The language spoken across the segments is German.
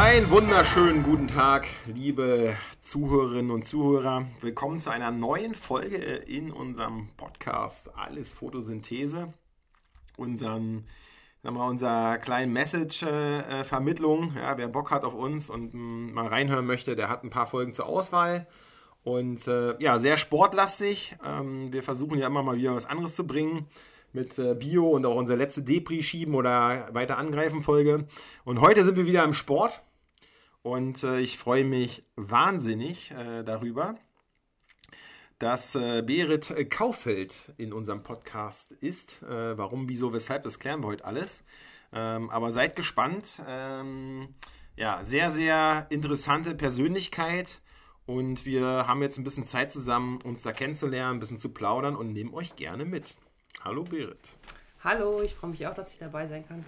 Einen wunderschönen guten Tag, liebe Zuhörerinnen und Zuhörer. Willkommen zu einer neuen Folge in unserem Podcast Alles Photosynthese. Unseren, sagen wir, unser kleinen Message-Vermittlung. ja, wer Bock hat auf uns und m, mal reinhören möchte, der hat ein paar Folgen zur Auswahl. Und äh, ja, sehr sportlastig. Ähm, wir versuchen ja immer mal wieder was anderes zu bringen mit äh, Bio und auch unsere letzte Depri schieben oder weiter angreifen Folge. Und heute sind wir wieder im Sport und äh, ich freue mich wahnsinnig äh, darüber, dass äh, Berit Kaufeld in unserem Podcast ist. Äh, warum, wieso, weshalb, das klären wir heute alles. Ähm, aber seid gespannt. Ähm, ja, sehr, sehr interessante Persönlichkeit. Und wir haben jetzt ein bisschen Zeit zusammen, uns da kennenzulernen, ein bisschen zu plaudern und nehmen euch gerne mit. Hallo Berit. Hallo, ich freue mich auch, dass ich dabei sein kann.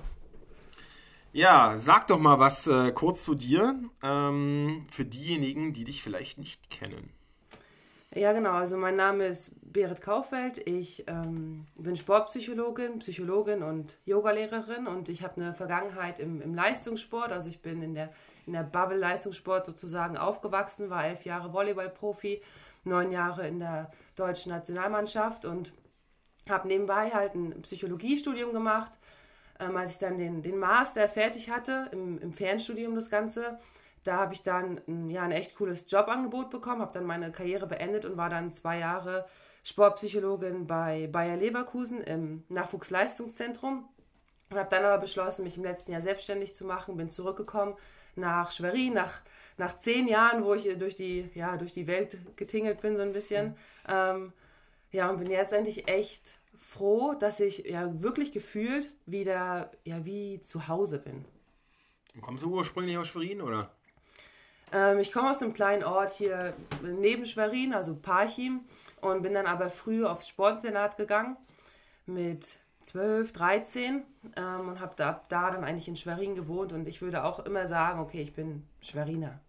Ja, sag doch mal was äh, kurz zu dir, ähm, für diejenigen, die dich vielleicht nicht kennen. Ja, genau. Also mein Name ist Berit Kaufeld. Ich ähm, bin Sportpsychologin, Psychologin und Yogalehrerin und ich habe eine Vergangenheit im, im Leistungssport. Also ich bin in der, in der Bubble Leistungssport sozusagen aufgewachsen, war elf Jahre Volleyballprofi, neun Jahre in der deutschen Nationalmannschaft und habe nebenbei halt ein Psychologiestudium gemacht. Ähm, als ich dann den, den Master fertig hatte, im, im Fernstudium das Ganze, da habe ich dann ein, ja, ein echt cooles Jobangebot bekommen, habe dann meine Karriere beendet und war dann zwei Jahre Sportpsychologin bei Bayer Leverkusen im Nachwuchsleistungszentrum und habe dann aber beschlossen, mich im letzten Jahr selbstständig zu machen, bin zurückgekommen nach Schwerin, nach, nach zehn Jahren, wo ich durch die, ja, durch die Welt getingelt bin so ein bisschen. Mhm. Ähm, ja, und bin jetzt endlich echt froh, dass ich ja wirklich gefühlt wieder ja wie zu Hause bin. Kommst du ursprünglich aus Schwerin oder? Ähm, ich komme aus einem kleinen Ort hier neben Schwerin, also Parchim, und bin dann aber früh aufs Sportinternat gegangen mit 12, 13 ähm, und habe da, da dann eigentlich in Schwerin gewohnt und ich würde auch immer sagen, okay, ich bin Schweriner.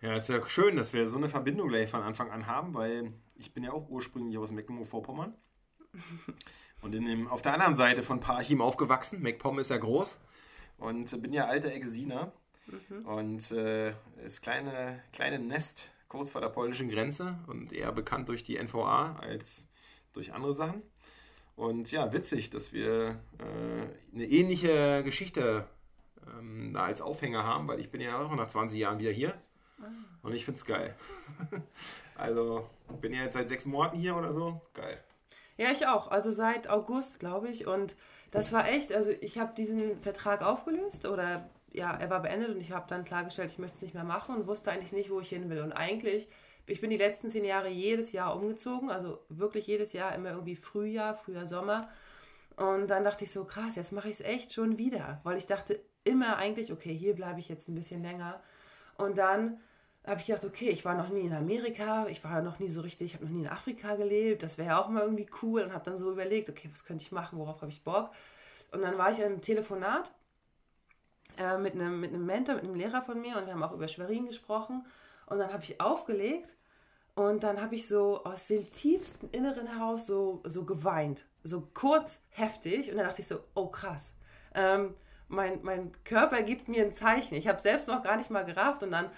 Ja, ist ja schön, dass wir so eine Verbindung gleich von Anfang an haben, weil ich bin ja auch ursprünglich aus Mecklenburg-Vorpommern. Und in dem, auf der anderen Seite von Parchim aufgewachsen. MacPom ist ja groß. Und bin ja alter Exiner. Mhm. Und äh, ist kleine, kleine Nest kurz vor der polnischen Grenze und eher bekannt durch die NVA als durch andere Sachen. Und ja, witzig, dass wir äh, eine ähnliche Geschichte ähm, da als Aufhänger haben, weil ich bin ja auch nach 20 Jahren wieder hier. Ah. Und ich finde es geil. also bin ja jetzt seit sechs Monaten hier oder so. Geil. Ja, ich auch. Also seit August, glaube ich. Und das war echt, also ich habe diesen Vertrag aufgelöst oder ja, er war beendet und ich habe dann klargestellt, ich möchte es nicht mehr machen und wusste eigentlich nicht, wo ich hin will. Und eigentlich, ich bin die letzten zehn Jahre jedes Jahr umgezogen, also wirklich jedes Jahr immer irgendwie Frühjahr, Frühjahr, Sommer. Und dann dachte ich so, krass, jetzt mache ich es echt schon wieder, weil ich dachte immer eigentlich, okay, hier bleibe ich jetzt ein bisschen länger. Und dann habe ich gedacht, okay, ich war noch nie in Amerika, ich war noch nie so richtig, ich habe noch nie in Afrika gelebt, das wäre ja auch mal irgendwie cool und habe dann so überlegt, okay, was könnte ich machen, worauf habe ich Bock? Und dann war ich in Telefonat äh, mit, einem, mit einem Mentor, mit einem Lehrer von mir und wir haben auch über Schwerin gesprochen und dann habe ich aufgelegt und dann habe ich so aus dem tiefsten Inneren heraus so, so geweint, so kurz, heftig und dann dachte ich so, oh krass, ähm, mein, mein Körper gibt mir ein Zeichen, ich habe selbst noch gar nicht mal gerafft und dann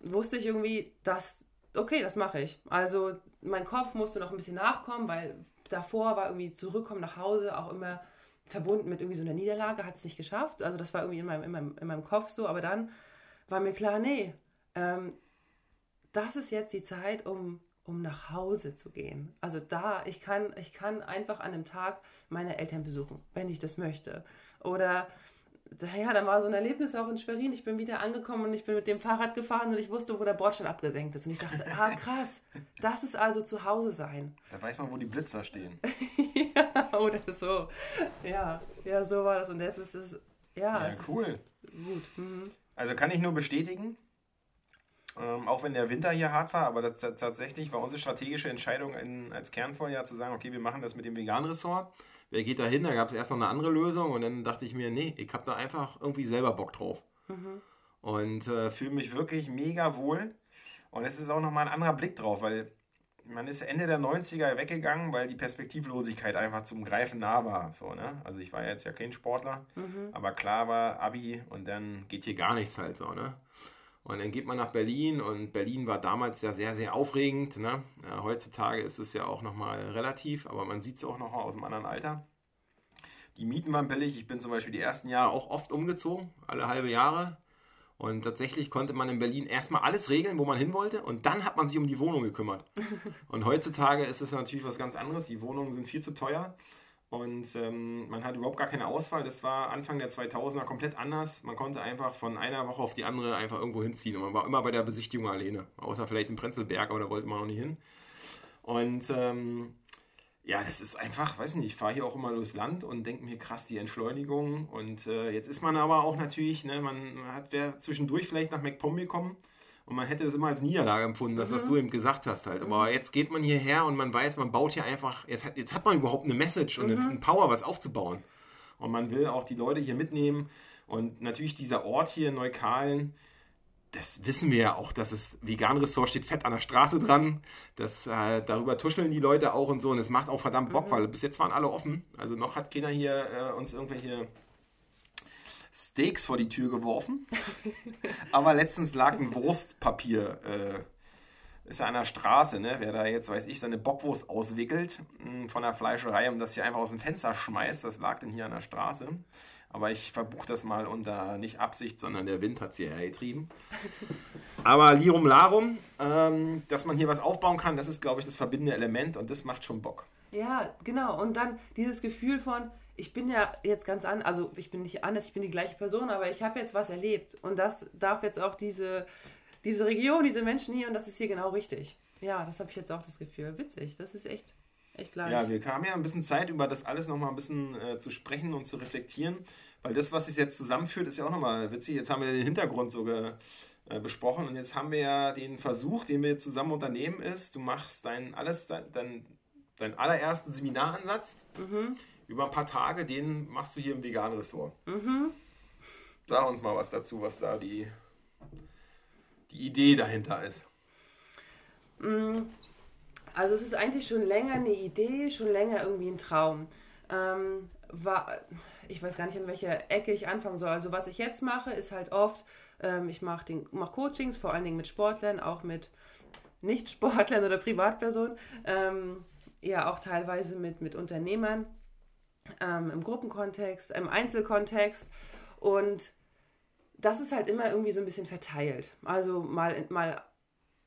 wusste ich irgendwie, dass, okay, das mache ich. Also mein Kopf musste noch ein bisschen nachkommen, weil davor war irgendwie zurückkommen nach Hause auch immer verbunden mit irgendwie so einer Niederlage, hat es nicht geschafft. Also das war irgendwie in meinem, in meinem, in meinem Kopf so, aber dann war mir klar, nee, ähm, das ist jetzt die Zeit, um, um nach Hause zu gehen. Also da, ich kann, ich kann einfach an einem Tag meine Eltern besuchen, wenn ich das möchte. Oder ja, dann war so ein Erlebnis auch in Schwerin. Ich bin wieder angekommen und ich bin mit dem Fahrrad gefahren und ich wusste, wo der Bordstein abgesenkt ist. Und ich dachte, ah krass, das ist also zu Hause sein. Da weiß man, wo die Blitzer stehen. ja, oder so. Ja, ja, so war das. Und jetzt ist es, ja. Ja, cool. Gut. Mhm. Also kann ich nur bestätigen, ähm, auch wenn der Winter hier hart war, aber das, tatsächlich war unsere strategische Entscheidung in, als Kernvorjahr zu sagen, okay, wir machen das mit dem Vegan-Ressort wer geht da hin? Da gab es erst noch eine andere Lösung und dann dachte ich mir, nee, ich habe da einfach irgendwie selber Bock drauf. Mhm. Und äh, fühle mich wirklich mega wohl. Und es ist auch nochmal ein anderer Blick drauf, weil man ist Ende der 90er weggegangen, weil die Perspektivlosigkeit einfach zum Greifen nah war. So, ne? Also ich war jetzt ja kein Sportler, mhm. aber klar war Abi und dann geht hier gar nichts halt so, ne? Und dann geht man nach Berlin und Berlin war damals ja sehr, sehr aufregend. Ne? Ja, heutzutage ist es ja auch nochmal relativ, aber man sieht es auch noch aus einem anderen Alter. Die Mieten waren billig. Ich bin zum Beispiel die ersten Jahre auch oft umgezogen, alle halbe Jahre. Und tatsächlich konnte man in Berlin erstmal alles regeln, wo man hin wollte, und dann hat man sich um die Wohnung gekümmert. Und heutzutage ist es natürlich was ganz anderes. Die Wohnungen sind viel zu teuer und ähm, man hat überhaupt gar keine Auswahl. Das war Anfang der 2000er komplett anders. Man konnte einfach von einer Woche auf die andere einfach irgendwo hinziehen. Und man war immer bei der Besichtigung alleine, außer vielleicht im Prenzlberg, aber da wollte man noch nicht hin. Und ähm, ja, das ist einfach, weiß nicht, ich fahre hier auch immer durchs Land und denke mir krass die Entschleunigung. Und äh, jetzt ist man aber auch natürlich, ne, man hat wer zwischendurch vielleicht nach MacPom gekommen und man hätte es immer als Niederlage empfunden, das, was mhm. du eben gesagt hast halt. Aber mhm. jetzt geht man hierher und man weiß, man baut hier einfach, jetzt hat, jetzt hat man überhaupt eine Message und mhm. eine Power, was aufzubauen. Und man will auch die Leute hier mitnehmen. Und natürlich dieser Ort hier in Neukalen, das wissen wir ja auch, dass es Vegan-Ressort steht fett an der Straße dran. Das, äh, darüber tuscheln die Leute auch und so. Und es macht auch verdammt Bock, mhm. weil bis jetzt waren alle offen. Also noch hat keiner hier äh, uns irgendwelche Steaks vor die Tür geworfen. Aber letztens lag ein Wurstpapier. Äh, ist ja an der Straße, ne? Wer da jetzt, weiß ich, seine Bockwurst auswickelt mh, hm, von der Fleischerei und das hier einfach aus dem Fenster schmeißt, das lag denn hier an der Straße. Aber ich verbuche das mal unter nicht Absicht, sondern der Wind hat es hierher getrieben. Aber Lirum Larum, ähm, dass man hier was aufbauen kann, das ist, glaube ich, das verbindende Element und das macht schon Bock. Ja, genau. Und dann dieses Gefühl von, ich bin ja jetzt ganz an, also ich bin nicht anders, ich bin die gleiche Person, aber ich habe jetzt was erlebt und das darf jetzt auch diese, diese Region, diese Menschen hier und das ist hier genau richtig. Ja, das habe ich jetzt auch das Gefühl. Witzig, das ist echt Echt gleich. Ja, wir haben ja ein bisschen Zeit, über das alles nochmal ein bisschen äh, zu sprechen und zu reflektieren, weil das, was sich jetzt zusammenführt, ist ja auch nochmal witzig. Jetzt haben wir den Hintergrund sogar äh, besprochen und jetzt haben wir ja den Versuch, den wir zusammen unternehmen, ist, du machst dein alles, dein, dein, deinen allerersten Seminaransatz mhm. Über ein paar Tage, den machst du hier im Vegan-Ressort. Mhm. Sag uns mal was dazu, was da die, die Idee dahinter ist. Mhm. Also es ist eigentlich schon länger eine Idee, schon länger irgendwie ein Traum. Ähm, war, ich weiß gar nicht, an welcher Ecke ich anfangen soll. Also was ich jetzt mache, ist halt oft, ähm, ich mache mach Coachings, vor allen Dingen mit Sportlern, auch mit Nicht-Sportlern oder Privatpersonen, ähm, ja auch teilweise mit, mit Unternehmern ähm, im Gruppenkontext, im Einzelkontext und das ist halt immer irgendwie so ein bisschen verteilt. Also mal, mal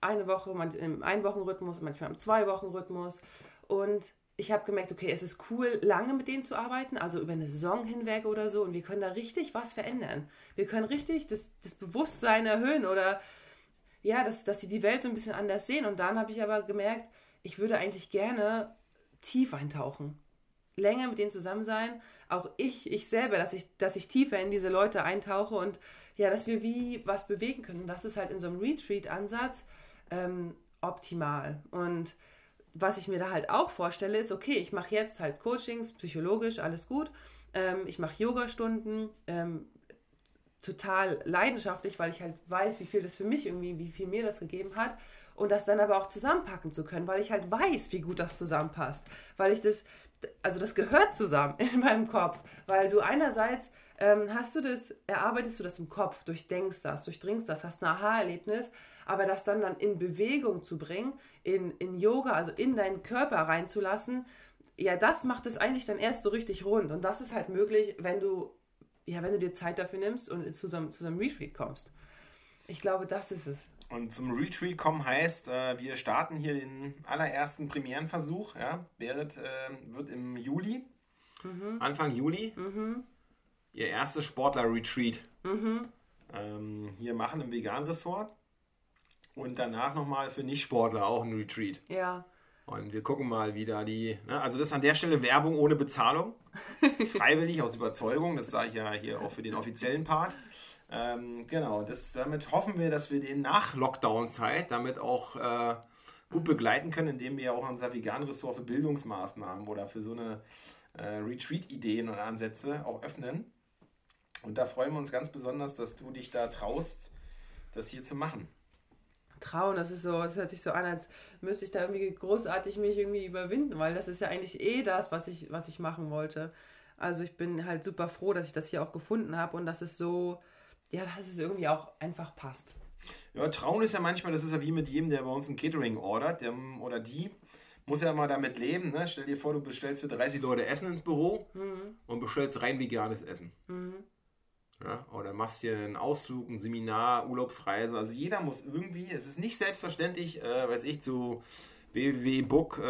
eine Woche, im Ein-Wochen-Rhythmus, manchmal im Zwei-Wochen-Rhythmus. Und ich habe gemerkt, okay, es ist cool, lange mit denen zu arbeiten, also über eine Saison hinweg oder so. Und wir können da richtig was verändern. Wir können richtig das, das Bewusstsein erhöhen oder ja, dass, dass sie die Welt so ein bisschen anders sehen. Und dann habe ich aber gemerkt, ich würde eigentlich gerne tief eintauchen. Länger mit denen zusammen sein. Auch ich, ich selber, dass ich, dass ich tiefer in diese Leute eintauche und ja, dass wir wie was bewegen können. Das ist halt in so einem Retreat-Ansatz ähm, optimal. Und was ich mir da halt auch vorstelle, ist, okay, ich mache jetzt halt Coachings, psychologisch, alles gut. Ähm, ich mache Yoga-Stunden, ähm, total leidenschaftlich, weil ich halt weiß, wie viel das für mich irgendwie, wie viel mir das gegeben hat. Und das dann aber auch zusammenpacken zu können, weil ich halt weiß, wie gut das zusammenpasst. Weil ich das, also das gehört zusammen in meinem Kopf. Weil du einerseits ähm, hast du das, erarbeitest du das im Kopf, durchdenkst das, durchdringst das, hast ein Aha-Erlebnis, aber das dann, dann in Bewegung zu bringen, in, in Yoga, also in deinen Körper reinzulassen, ja, das macht es eigentlich dann erst so richtig rund. Und das ist halt möglich, wenn du, ja, wenn du dir Zeit dafür nimmst und zu so, einem, zu so einem Retreat kommst. Ich glaube, das ist es. Und zum Retreat kommen heißt, äh, wir starten hier den allerersten Premierenversuch. Ja? Berit äh, wird im Juli, mhm. Anfang Juli, mhm. ihr erstes Sportler-Retreat mhm. ähm, hier machen im Vegan-Ressort und danach nochmal für Nicht-Sportler auch ein Retreat. Ja. Und wir gucken mal, wie da die. Ne? Also, das ist an der Stelle Werbung ohne Bezahlung. freiwillig aus Überzeugung. Das sage ich ja hier auch für den offiziellen Part. Ähm, genau, das, damit hoffen wir, dass wir den nach Lockdown-Zeit damit auch äh, gut begleiten können, indem wir auch unser Vegan-Ressort für Bildungsmaßnahmen oder für so eine äh, Retreat-Ideen und Ansätze auch öffnen. Und da freuen wir uns ganz besonders, dass du dich da traust, das hier zu machen. trauen. Das ist so, es hört sich so an, als müsste ich da irgendwie großartig mich irgendwie überwinden, weil das ist ja eigentlich eh das, was ich, was ich machen wollte. Also ich bin halt super froh, dass ich das hier auch gefunden habe und dass es so, ja, dass es irgendwie auch einfach passt. Ja, trauen ist ja manchmal, das ist ja wie mit jedem, der bei uns ein Catering ordert, der oder die muss ja mal damit leben. Ne? Stell dir vor, du bestellst für 30 Leute Essen ins Büro mhm. und bestellst rein veganes Essen. Mhm. Ja, oder machst hier einen Ausflug, ein Seminar, Urlaubsreise. Also jeder muss irgendwie, es ist nicht selbstverständlich, äh, weiß ich, zu www.book.com,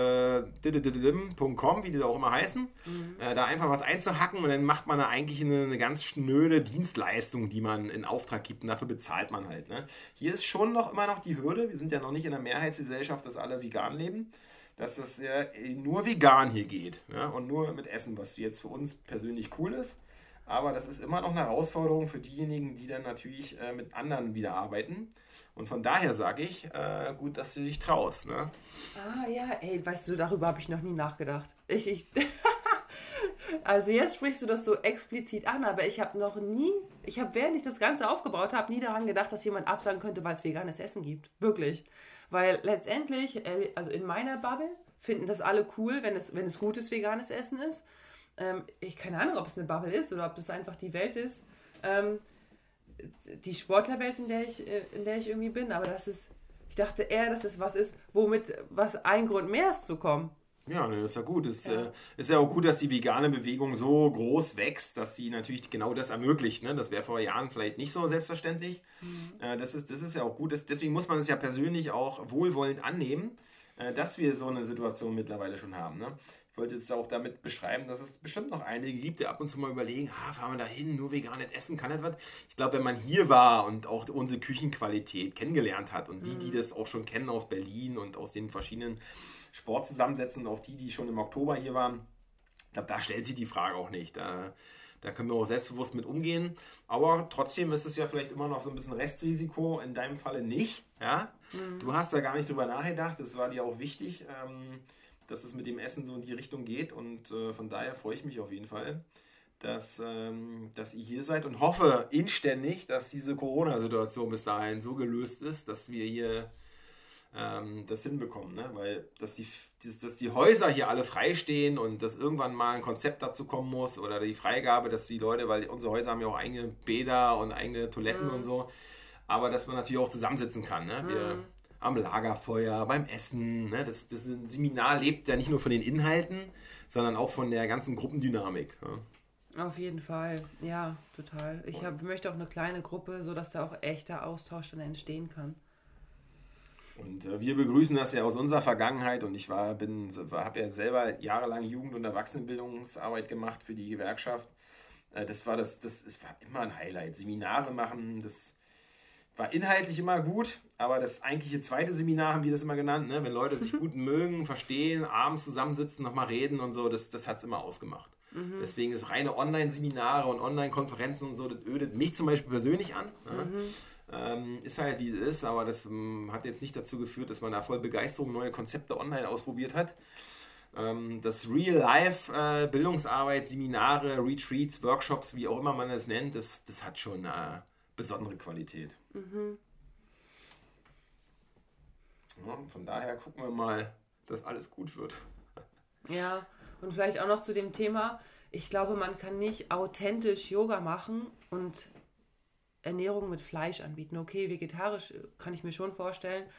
äh, wie die auch immer heißen, mhm. äh, da einfach was einzuhacken und dann macht man da eigentlich eine, eine, ganz schnöde Dienstleistung, die man in Auftrag gibt und dafür bezahlt man halt. Ne? Hier ist schon noch immer noch die Hürde, wir sind ja noch nicht in der Mehrheitsgesellschaft, dass alle vegan leben, dass das ja nur vegan hier geht ja? und nur mit Essen, was jetzt für uns persönlich cool ist. Aber das ist immer noch eine Herausforderung für diejenigen, die dann natürlich äh, mit anderen wieder arbeiten. Und von daher sage ich, äh, gut, dass du dich traust. Ne? Ah ja, ey, weißt du, darüber habe ich noch nie nachgedacht. Ich, ich also jetzt sprichst du das so explizit an, aber ich habe noch nie, ich habe, während ich das Ganze aufgebaut habe, nie daran gedacht, dass jemand absagen könnte, weil es veganes Essen gibt. Wirklich. Weil letztendlich, äh, also in meiner Bubble, finden das alle cool, wenn es, wenn es gutes veganes Essen ist. Ähm, ich keine Ahnung, ob es eine Bubble ist oder ob es einfach die Welt ist. Ähm, die Sportlerwelt, in der ich, äh, in der ich irgendwie bin, aber das ist, ich dachte eher, dass es was ist, womit was ein Grund mehr ist zu kommen. Ja, das ist ja gut. Es ja. Äh, ist ja auch gut, dass die vegane Bewegung so groß wächst, dass sie natürlich genau das ermöglicht. Ne? Das wäre vor Jahren vielleicht nicht so selbstverständlich. Mhm. Äh, das, ist, das ist ja auch gut. Das, deswegen muss man es ja persönlich auch wohlwollend annehmen, äh, dass wir so eine Situation mittlerweile schon haben. Ne? Ich wollte jetzt auch damit beschreiben, dass es bestimmt noch einige gibt, die ab und zu mal überlegen, ah, fahren wir da hin, nur vegan nicht essen, kann etwas. Ich glaube, wenn man hier war und auch unsere Küchenqualität kennengelernt hat und die, die mhm. das auch schon kennen aus Berlin und aus den verschiedenen Sportzusammensätzen, auch die, die schon im Oktober hier waren, ich glaube, da stellt sich die Frage auch nicht. Da, da können wir auch selbstbewusst mit umgehen. Aber trotzdem ist es ja vielleicht immer noch so ein bisschen Restrisiko, in deinem Falle nicht. Ja? Mhm. Du hast da gar nicht drüber nachgedacht, das war dir auch wichtig. Ähm, dass es mit dem Essen so in die Richtung geht. Und äh, von daher freue ich mich auf jeden Fall, dass, ähm, dass ihr hier seid und hoffe inständig, dass diese Corona-Situation bis dahin so gelöst ist, dass wir hier ähm, das hinbekommen. Ne? Weil dass die, dass die Häuser hier alle freistehen und dass irgendwann mal ein Konzept dazu kommen muss oder die Freigabe, dass die Leute, weil unsere Häuser haben ja auch eigene Bäder und eigene Toiletten mhm. und so, aber dass man natürlich auch zusammensitzen kann. Ne? Wir, mhm am Lagerfeuer, beim Essen. Ne? Das, das Seminar lebt ja nicht nur von den Inhalten, sondern auch von der ganzen Gruppendynamik. Ja. Auf jeden Fall, ja, total. Ich hab, möchte auch eine kleine Gruppe, sodass da auch echter Austausch dann entstehen kann. Und äh, wir begrüßen das ja aus unserer Vergangenheit und ich war, bin, habe ja selber jahrelang Jugend- und Erwachsenenbildungsarbeit gemacht für die Gewerkschaft. Äh, das war das, das, das war immer ein Highlight. Seminare machen, das war inhaltlich immer gut, aber das eigentliche zweite Seminar haben wir das immer genannt, ne? wenn Leute sich gut mögen, verstehen, abends zusammensitzen, nochmal reden und so, das, das hat es immer ausgemacht. Mhm. Deswegen ist reine Online-Seminare und Online-Konferenzen und so, das ödet mich zum Beispiel persönlich an. Ne? Mhm. Ähm, ist halt wie es ist, aber das ähm, hat jetzt nicht dazu geführt, dass man da voll Begeisterung neue Konzepte online ausprobiert hat. Ähm, das Real-Life äh, Bildungsarbeit, Seminare, Retreats, Workshops, wie auch immer man es nennt, das, das hat schon äh, besondere Qualität. Mhm. Ja, von daher gucken wir mal, dass alles gut wird. Ja, und vielleicht auch noch zu dem Thema, ich glaube, man kann nicht authentisch Yoga machen und Ernährung mit Fleisch anbieten. Okay, vegetarisch kann ich mir schon vorstellen,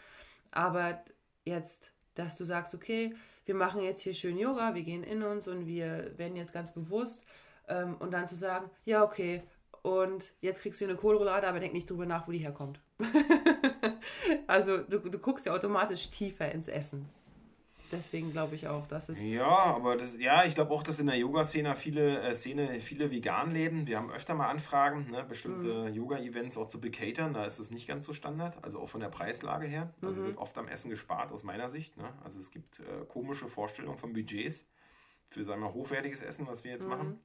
aber jetzt, dass du sagst, okay, wir machen jetzt hier schön Yoga, wir gehen in uns und wir werden jetzt ganz bewusst ähm, und dann zu sagen, ja, okay, und jetzt kriegst du eine Kohlroulade, aber denk nicht drüber nach, wo die herkommt. also du, du guckst ja automatisch tiefer ins Essen. Deswegen glaube ich auch, dass es. Ja, aber das, ja, ich glaube auch, dass in der Yoga-Szene viele, äh, Szene viele vegan leben. Wir haben öfter mal Anfragen, ne, bestimmte mhm. Yoga-Events auch zu bekatern. Da ist es nicht ganz so Standard, also auch von der Preislage her. Also mhm. wird oft am Essen gespart aus meiner Sicht. Ne? Also es gibt äh, komische Vorstellungen von Budgets für, sagen wir, hochwertiges Essen, was wir jetzt mhm. machen.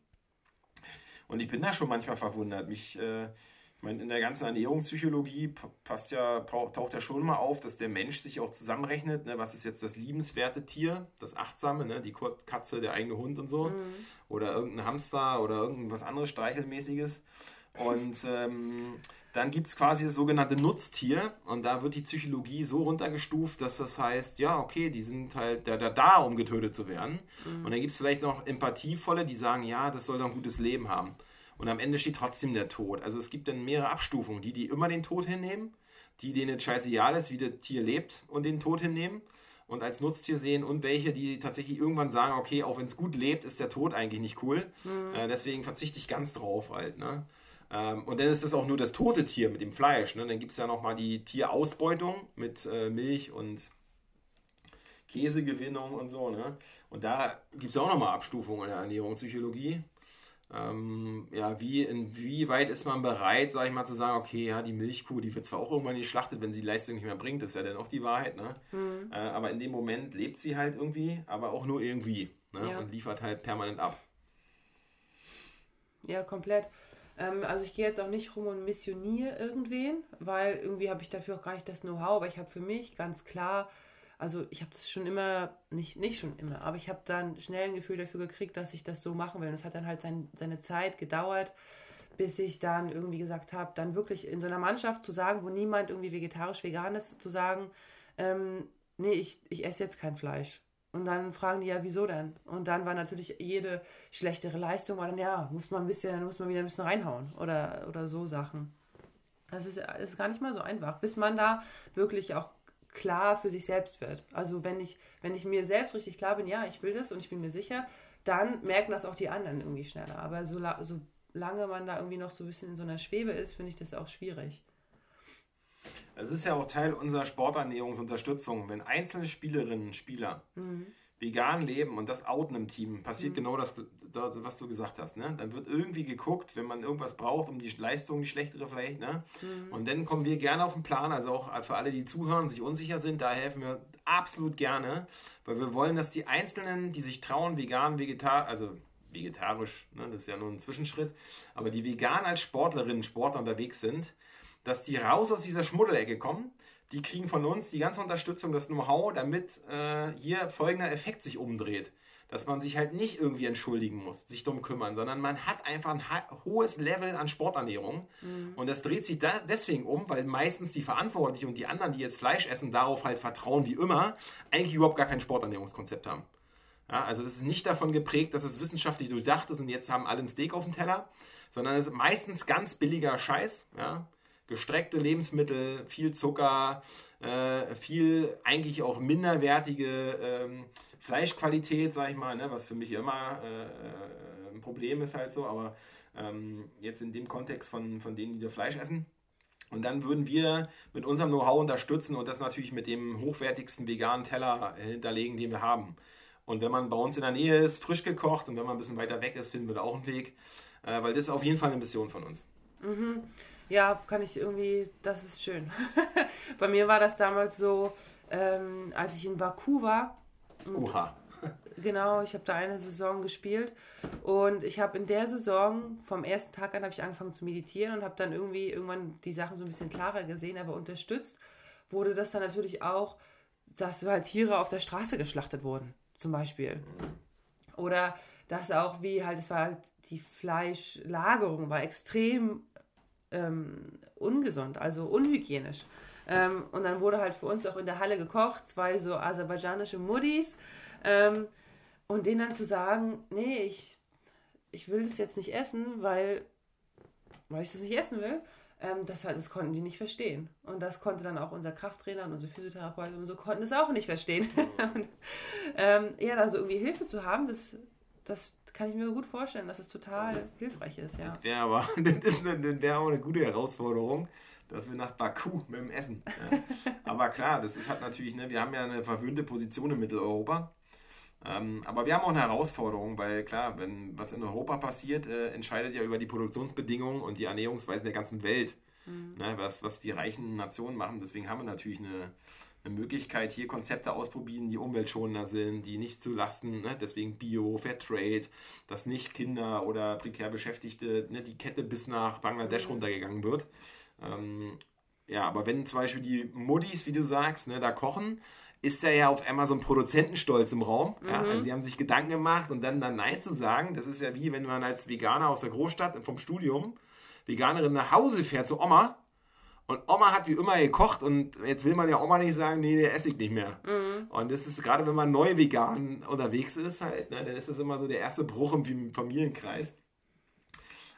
Und ich bin da schon manchmal verwundert. Mich, äh, ich meine, in der ganzen Ernährungspsychologie passt ja, taucht ja schon mal auf, dass der Mensch sich auch zusammenrechnet, ne, was ist jetzt das liebenswerte Tier, das Achtsame, ne, die Katze, der eigene Hund und so. Mhm. Oder irgendein Hamster oder irgendwas anderes Streichelmäßiges. Und ähm, Dann gibt es quasi das sogenannte Nutztier und da wird die Psychologie so runtergestuft, dass das heißt, ja, okay, die sind halt da, da, da um getötet zu werden. Mhm. Und dann gibt es vielleicht noch empathievolle, die sagen, ja, das soll doch ein gutes Leben haben. Und am Ende steht trotzdem der Tod. Also es gibt dann mehrere Abstufungen. Die, die immer den Tod hinnehmen, die denen es scheißegal ist, wie das Tier lebt und den Tod hinnehmen und als Nutztier sehen und welche, die tatsächlich irgendwann sagen, okay, auch wenn es gut lebt, ist der Tod eigentlich nicht cool. Mhm. Äh, deswegen verzichte ich ganz drauf halt. Ne? Ähm, und dann ist es auch nur das tote Tier mit dem Fleisch. Ne? Dann gibt es ja nochmal die Tierausbeutung mit äh, Milch und Käsegewinnung und so. Ne? Und da gibt es auch nochmal Abstufungen in der Ernährungspsychologie. Ähm, ja, wie, inwieweit ist man bereit, sag ich mal, zu sagen, okay, ja, die Milchkuh, die wird zwar auch irgendwann geschlachtet, wenn sie Leistung nicht mehr bringt, das ist ja dann auch die Wahrheit, ne? Mhm. Äh, aber in dem Moment lebt sie halt irgendwie, aber auch nur irgendwie, ne? Ja. Und liefert halt permanent ab. Ja, komplett. Ähm, also ich gehe jetzt auch nicht rum und missioniere irgendwen, weil irgendwie habe ich dafür auch gar nicht das Know-how, aber ich habe für mich ganz klar also ich habe das schon immer, nicht, nicht schon immer, aber ich habe dann schnell ein Gefühl dafür gekriegt, dass ich das so machen will. Und es hat dann halt sein, seine Zeit gedauert, bis ich dann irgendwie gesagt habe, dann wirklich in so einer Mannschaft zu sagen, wo niemand irgendwie vegetarisch, vegan ist, zu sagen, ähm, nee, ich, ich esse jetzt kein Fleisch. Und dann fragen die ja, wieso denn? Und dann war natürlich jede schlechtere Leistung, war dann, ja, muss man ein bisschen, muss man wieder ein bisschen reinhauen oder, oder so Sachen. Das ist, ist gar nicht mal so einfach, bis man da wirklich auch klar für sich selbst wird. Also wenn ich, wenn ich mir selbst richtig klar bin, ja, ich will das und ich bin mir sicher, dann merken das auch die anderen irgendwie schneller. Aber so, solange man da irgendwie noch so ein bisschen in so einer Schwebe ist, finde ich das auch schwierig. Es ist ja auch Teil unserer Sporternährungsunterstützung, wenn einzelne Spielerinnen und Spieler mhm vegan leben und das outen im Team, passiert mhm. genau das, das, was du gesagt hast. Ne? Dann wird irgendwie geguckt, wenn man irgendwas braucht, um die Leistung, die schlechtere vielleicht. Ne? Mhm. Und dann kommen wir gerne auf den Plan, also auch für alle, die zuhören, sich unsicher sind, da helfen wir absolut gerne, weil wir wollen, dass die Einzelnen, die sich trauen, vegan, vegetar, also vegetarisch, ne? das ist ja nur ein Zwischenschritt, aber die vegan als Sportlerinnen, Sportler unterwegs sind, dass die raus aus dieser Schmuddelecke kommen, die kriegen von uns die ganze Unterstützung, das Know-how, damit äh, hier folgender Effekt sich umdreht. Dass man sich halt nicht irgendwie entschuldigen muss, sich darum kümmern, sondern man hat einfach ein hohes Level an Sporternährung. Mhm. Und das dreht sich da deswegen um, weil meistens die Verantwortlichen und die anderen, die jetzt Fleisch essen, darauf halt vertrauen wie immer, eigentlich überhaupt gar kein Sporternährungskonzept haben. Ja, also das ist nicht davon geprägt, dass es wissenschaftlich durchdacht ist und jetzt haben alle ein Steak auf dem Teller, sondern es ist meistens ganz billiger Scheiß. Ja? Gestreckte Lebensmittel, viel Zucker, äh, viel eigentlich auch minderwertige ähm, Fleischqualität, sag ich mal, ne, was für mich immer äh, ein Problem ist halt so, aber ähm, jetzt in dem Kontext von, von denen, die da Fleisch essen. Und dann würden wir mit unserem Know-how unterstützen und das natürlich mit dem hochwertigsten veganen Teller hinterlegen, den wir haben. Und wenn man bei uns in der Nähe ist, frisch gekocht und wenn man ein bisschen weiter weg ist, finden wir da auch einen Weg, äh, weil das ist auf jeden Fall eine Mission von uns. Mhm. Ja, kann ich irgendwie, das ist schön. Bei mir war das damals so, ähm, als ich in Baku war. Oha. genau, ich habe da eine Saison gespielt und ich habe in der Saison vom ersten Tag an habe ich angefangen zu meditieren und habe dann irgendwie irgendwann die Sachen so ein bisschen klarer gesehen, aber unterstützt wurde das dann natürlich auch, dass halt Tiere auf der Straße geschlachtet wurden, zum Beispiel. Oder dass auch wie halt, es war halt die Fleischlagerung war extrem ähm, ungesund, also unhygienisch. Ähm, und dann wurde halt für uns auch in der Halle gekocht, zwei so aserbaidschanische Muddis. Ähm, und denen dann zu sagen, nee, ich, ich will das jetzt nicht essen, weil, weil ich das nicht essen will, ähm, das, das konnten die nicht verstehen. Und das konnte dann auch unser Krafttrainer und unsere Physiotherapeuten und so konnten es auch nicht verstehen. und, ähm, ja, da so irgendwie Hilfe zu haben, das, das kann ich mir gut vorstellen, dass es total hilfreich ist, ja. Das wäre aber, das, das wäre auch eine gute Herausforderung, dass wir nach Baku mit dem Essen. Ja. aber klar, das ist halt natürlich, ne, wir haben ja eine verwöhnte Position in Mitteleuropa. Ähm, aber wir haben auch eine Herausforderung, weil klar, wenn was in Europa passiert, äh, entscheidet ja über die Produktionsbedingungen und die Ernährungsweisen der ganzen Welt. Mhm. Ne, was, was die reichen Nationen machen. Deswegen haben wir natürlich eine, eine Möglichkeit, hier Konzepte ausprobieren, die umweltschonender sind, die nicht zu Lasten, ne, deswegen Bio, Fairtrade, dass nicht Kinder oder prekär Beschäftigte, ne, die Kette bis nach Bangladesch mhm. runtergegangen wird. Ähm, ja, aber wenn zum Beispiel die Muddis, wie du sagst, ne, da kochen, ist da ja auf einmal so ein Produzentenstolz im Raum. Mhm. Ja, also sie haben sich Gedanken gemacht und dann, dann Nein zu sagen, das ist ja wie wenn man als Veganer aus der Großstadt vom Studium Veganerin nach Hause fährt zu Oma Und Oma hat wie immer gekocht und jetzt will man ja Oma nicht sagen, nee, der esse ich nicht mehr. Mhm. Und das ist gerade, wenn man neu vegan unterwegs ist, halt, ne, dann ist das immer so der erste Bruch im Familienkreis.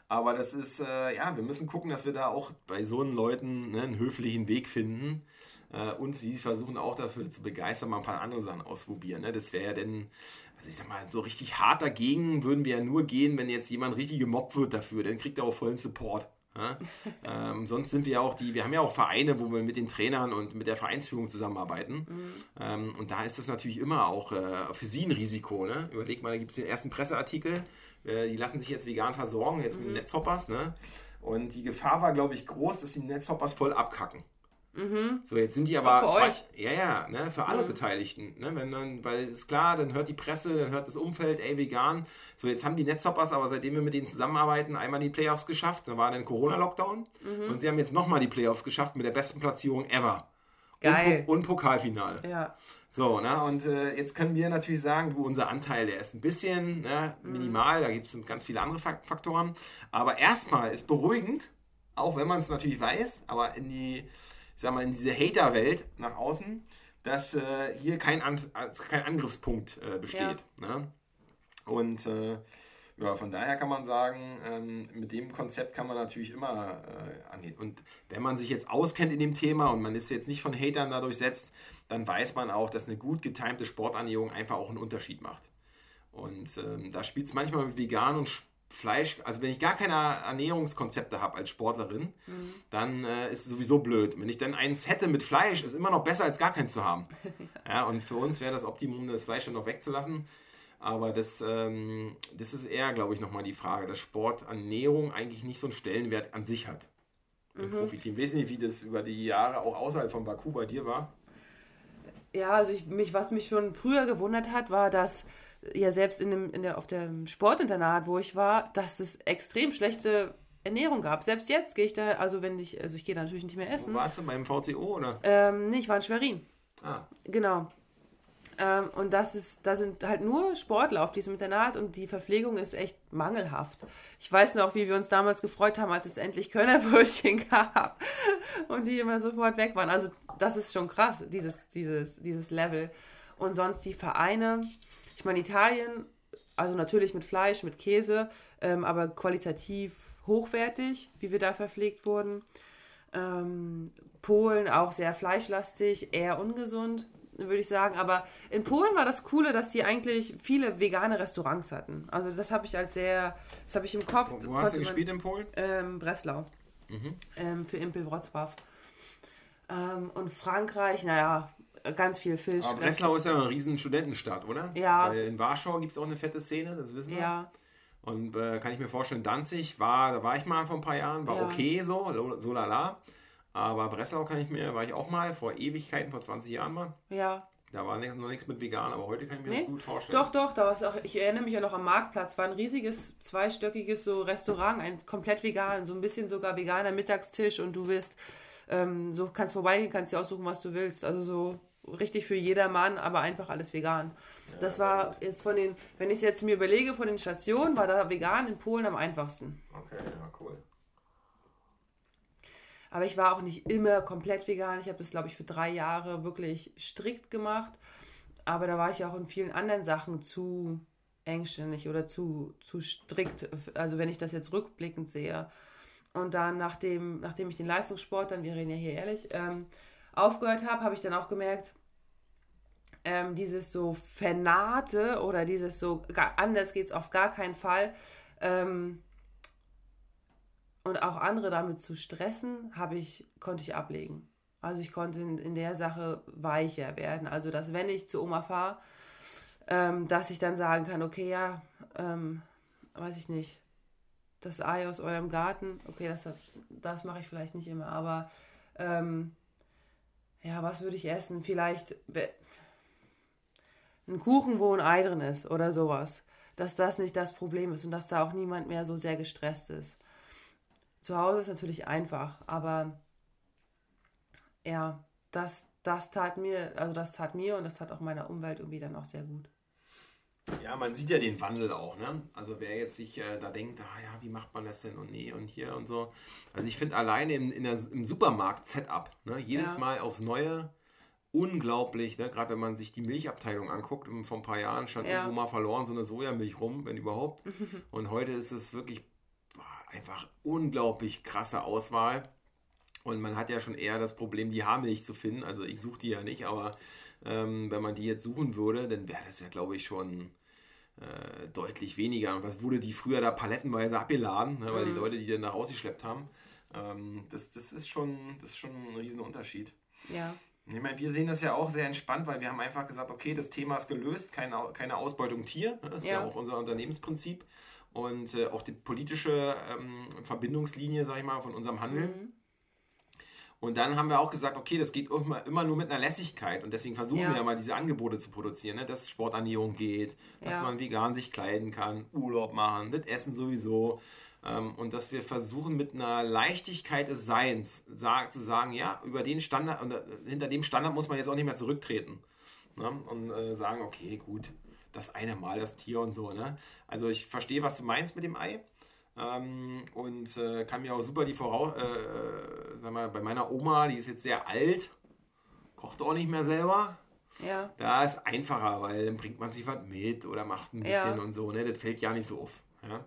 Aber das ist, äh, ja, wir müssen gucken, dass wir da auch bei so einen Leuten ne, einen höflichen Weg finden. Äh, und sie versuchen auch dafür zu begeistern, mal ein paar andere Sachen ausprobieren. Ne? Das wäre ja dann, also ich sag mal, so richtig hart dagegen würden wir ja nur gehen, wenn jetzt jemand richtig gemobbt wird dafür. Dann kriegt er auch vollen Support. Ja? ähm, sonst sind wir ja auch die, wir haben ja auch Vereine, wo wir mit den Trainern und mit der Vereinsführung zusammenarbeiten. Mhm. Ähm, und da ist das natürlich immer auch äh, für sie ein Risiko. Ne? Überleg mal, da gibt es den ersten Presseartikel, äh, die lassen sich jetzt vegan versorgen, jetzt mhm. mit Netzhoppers. Ne? Und die Gefahr war, glaube ich, groß, dass die Netzhoppers voll abkacken. Mhm. So, jetzt sind die aber zwei, euch. ja, ja, ne, für alle mhm. Beteiligten. Ne, wenn dann, weil ist klar, dann hört die Presse, dann hört das Umfeld, ey, vegan. So, jetzt haben die Netzhoppers aber seitdem wir mit denen zusammenarbeiten, einmal die Playoffs geschafft. Da war dann Corona-Lockdown. Mhm. Und sie haben jetzt nochmal die Playoffs geschafft mit der besten Platzierung ever. Geil. Und, und Pokalfinale. Ja. So, ne, und äh, jetzt können wir natürlich sagen, du, unser Anteil, der ist ein bisschen ne, mhm. minimal, da gibt es ganz viele andere Faktoren. Aber erstmal ist beruhigend, auch wenn man es natürlich weiß, aber in die ich sag mal, in diese Hater-Welt nach außen, dass äh, hier kein, An also kein Angriffspunkt äh, besteht. Ja. Ne? Und äh, ja, von daher kann man sagen, ähm, mit dem Konzept kann man natürlich immer äh, angehen. Und wenn man sich jetzt auskennt in dem Thema und man ist jetzt nicht von Hatern dadurch setzt, dann weiß man auch, dass eine gut getimte Sporternährung einfach auch einen Unterschied macht. Und ähm, da spielt es manchmal mit vegan und Fleisch, also wenn ich gar keine Ernährungskonzepte habe als Sportlerin, mhm. dann äh, ist es sowieso blöd. Wenn ich dann eins hätte mit Fleisch, ist immer noch besser als gar keins zu haben. ja, und für uns wäre das Optimum, das Fleisch dann noch wegzulassen. Aber das, ähm, das ist eher, glaube ich, nochmal die Frage, dass Sporternährung eigentlich nicht so einen Stellenwert an sich hat im mhm. Profiteam. Weiß nicht, wie das über die Jahre auch außerhalb von Baku bei dir war. Ja, also ich, mich, was mich schon früher gewundert hat, war, dass ja selbst in dem, in der, auf dem Sportinternat, wo ich war, dass es extrem schlechte Ernährung gab. Selbst jetzt gehe ich da, also wenn ich, also ich gehe da natürlich nicht mehr essen. Wo warst du beim VCO oder? Ähm, nee, ich war in Schwerin. Ah. Genau. Ähm, und das ist, da sind halt nur Sportler auf diesem Internat und die Verpflegung ist echt mangelhaft. Ich weiß noch, wie wir uns damals gefreut haben, als es endlich Kölnerbrötchen gab und die immer sofort weg waren. Also das ist schon krass, dieses, dieses, dieses Level. Und sonst die Vereine, ich meine, Italien, also natürlich mit Fleisch, mit Käse, ähm, aber qualitativ hochwertig, wie wir da verpflegt wurden. Ähm, Polen auch sehr fleischlastig, eher ungesund, würde ich sagen. Aber in Polen war das Coole, dass die eigentlich viele vegane Restaurants hatten. Also das habe ich als sehr, das habe ich im Kopf. Wo, wo hast du gespielt man, in Polen? Ähm, Breslau. Mhm. Ähm, für Impel Wrocław. Ähm, und Frankreich, naja, ganz viel Fisch. Aber Breslau ist ja eine riesen Studentenstadt, oder? Ja. Weil in Warschau gibt es auch eine fette Szene, das wissen wir. Ja. Und äh, kann ich mir vorstellen, Danzig war, da war ich mal vor ein paar Jahren, war ja. okay so, so lala. Aber Breslau kann ich mir, war ich auch mal, vor Ewigkeiten, vor 20 Jahren mal. Ja. Da war noch nichts mit vegan, aber heute kann ich mir nee? das gut vorstellen. Doch, doch, da war auch, ich erinnere mich ja noch am Marktplatz, war ein riesiges, zweistöckiges so Restaurant, ein komplett vegan, so ein bisschen sogar veganer Mittagstisch und du wirst, ähm, so kannst vorbeigehen, kannst dir aussuchen, was du willst. Also so richtig für jedermann, aber einfach alles vegan. Ja, das war jetzt von den, wenn ich es jetzt mir überlege, von den Stationen, war da vegan in Polen am einfachsten. Okay, ja, cool. Aber ich war auch nicht immer komplett vegan. Ich habe das, glaube ich, für drei Jahre wirklich strikt gemacht. Aber da war ich auch in vielen anderen Sachen zu engständig oder zu, zu strikt. Also wenn ich das jetzt rückblickend sehe. Und dann, nachdem, nachdem ich den Leistungssport, dann, wir reden ja hier ehrlich, ähm, aufgehört habe, habe ich dann auch gemerkt, ähm, dieses so Vernate oder dieses so anders geht es auf gar keinen Fall ähm, und auch andere damit zu stressen, habe ich, konnte ich ablegen. Also ich konnte in, in, der Sache weicher werden. Also dass wenn ich zu Oma fahre, ähm, dass ich dann sagen kann, okay, ja, ähm, weiß ich nicht, das Ei aus eurem Garten, okay, das, das mache ich vielleicht nicht immer, aber ähm, ja, was würde ich essen? Vielleicht ein Kuchen, wo ein Ei drin ist oder sowas. Dass das nicht das Problem ist und dass da auch niemand mehr so sehr gestresst ist. Zu Hause ist natürlich einfach, aber ja, das, das tat mir, also das tat mir und das tat auch meiner Umwelt irgendwie dann auch sehr gut. Ja, man sieht ja den Wandel auch, ne? Also wer jetzt sich äh, da denkt, ah ja, wie macht man das denn und nee und hier und so. Also ich finde alleine im, der, im Supermarkt-Setup, ne, jedes Ja. Mal aufs Neue, unglaublich, ne? Gerade wenn man sich die Milchabteilung anguckt, vor ein paar Jahren stand Ja. irgendwo mal verloren so eine Sojamilch rum, wenn überhaupt. Und heute ist es wirklich boah, einfach unglaublich krasse Auswahl. Und man hat ja schon eher das Problem, die Haarmilch zu finden. Also ich suche die ja nicht, aber ähm, wenn man die jetzt suchen würde, dann wäre das ja, glaube ich, schon äh, deutlich weniger. Und was wurde die früher da palettenweise abgeladen, ne, weil die Leute die dann da rausgeschleppt haben. Ähm, das, das, ist schon, das ist schon ein Riesenunterschied. Ja. Ich meine, wir sehen das ja auch sehr entspannt, weil wir haben einfach gesagt, okay, das Thema ist gelöst, keine, keine Ausbeutung Tier. ne, Das ist ja, Ja. auch unser Unternehmensprinzip. Und äh, auch die politische ähm, Verbindungslinie, sag ich mal, von unserem Handel. Mhm. Und dann haben wir auch gesagt, okay, das geht immer, immer nur mit einer Lässigkeit. Und deswegen versuchen Ja. wir ja mal diese Angebote zu produzieren, ne? dass Sporternährung geht, dass Ja. man vegan sich kleiden kann, Urlaub machen, das Essen sowieso. Ähm, und dass wir versuchen mit einer Leichtigkeit des Seins zu sagen, ja, über den Standard, und, äh, hinter dem Standard muss man jetzt auch nicht mehr zurücktreten. Ne? Und äh, sagen, okay, gut, das eine Mal, das Tier und so. Ne? Also ich verstehe, was du meinst mit dem Ei. Ähm, und äh, kann mir auch super die Voraus... Äh, äh, sag mal, bei meiner Oma, die ist jetzt sehr alt, kocht auch nicht mehr selber. Ja. Da ist einfacher, weil dann bringt man sich was mit oder macht ein bisschen Ja. und so. Ne? Das fällt ja nicht so auf. Ja?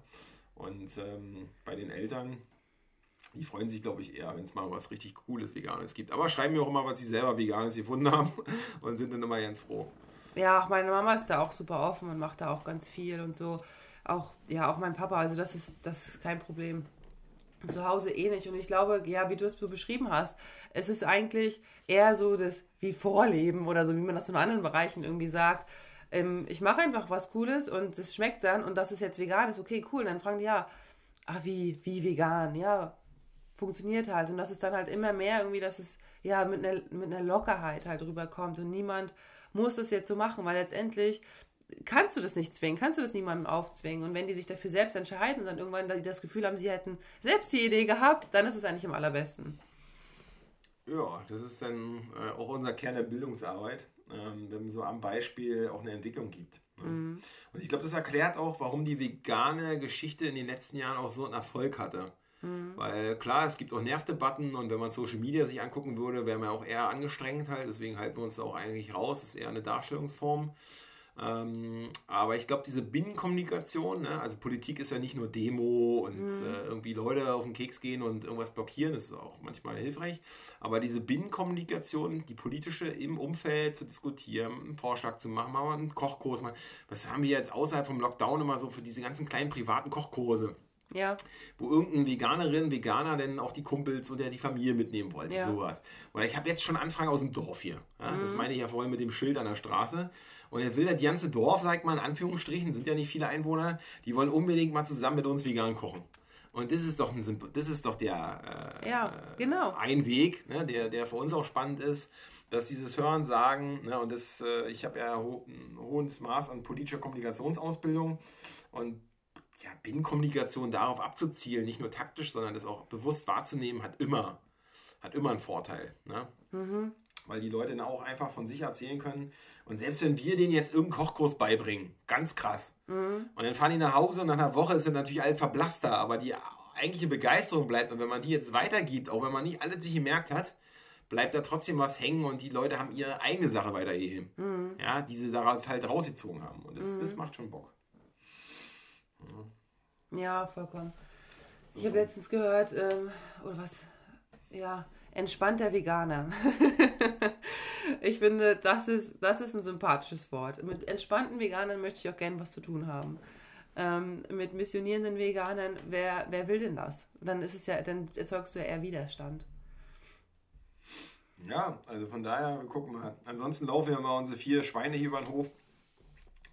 Und ähm, bei den Eltern, die freuen sich, glaube ich, eher, wenn es mal was richtig Cooles Veganes gibt. Aber schreiben mir auch immer, was sie selber Veganes gefunden haben und sind dann immer ganz froh. Ja, auch meine Mama ist da auch super offen und macht da auch ganz viel und so. Auch, ja, auch mein Papa, also das ist, das ist kein Problem. Zu Hause eh nicht. Und ich glaube, ja, wie du es so beschrieben hast, es ist eigentlich eher so das wie Vorleben oder so, wie man das in anderen Bereichen irgendwie sagt. Ähm, ich mache einfach was Cooles und es schmeckt dann und das ist jetzt vegan, ist okay, cool. Und dann fragen die, ja, ah, wie, wie vegan? Ja, funktioniert halt. Und das ist dann halt immer mehr irgendwie, dass es ja mit einer, mit einer Lockerheit halt rüberkommt und niemand muss das jetzt so machen, weil letztendlich kannst du das nicht zwingen, kannst du das niemandem aufzwingen. Und wenn die sich dafür selbst entscheiden und dann irgendwann da- das Gefühl haben, sie hätten selbst die Idee gehabt, dann ist es eigentlich am allerbesten. Ja, das ist dann äh, auch unser Kern der Bildungsarbeit, ähm, wenn so am Beispiel auch eine Entwicklung gibt. Ne? Und ich glaube, das erklärt auch, warum die vegane Geschichte in den letzten Jahren auch so einen Erfolg hatte. Weil klar, es gibt auch Nervdebatten und wenn man Social Media sich angucken würde, wären wir auch eher angestrengt halt. Deswegen halten wir uns da auch eigentlich raus. Das ist eher eine Darstellungsform. Ähm, aber ich glaube, diese Binnenkommunikation, ne, also Politik ist ja nicht nur Demo und äh, irgendwie Leute auf den Keks gehen und irgendwas blockieren, das ist auch manchmal hilfreich. Aber diese Binnenkommunikation, die politische im Umfeld zu diskutieren, einen Vorschlag zu machen, mal einen Kochkurs machen. Was haben wir jetzt außerhalb vom Lockdown immer so für diese ganzen kleinen privaten Kochkurse? Ja, wo irgendein Veganerin, Veganer denn auch die Kumpels oder die Familie mitnehmen wollte, Ja. sowas. Oder ich habe jetzt schon Anfragen aus dem Dorf hier. Ja, Das meine ich ja vorhin mit dem Schild an der Straße. Und er will das ganze Dorf, sagt man in Anführungsstrichen, sind ja nicht viele Einwohner, die wollen unbedingt mal zusammen mit uns vegan kochen. Und das ist doch, ein, das ist doch der äh, Ja, genau. ein Weg, ne, der, der für uns auch spannend ist, dass dieses Hören, Sagen, ne, und das, äh, ich habe ja ho ein hohes Maß an politischer Kommunikationsausbildung und ja, Binnenkommunikation darauf abzuzielen, nicht nur taktisch, sondern das auch bewusst wahrzunehmen, hat immer, hat immer einen Vorteil. Ne? Weil die Leute dann auch einfach von sich erzählen können. Und selbst wenn wir denen jetzt irgendeinen Kochkurs beibringen, ganz krass. Und dann fahren die nach Hause und nach einer Woche ist es natürlich alles verblasster, aber die eigentliche Begeisterung bleibt. Und wenn man die jetzt weitergibt, auch wenn man nicht alles sich gemerkt hat, bleibt da trotzdem was hängen und die Leute haben ihre eigene Sache weitergegeben. Ja, die sie daraus halt rausgezogen haben. Und das, das macht schon Bock. Ja, vollkommen. Ich habe letztens gehört, ähm, oder was? Ja, entspannter Veganer. ich finde, das ist, das ist ein sympathisches Wort. Mit entspannten Veganern möchte ich auch gerne was zu tun haben. Ähm, mit missionierenden Veganern, wer, wer will denn das? Dann ist es ja, dann erzeugst du ja eher Widerstand. Ja, also von daher, wir gucken mal. Ansonsten laufen wir mal unsere vier Schweine hier über den Hof.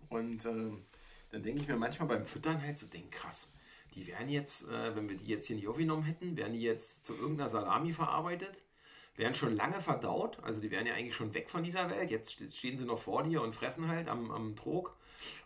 Und ähm, dann denke ich mir manchmal beim Füttern halt so, denk krass, die wären jetzt, äh, wenn wir die jetzt hier nicht aufgenommen hätten, wären die jetzt zu irgendeiner Salami verarbeitet, wären schon lange verdaut, also die wären ja eigentlich schon weg von dieser Welt. Jetzt ste- stehen sie noch vor dir und fressen halt am, am Trog.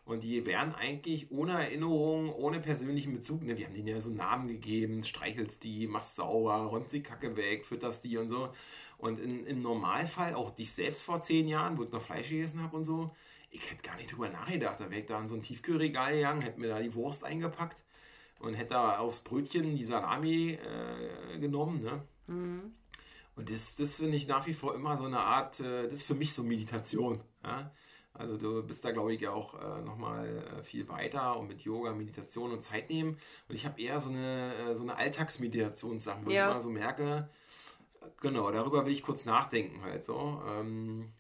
Und die wären eigentlich ohne Erinnerung, ohne persönlichen Bezug, ne, wir haben denen ja so Namen gegeben, streichelst die, machst sauber, räumst die Kacke weg, fütterst die und so. Und in, im Normalfall, auch dich selbst vor zehn Jahren, wo ich noch Fleisch gegessen habe und so, ich hätte gar nicht drüber nachgedacht. Da wäre ich da in so ein Tiefkühlregal gegangen, hätte mir da die Wurst eingepackt und hätte da aufs Brötchen die Salami äh, genommen. Ne? Mhm. Und das, das finde ich nach wie vor immer so eine Art, äh, das ist für mich so Meditation. Ja? Also du bist da, glaube ich, auch äh, nochmal äh, viel weiter und mit Yoga, Meditation und Zeit nehmen. Und ich habe eher so eine, äh, so eine Alltagsmeditationssachen, wo ja. ich immer so merke, genau, darüber will ich kurz nachdenken halt so. Ähm,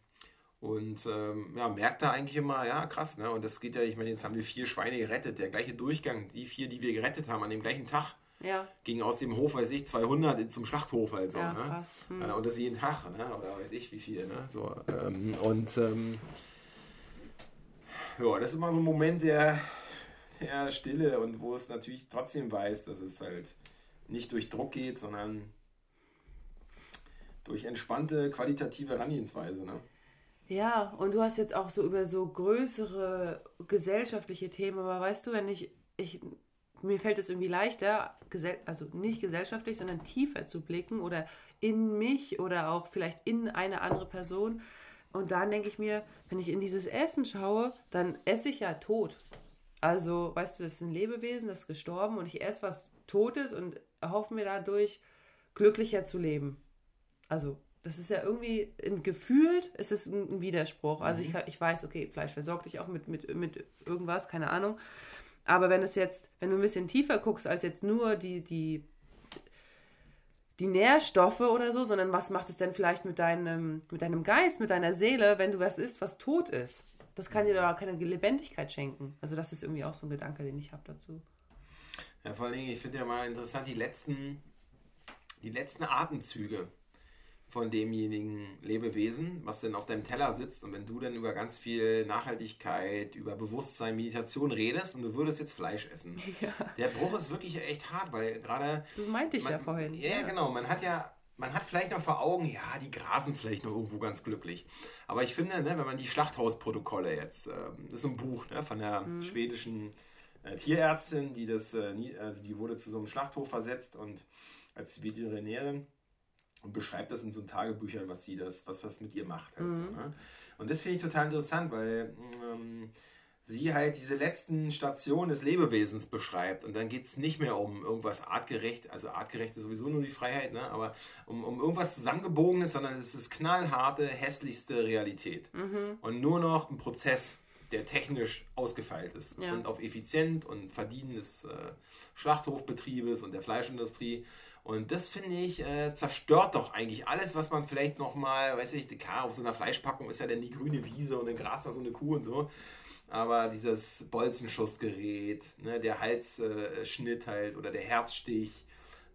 und ähm, ja, merkt da eigentlich immer, ja, krass, ne? Und das geht ja, ich meine, jetzt haben wir vier Schweine gerettet. Der gleiche Durchgang, die vier, die wir gerettet haben, an dem gleichen Tag, ja. ging aus dem Hof, weiß ich, 200 zum Schlachthof halt so. Ja, ne? krass. Hm. Äh, und das jeden Tag, ne? Oder weiß ich wie viel, ne? So, ähm, und ähm, ja, das ist immer so ein Moment der, der Stille und wo es natürlich trotzdem weiß, dass es halt nicht durch Druck geht, sondern durch entspannte, qualitative Herangehensweise. Ne? Ja, und du hast jetzt auch so über so größere gesellschaftliche Themen, aber weißt du, wenn ich, ich mir fällt es irgendwie leichter, also nicht gesellschaftlich, sondern tiefer zu blicken oder in mich oder auch vielleicht in eine andere Person. Und dann denke ich mir, wenn ich in dieses Essen schaue, dann esse ich ja tot. Also, weißt du, das ist ein Lebewesen, das ist gestorben und ich esse was Totes und erhoffe mir dadurch, glücklicher zu leben. Also, das ist ja irgendwie ein, gefühlt, ist es ein, Widerspruch. Also, mhm. ich, ich weiß, okay, Fleisch versorgt dich auch mit, mit, mit irgendwas, keine Ahnung. Aber wenn es jetzt, wenn du ein bisschen tiefer guckst als jetzt nur die, die die Nährstoffe oder so, sondern was macht es denn vielleicht mit deinem, mit deinem Geist, mit deiner Seele, wenn du was isst, was tot ist? Das kann dir da keine Lebendigkeit schenken. Also das ist irgendwie auch so ein Gedanke, den ich habe dazu. Ja, vor allen Dingen, ich finde ja mal interessant, die letzten, die letzten Atemzüge von demjenigen Lebewesen, was denn auf deinem Teller sitzt. Und wenn du dann über ganz viel Nachhaltigkeit, über Bewusstsein, Meditation redest und du würdest jetzt Fleisch essen. Ja. Der Bruch ist wirklich echt hart, weil gerade. Das meinte ich man, ja vorhin. Ja, ja, genau. Man hat ja. Man hat vielleicht noch vor Augen, ja, die grasen vielleicht noch irgendwo ganz glücklich. Aber ich finde, ne, wenn man die Schlachthausprotokolle jetzt, äh, das ist ein Buch ne, von der mhm. schwedischen äh, Tierärztin, die das, äh, nie, also die wurde zu so einem Schlachthof versetzt und als Veterinärin und beschreibt das in so Tagebüchern, was sie das, was was mit ihr macht. Halt mhm. so, ne? Und das finde ich total interessant, weil ähm, sie halt diese letzten Stationen des Lebewesens beschreibt. Und dann geht es nicht mehr um irgendwas artgerecht, also artgerecht ist sowieso nur die Freiheit, ne? aber um, um irgendwas zusammengebogenes, sondern es ist knallharte, hässlichste Realität. Mhm. Und nur noch ein Prozess, der technisch ausgefeilt ist ja. und auf effizient und Verdienen des äh, Schlachthofbetriebes und der Fleischindustrie. Und das finde ich, äh, zerstört doch eigentlich alles, was man vielleicht nochmal, weiß ich, klar, auf so einer Fleischpackung ist ja dann die grüne Wiese und ein Gras da so eine Kuh und so. Aber dieses Bolzenschussgerät, ne, der Halsschnitt halt oder der Herzstich,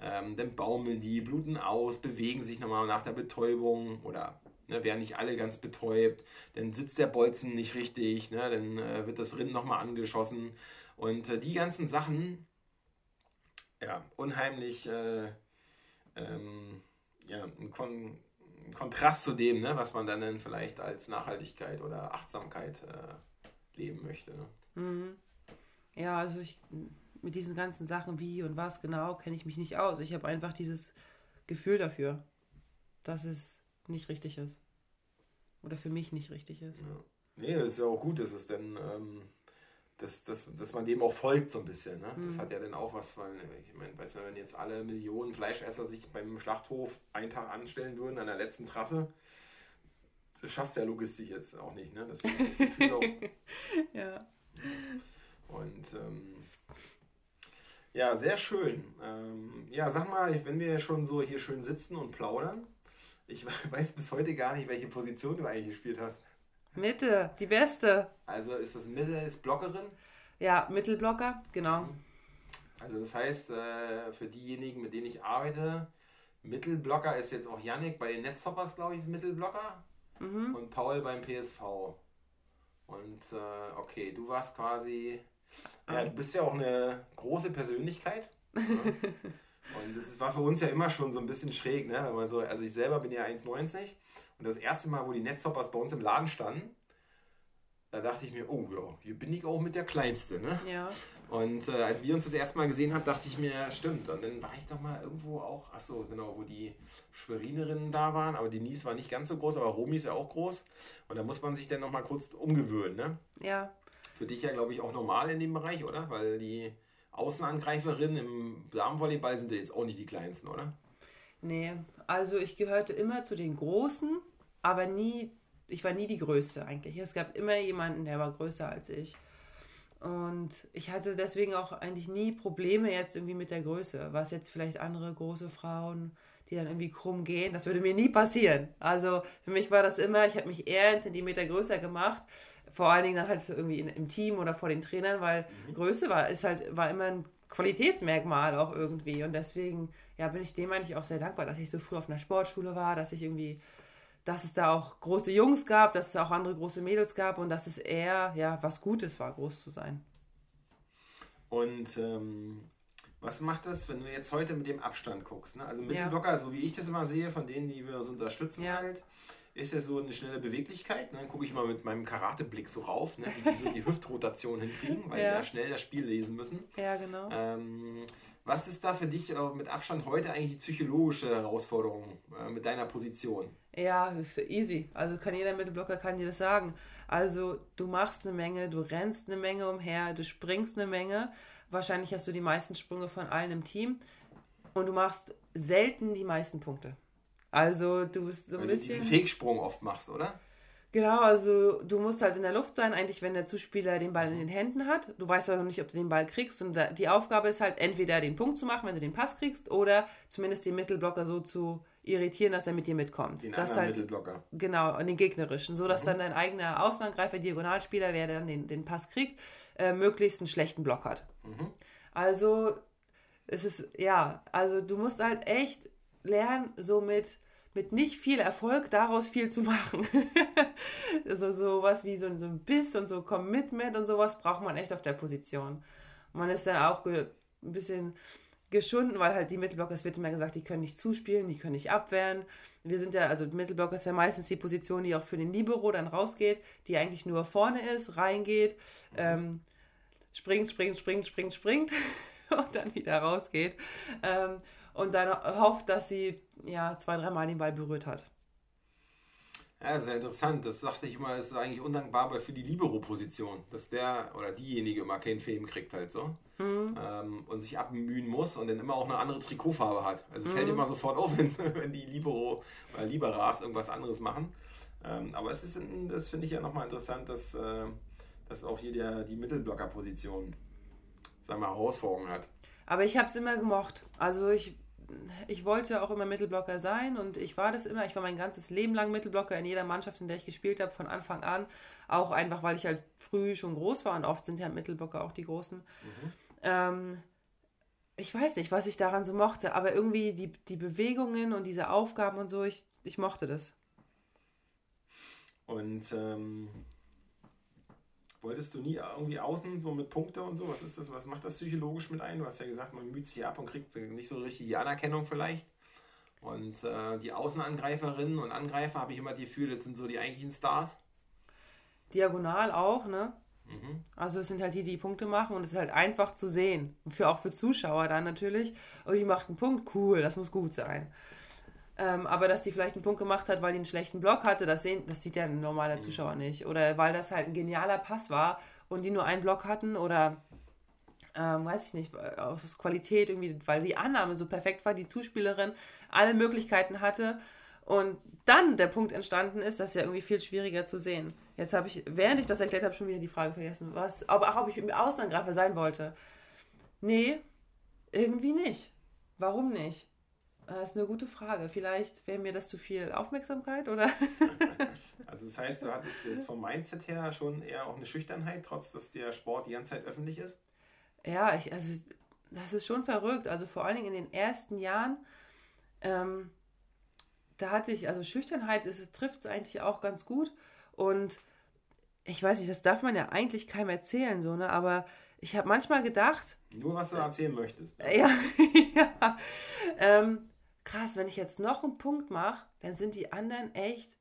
ähm, dann baumeln die, bluten aus, bewegen sich nochmal nach der Betäubung oder ne, werden nicht alle ganz betäubt, dann sitzt der Bolzen nicht richtig, ne, dann äh, wird das Rind nochmal angeschossen. Und äh, die ganzen Sachen, ja, unheimlich äh, ähm, ja, ein, Kon ein, Kontrast zu dem, ne, was man dann vielleicht als Nachhaltigkeit oder Achtsamkeit äh, leben möchte. Ne? Mhm. Ja, also ich mit diesen ganzen Sachen, wie und was genau, kenne ich mich nicht aus. Ich habe einfach dieses Gefühl dafür, dass es nicht richtig ist. Oder für mich nicht richtig ist. Ja. Nee, das ist ja auch gut, dass es denn ähm, dass, dass, dass man dem auch folgt so ein bisschen. Ne? Mhm. Das hat ja dann auch was, weil ich meine, weißt du, wenn jetzt alle Millionen Fleischesser sich beim Schlachthof einen Tag anstellen würden an der letzten Trasse, das schaffst du ja logistisch jetzt auch nicht. Ne? Deswegen ist das Gefühl auch. ja. Und ähm, ja, sehr schön. Ähm, ja, sag mal, wenn wir schon so hier schön sitzen und plaudern, ich weiß bis heute gar nicht, welche Position du eigentlich gespielt hast. Mitte, die beste. Also ist das Mitte ist Blockerin? Ja, Mittelblocker, genau. Also das heißt, äh, für diejenigen, mit denen ich arbeite, Mittelblocker ist jetzt auch Yannick bei den Netzhoppers, glaube ich, ist Mittelblocker. Mhm. Und Paul beim PSV. Und äh, okay, du warst quasi. Ja, du bist ja auch eine große Persönlichkeit. Ne? Und das war für uns ja immer schon so ein bisschen schräg, ne? Wenn man so, also ich selber bin ja 1,90 und das erste Mal, wo die Netzhoppers bei uns im Laden standen, da dachte ich mir, oh ja, hier bin ich auch mit der Kleinste. Ne? Ja. Und äh, als wir uns das erste Mal gesehen haben, dachte ich mir, ja, stimmt. Und dann war ich doch mal irgendwo auch, ach so, genau, wo die Schwerinerinnen da waren. Aber Denise war nicht ganz so groß, aber Romy ist ja auch groß. Und da muss man sich dann noch mal kurz umgewöhnen. Ne? Ja. Für dich ja, glaube ich, auch normal in dem Bereich, oder? Weil die Außenangreiferinnen im Damenvolleyball sind ja jetzt auch nicht die kleinsten, oder? Nee, also ich gehörte immer zu den Großen, aber nie, ich war nie die Größte eigentlich. Es gab immer jemanden, der war größer als ich. Und ich hatte deswegen auch eigentlich nie Probleme jetzt irgendwie mit der Größe, was jetzt vielleicht andere große Frauen, die dann irgendwie krumm gehen, das würde mir nie passieren. Also für mich war das immer, ich habe mich eher einen Zentimeter größer gemacht, vor allen Dingen dann halt so irgendwie in, im Team oder vor den Trainern, weil mhm. Größe war, ist halt, war immer ein Qualitätsmerkmal auch irgendwie. Und deswegen ja, bin ich dem eigentlich auch sehr dankbar, dass ich so früh auf einer Sportschule war, dass ich irgendwie, dass es da auch große Jungs gab, dass es auch andere große Mädels gab und dass es eher ja was Gutes war, groß zu sein. Und ähm, was macht das, wenn du jetzt heute mit dem Abstand guckst? Ne? Also Mittelblocker, ja. so wie ich das immer sehe, von denen, die wir uns unterstützen ja. halt, ist ja so eine schnelle Beweglichkeit. Ne? Dann gucke ich mal mit meinem Karateblick so rauf, ne? wie die so die Hüftrotation hinkriegen, weil ja. die ja schnell das Spiel lesen müssen. Ja, genau. Ähm, was ist da für dich äh, mit Abstand heute eigentlich die psychologische Herausforderung äh, mit deiner Position? Ja, ist easy. Also kann jeder Mittelblocker kann dir das sagen. Also du machst eine Menge, du rennst eine Menge umher, du springst eine Menge. Wahrscheinlich hast du die meisten Sprünge von allen im Team und du machst selten die meisten Punkte. Also du bist so ein Weil bisschen. du diesen Fegsprung oft machst, oder? Genau, also du musst halt in der Luft sein, eigentlich wenn der Zuspieler den Ball in den Händen hat. Du weißt aber noch nicht, ob du den Ball kriegst. Und die Aufgabe ist halt entweder den Punkt zu machen, wenn du den Pass kriegst, oder zumindest den Mittelblocker so zu irritieren, dass er mit dir mitkommt. Den das anderen halt, Mittelblocker. Genau, und den gegnerischen. So dass mhm. dann dein eigener Außenangreifer, Diagonalspieler, wer dann den, den Pass kriegt, äh, möglichst einen schlechten Block hat. Mhm. Also es ist, ja, also du musst halt echt lernen, so mit nicht viel Erfolg daraus viel zu machen. so sowas wie so, so ein Biss und so Commitment und sowas braucht man echt auf der Position. Man ist dann auch ein bisschen geschunden, weil halt die Mittelblocker, es wird immer gesagt, die können nicht zuspielen, die können nicht abwehren. Wir sind ja, also Mittelblocker ist ja meistens die Position, die auch für den Libero dann rausgeht, die eigentlich nur vorne ist, reingeht, ähm, springt, springt, springt, springt, springt und dann wieder rausgeht. Ähm, und dann hofft, dass sie ja zwei, dreimal den Ball berührt hat. Ja, sehr interessant. Das sagte ich mal, ist eigentlich undankbar für die Libero-Position, dass der oder diejenige immer keinen Film kriegt halt so mhm. ähm, und sich abmühen muss und dann immer auch eine andere Trikotfarbe hat. Also mhm. fällt immer sofort auf, wenn, wenn die Libero oder Liberas irgendwas anderes machen. Ähm, aber es ist, das finde ich ja nochmal interessant, dass, äh, dass auch hier der, die Mittelblocker-Position, sagen wir, Herausforderungen hat. Aber ich habe es immer gemocht. Also ich ich wollte auch immer Mittelblocker sein und ich war das immer. Ich war mein ganzes Leben lang Mittelblocker in jeder Mannschaft, in der ich gespielt habe, von Anfang an. Auch einfach, weil ich halt früh schon groß war und oft sind ja Mittelblocker auch die Großen. Mhm. Ähm, ich weiß nicht, was ich daran so mochte, aber irgendwie die, die Bewegungen und diese Aufgaben und so, ich, ich mochte das. Und ähm, Wolltest du nie irgendwie außen so mit Punkte und so? Was ist das? Was macht das psychologisch mit ein? Du hast ja gesagt, man müht sich ab und kriegt nicht so richtig die Anerkennung vielleicht. Und äh, die Außenangreiferinnen und Angreifer habe ich immer das Gefühl, das sind so die eigentlichen Stars. Diagonal auch, ne? Mhm. Also es sind halt die, die Punkte machen und es ist halt einfach zu sehen. Für, auch für Zuschauer dann natürlich. Oh, die macht einen Punkt, cool, das muss gut sein. Ähm, aber dass die vielleicht einen Punkt gemacht hat, weil die einen schlechten Block hatte, das, sehen, das sieht ja ein normaler mhm. Zuschauer nicht. Oder weil das halt ein genialer Pass war und die nur einen Block hatten oder ähm, weiß ich nicht, aus Qualität irgendwie, weil die Annahme so perfekt war, die Zuspielerin alle Möglichkeiten hatte und dann der Punkt entstanden ist, das ist ja irgendwie viel schwieriger zu sehen. Jetzt habe ich, während ich das erklärt habe, schon wieder die Frage vergessen, was, aber auch ob ich Außenangreifer sein wollte. Nee, irgendwie nicht. Warum nicht? Das ist eine gute Frage. Vielleicht wäre mir das zu viel Aufmerksamkeit, oder? also das heißt, du hattest jetzt vom Mindset her schon eher auch eine Schüchternheit, trotz dass der Sport die ganze Zeit öffentlich ist? Ja, ich, also das ist schon verrückt. Also vor allen Dingen in den ersten Jahren, ähm, da hatte ich, also Schüchternheit trifft es eigentlich auch ganz gut. Und ich weiß nicht, das darf man ja eigentlich keinem erzählen, so, ne? Aber ich habe manchmal gedacht. Nur was du erzählen möchtest. Ja, ja. Ähm, krass, wenn ich jetzt noch einen Punkt mache, dann sind die anderen echt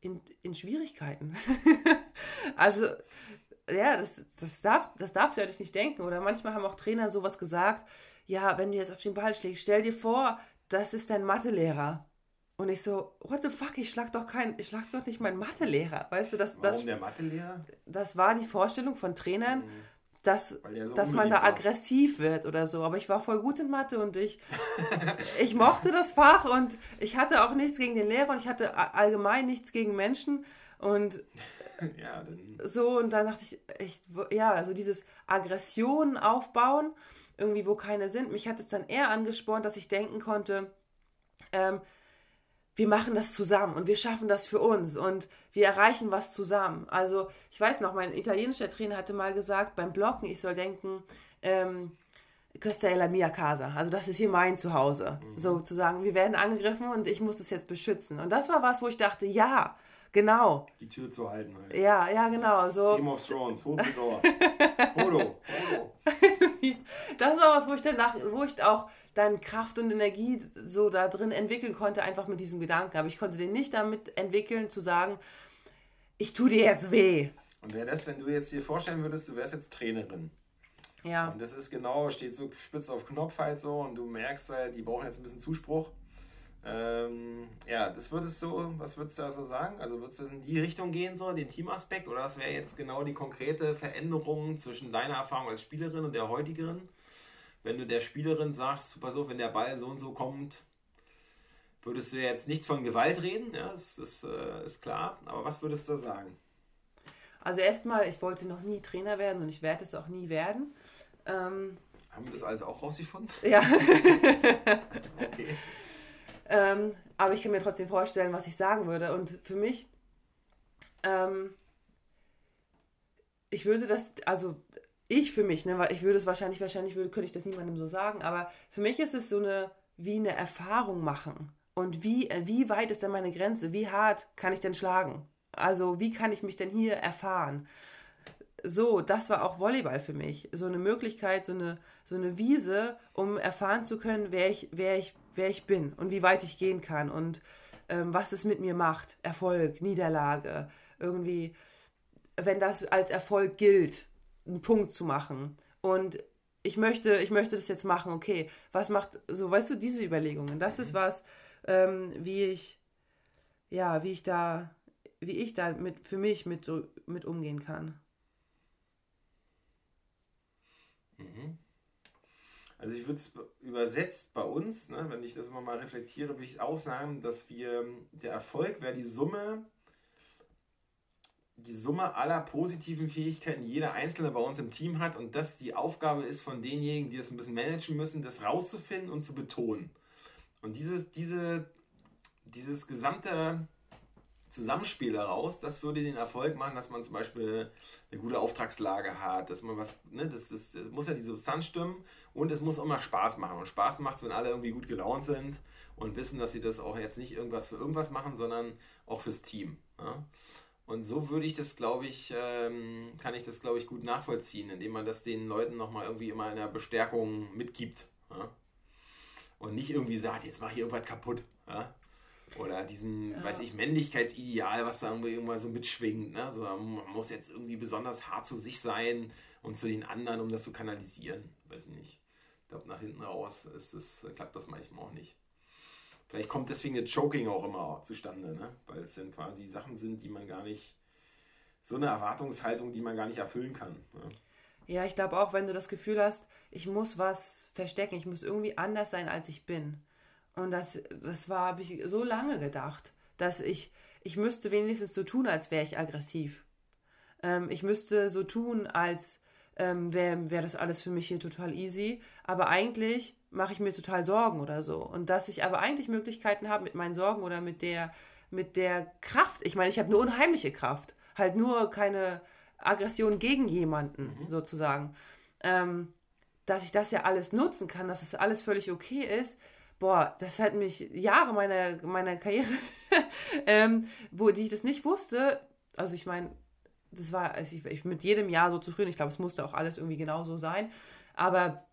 in, in Schwierigkeiten. also, ja, das, das, darf, das darfst du ja nicht denken. Oder manchmal haben auch Trainer sowas gesagt, ja, wenn du jetzt auf den Ball schlägst, stell dir vor, das ist dein Mathelehrer. Und ich so, what the fuck, ich schlag doch kein, ich schlag doch nicht meinen Mathelehrer. Weißt du, das, Warum das, der Mathelehrer? das war die Vorstellung von Trainern, Mhm. Dass, so dass man da war. aggressiv wird oder so. Aber ich war voll gut in Mathe und ich, ich mochte das Fach und ich hatte auch nichts gegen den Lehrer und ich hatte allgemein nichts gegen Menschen. Und Ja, dann. so, und dann dachte ich, wo- ja, also dieses Aggressionen aufbauen, irgendwie wo keine sind, mich hat es dann eher angespornt, dass ich denken konnte, ähm, wir machen das zusammen und wir schaffen das für uns und wir erreichen was zusammen. Also ich weiß noch, mein italienischer Trainer hatte mal gesagt, beim Blocken, ich soll denken, ähm, Questa è la mia casa. Also das ist hier mein Zuhause. Sozusagen, wir werden angegriffen und ich muss das jetzt beschützen. Und das war was, wo ich dachte, ja, genau. Die Tür zu halten halt. Ja, ja, genau. So. Game of Thrones, hold the door. Holo, Holo. Das war was, wo ich danach, wo ich auch dann Kraft und Energie so da drin entwickeln konnte, einfach mit diesem Gedanken. Aber ich konnte den nicht damit entwickeln, zu sagen, ich tue dir jetzt weh. Und wäre das, wenn du jetzt dir vorstellen würdest, du wärst jetzt Trainerin. Ja, Und das ist genau, steht so spitz auf Knopf halt so und du merkst halt, die brauchen jetzt ein bisschen Zuspruch. Ähm, ja, das würdest du, was würdest du da so sagen? Also würdest du in die Richtung gehen, so, den Teamaspekt? Oder was wäre jetzt genau die konkrete Veränderung zwischen deiner Erfahrung als Spielerin und der heutigeren? Wenn du der Spielerin sagst, pass auf, wenn der Ball so und so kommt, würdest du jetzt nichts von Gewalt reden, ja, das ist, äh, ist klar. Aber was würdest du da sagen? also erstmal, ich wollte noch nie Trainer werden und ich werde es auch nie werden. Ähm, Haben wir das alles auch rausgefunden? ja, Okay. Ähm, aber ich kann mir trotzdem vorstellen, was ich sagen würde. Und für mich, ähm, ich würde das, also ich für mich, ne, weil ich würde es wahrscheinlich, wahrscheinlich würde, könnte ich das niemandem so sagen, aber für mich ist es so eine, wie eine Erfahrung machen. Und wie, wie weit ist denn meine Grenze? Wie hart kann ich denn schlagen? Also, wie kann ich mich denn hier erfahren? So, das war auch Volleyball für mich. So eine Möglichkeit, so eine, so eine Wiese, um erfahren zu können, wer ich, wer ich, wer ich bin und wie weit ich gehen kann und ähm, was es mit mir macht. Erfolg, Niederlage, irgendwie, wenn das als Erfolg gilt, einen Punkt zu machen. Und ich möchte, ich möchte das jetzt machen, okay, was macht, so, weißt du, diese Überlegungen, das ist was, ähm, wie ich, ja, wie ich da, wie ich da mit, für mich mit, mit umgehen kann. Also ich würde es übersetzt bei uns, ne, wenn ich das immer mal reflektiere, würde ich auch sagen, dass wir, der Erfolg wäre die Summe, die Summe aller positiven Fähigkeiten, die jeder Einzelne bei uns im Team hat und das die Aufgabe ist von denjenigen, die das ein bisschen managen müssen, das rauszufinden und zu betonen. Und dieses, diese, dieses gesamte Zusammenspiel daraus, das würde den Erfolg machen, dass man zum Beispiel eine gute Auftragslage hat, dass man was, ne, das, das, das muss ja die Substanz stimmen und es muss auch mal Spaß machen. Und Spaß macht es, wenn alle irgendwie gut gelaunt sind und wissen, dass sie das auch jetzt nicht irgendwas für irgendwas machen, sondern auch fürs Team. Ja? Und so würde ich das, glaube ich, ähm, kann ich das, glaube ich, gut nachvollziehen, indem man das den Leuten nochmal irgendwie immer in der Bestärkung mitgibt. Ja? Und nicht irgendwie sagt, jetzt mache ich irgendwas kaputt. Ja? Oder diesen, Ja. weiß ich, Männlichkeitsideal, was da irgendwie immer so mitschwingt. Ne? So, man muss jetzt irgendwie besonders hart zu sich sein und zu den anderen, um das zu kanalisieren. Weiß ich nicht. Ich glaube, nach hinten raus ist das, klappt das manchmal auch nicht. Vielleicht kommt deswegen das Choking auch immer zustande, ne? weil es dann quasi Sachen sind, die man gar nicht, so eine Erwartungshaltung, die man gar nicht erfüllen kann. Ne? Ja, ich glaube auch, wenn du das Gefühl hast, ich muss was verstecken, ich muss irgendwie anders sein, als ich bin. Und das, das war, habe ich so lange gedacht, dass ich, ich müsste wenigstens so tun, als wäre ich aggressiv. Ähm, ich müsste so tun, als ähm, wäre wär das alles für mich hier total easy. Aber eigentlich mache ich mir total Sorgen oder so. Und dass ich aber eigentlich Möglichkeiten habe mit meinen Sorgen oder mit der, mit der Kraft. Ich meine, ich habe eine unheimliche Kraft. Halt nur keine Aggression gegen jemanden, sozusagen. Ähm, dass ich das ja alles nutzen kann, dass es alles völlig okay ist. Boah, das hat mich Jahre meiner, meiner Karriere, ähm, wo die ich das nicht wusste. Also ich meine, das war also ich, ich mit jedem Jahr so zufrieden. Ich glaube, es musste auch alles irgendwie genau so sein. Aber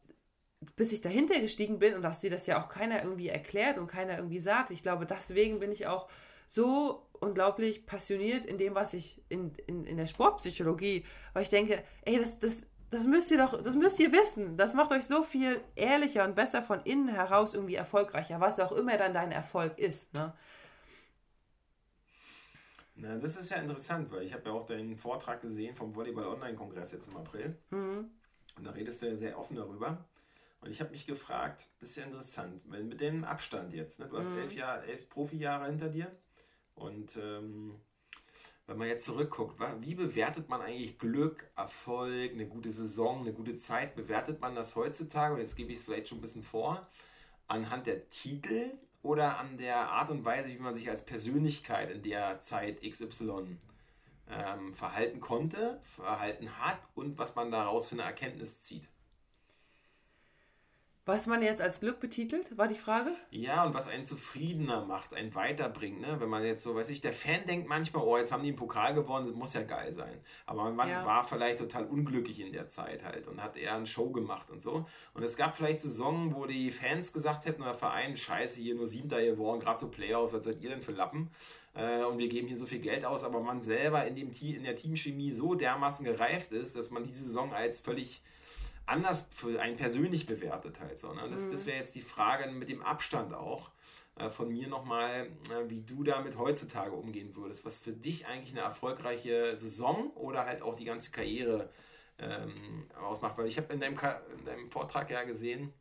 bis ich dahinter gestiegen bin und dass dir das ja auch keiner irgendwie erklärt und keiner irgendwie sagt, ich glaube, deswegen bin ich auch so unglaublich passioniert in dem, was ich in, in, in der Sportpsychologie, weil ich denke, ey, das, das, das müsst ihr doch, das müsst ihr wissen. Das macht euch so viel ehrlicher und besser von innen heraus irgendwie erfolgreicher, was auch immer dann dein Erfolg ist. Ne? Na, das ist ja interessant, weil ich habe ja auch deinen Vortrag gesehen vom Volleyball Online-Kongress jetzt im April. Mhm. Und da redest du ja sehr offen darüber. Und ich habe mich gefragt, das ist ja interessant, wenn mit dem Abstand jetzt, ne? du hast Mhm. elf, Jahr, elf Profijahre hinter dir und ähm, wenn man jetzt zurückguckt, wie bewertet man eigentlich Glück, Erfolg, eine gute Saison, eine gute Zeit? Bewertet man das heutzutage, und jetzt gebe ich es vielleicht schon ein bisschen vor, anhand der Titel oder an der Art und Weise, wie man sich als Persönlichkeit in der Zeit XY ähm, verhalten konnte, verhalten hat und was man daraus für eine Erkenntnis zieht? Was man jetzt als Glück betitelt, war die Frage? Ja, und was einen zufriedener macht, einen weiterbringt. Ne? Wenn man jetzt so, weiß ich, der Fan denkt manchmal, oh, jetzt haben die einen Pokal gewonnen, das muss ja geil sein. Aber man Ja. war vielleicht total unglücklich in der Zeit halt und hat eher eine Show gemacht und so. Und es gab vielleicht Saisonen, wo die Fans gesagt hätten, der Verein, scheiße, hier nur Siebter geworden, gerade so Playoffs, was seid ihr denn für Lappen? Äh, und wir geben hier so viel Geld aus, aber man selber in, dem, in der Teamchemie so dermaßen gereift ist, dass man diese Saison als völlig anders für einen persönlich bewertet halt so. Ne? Das, das wäre jetzt die Frage mit dem Abstand auch äh, von mir nochmal, äh, wie du damit heutzutage umgehen würdest. Was für dich eigentlich eine erfolgreiche Saison oder halt auch die ganze Karriere ähm, ausmacht. Weil ich habe in, deinem Ka- in deinem Vortrag ja gesehen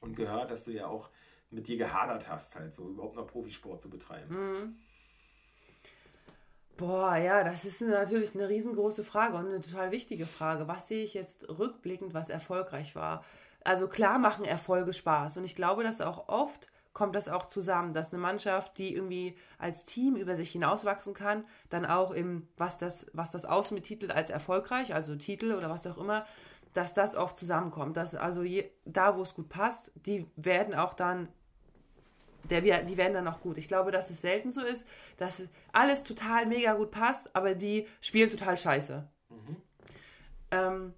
und gehört, dass du ja auch mit dir gehadert hast, halt so überhaupt noch Profisport zu betreiben. Mhm. Boah, ja, das ist natürlich eine riesengroße Frage und eine total wichtige Frage. Was sehe ich jetzt rückblickend, was erfolgreich war? Also klar machen Erfolge Spaß und ich glaube, dass auch oft kommt das auch zusammen, dass eine Mannschaft, die irgendwie als Team über sich hinauswachsen kann, dann auch im, was das, was das Außen betitelt als erfolgreich, also Titel oder was auch immer, dass das oft zusammenkommt. Dass also je, da, wo es gut passt, die werden auch dann der, die werden dann auch gut. Ich glaube, dass es selten so ist, dass alles total mega gut passt, aber die spielen total scheiße. Mhm. Ähm,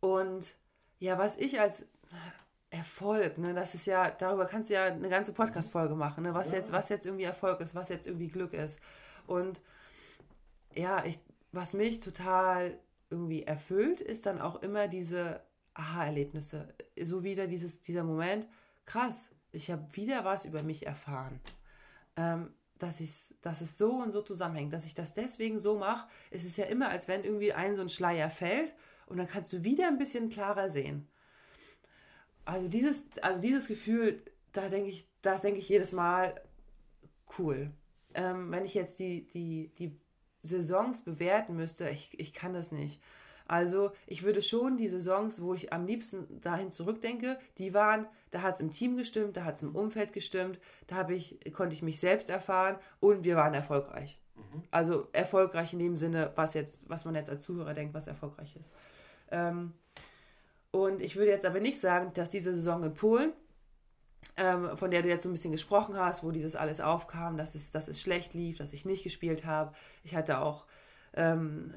und ja, was ich als Erfolg, ne, das ist ja, darüber kannst du ja eine ganze Podcast-Folge machen, ne, was, Ja. jetzt, was jetzt irgendwie Erfolg ist, was jetzt irgendwie Glück ist. Und ja, ich, was mich total irgendwie erfüllt, ist dann auch immer diese Aha-Erlebnisse. So wieder dieses, dieser Moment, krass, ich habe wieder was über mich erfahren. Ähm, dass, ich's, dass es so und so zusammenhängt, dass ich das deswegen so mache. Es ist ja immer, als wenn irgendwie ein so ein Schleier fällt und dann kannst du wieder ein bisschen klarer sehen. Also dieses, also dieses Gefühl, da denke ich, da denke ich jedes Mal, cool. Ähm, wenn ich jetzt die, die, die Saisons bewerten müsste, ich, ich kann das nicht. Also ich würde schon die Saisons, wo ich am liebsten dahin zurückdenke, die waren, da hat es im Team gestimmt, da hat es im Umfeld gestimmt, da habe ich, konnte ich mich selbst erfahren und wir waren erfolgreich. Also erfolgreich in dem Sinne, was jetzt, was man jetzt als Zuhörer denkt, was erfolgreich ist. Ähm, und ich würde jetzt aber nicht sagen, dass diese Saison in Polen, ähm, von der du jetzt so ein bisschen gesprochen hast, wo dieses alles aufkam, dass es, dass es schlecht lief, dass ich nicht gespielt habe. Ich hatte auch ähm,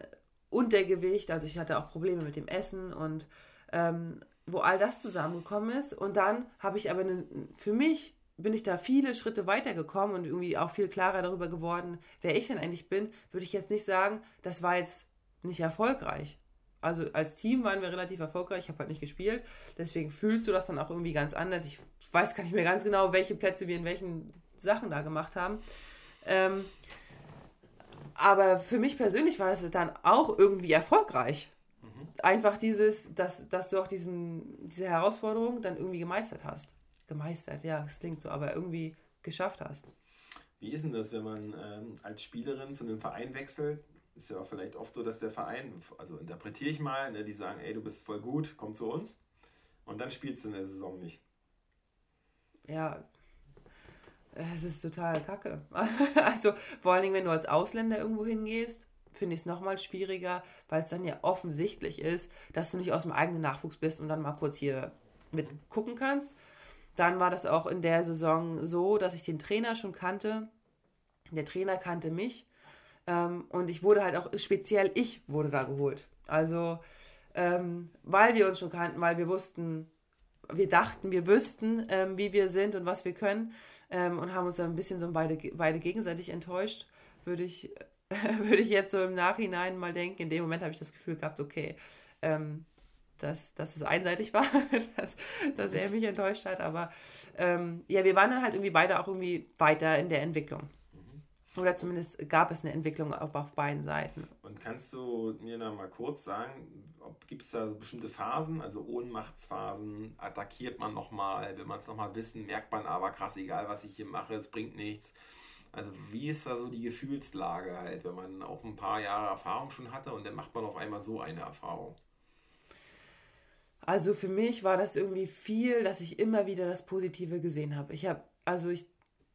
Untergewicht, also ich hatte auch Probleme mit dem Essen und ähm, wo all das zusammengekommen ist. Und dann habe ich aber eine, für mich bin ich da viele Schritte weitergekommen und irgendwie auch viel klarer darüber geworden, wer ich denn eigentlich bin, würde ich jetzt nicht sagen, das war jetzt nicht erfolgreich. Also als Team waren wir relativ erfolgreich, ich habe halt nicht gespielt, deswegen fühlst du das dann auch irgendwie ganz anders. Ich weiß gar nicht mehr ganz genau, welche Plätze wir in welchen Sachen da gemacht haben. Ähm, aber für mich persönlich war das dann auch irgendwie erfolgreich. Einfach dieses, dass, dass du auch diesen, diese Herausforderung dann irgendwie gemeistert hast. Gemeistert, ja, es klingt so, aber irgendwie geschafft hast. Wie ist denn das, wenn man ähm, als Spielerin zu einem Verein wechselt? Ist ja auch vielleicht oft so, dass der Verein, also interpretiere ich mal, ne, die sagen, ey, du bist voll gut, komm zu uns. Und dann spielst du in der Saison nicht. Ja, es ist total kacke. Also vor allen Dingen, wenn du als Ausländer irgendwo hingehst, finde ich es nochmal schwieriger, weil es dann ja offensichtlich ist, dass du nicht aus dem eigenen Nachwuchs bist und dann mal kurz hier mit gucken kannst. Dann war das auch in der Saison so, dass ich den Trainer schon kannte. Der Trainer kannte mich. Ähm, und ich wurde halt auch, speziell ich wurde da geholt. Also, ähm, weil wir uns schon kannten, weil wir wussten, wir dachten, wir wüssten, ähm, wie wir sind und was wir können ähm, und haben uns dann ein bisschen so beide, beide gegenseitig enttäuscht, würde ich, würde ich jetzt so im Nachhinein mal denken. In dem Moment habe ich das Gefühl gehabt, okay, ähm, dass, dass es einseitig war, dass, dass er mich enttäuscht hat. Aber ähm, ja, wir waren dann halt irgendwie beide auch irgendwie weiter in der Entwicklung. Oder zumindest gab es eine Entwicklung auch auf beiden Seiten. Und kannst du mir noch mal kurz sagen, gibt es da so bestimmte Phasen, also Ohnmachtsphasen, attackiert man nochmal, will man es nochmal wissen, merkt man aber krass, egal was ich hier mache, es bringt nichts. Also wie ist da so die Gefühlslage halt, wenn man auch ein paar Jahre Erfahrung schon hatte und dann macht man auf einmal so eine Erfahrung? Also für mich war das irgendwie viel, dass ich immer wieder das Positive gesehen habe. Ich habe, also ich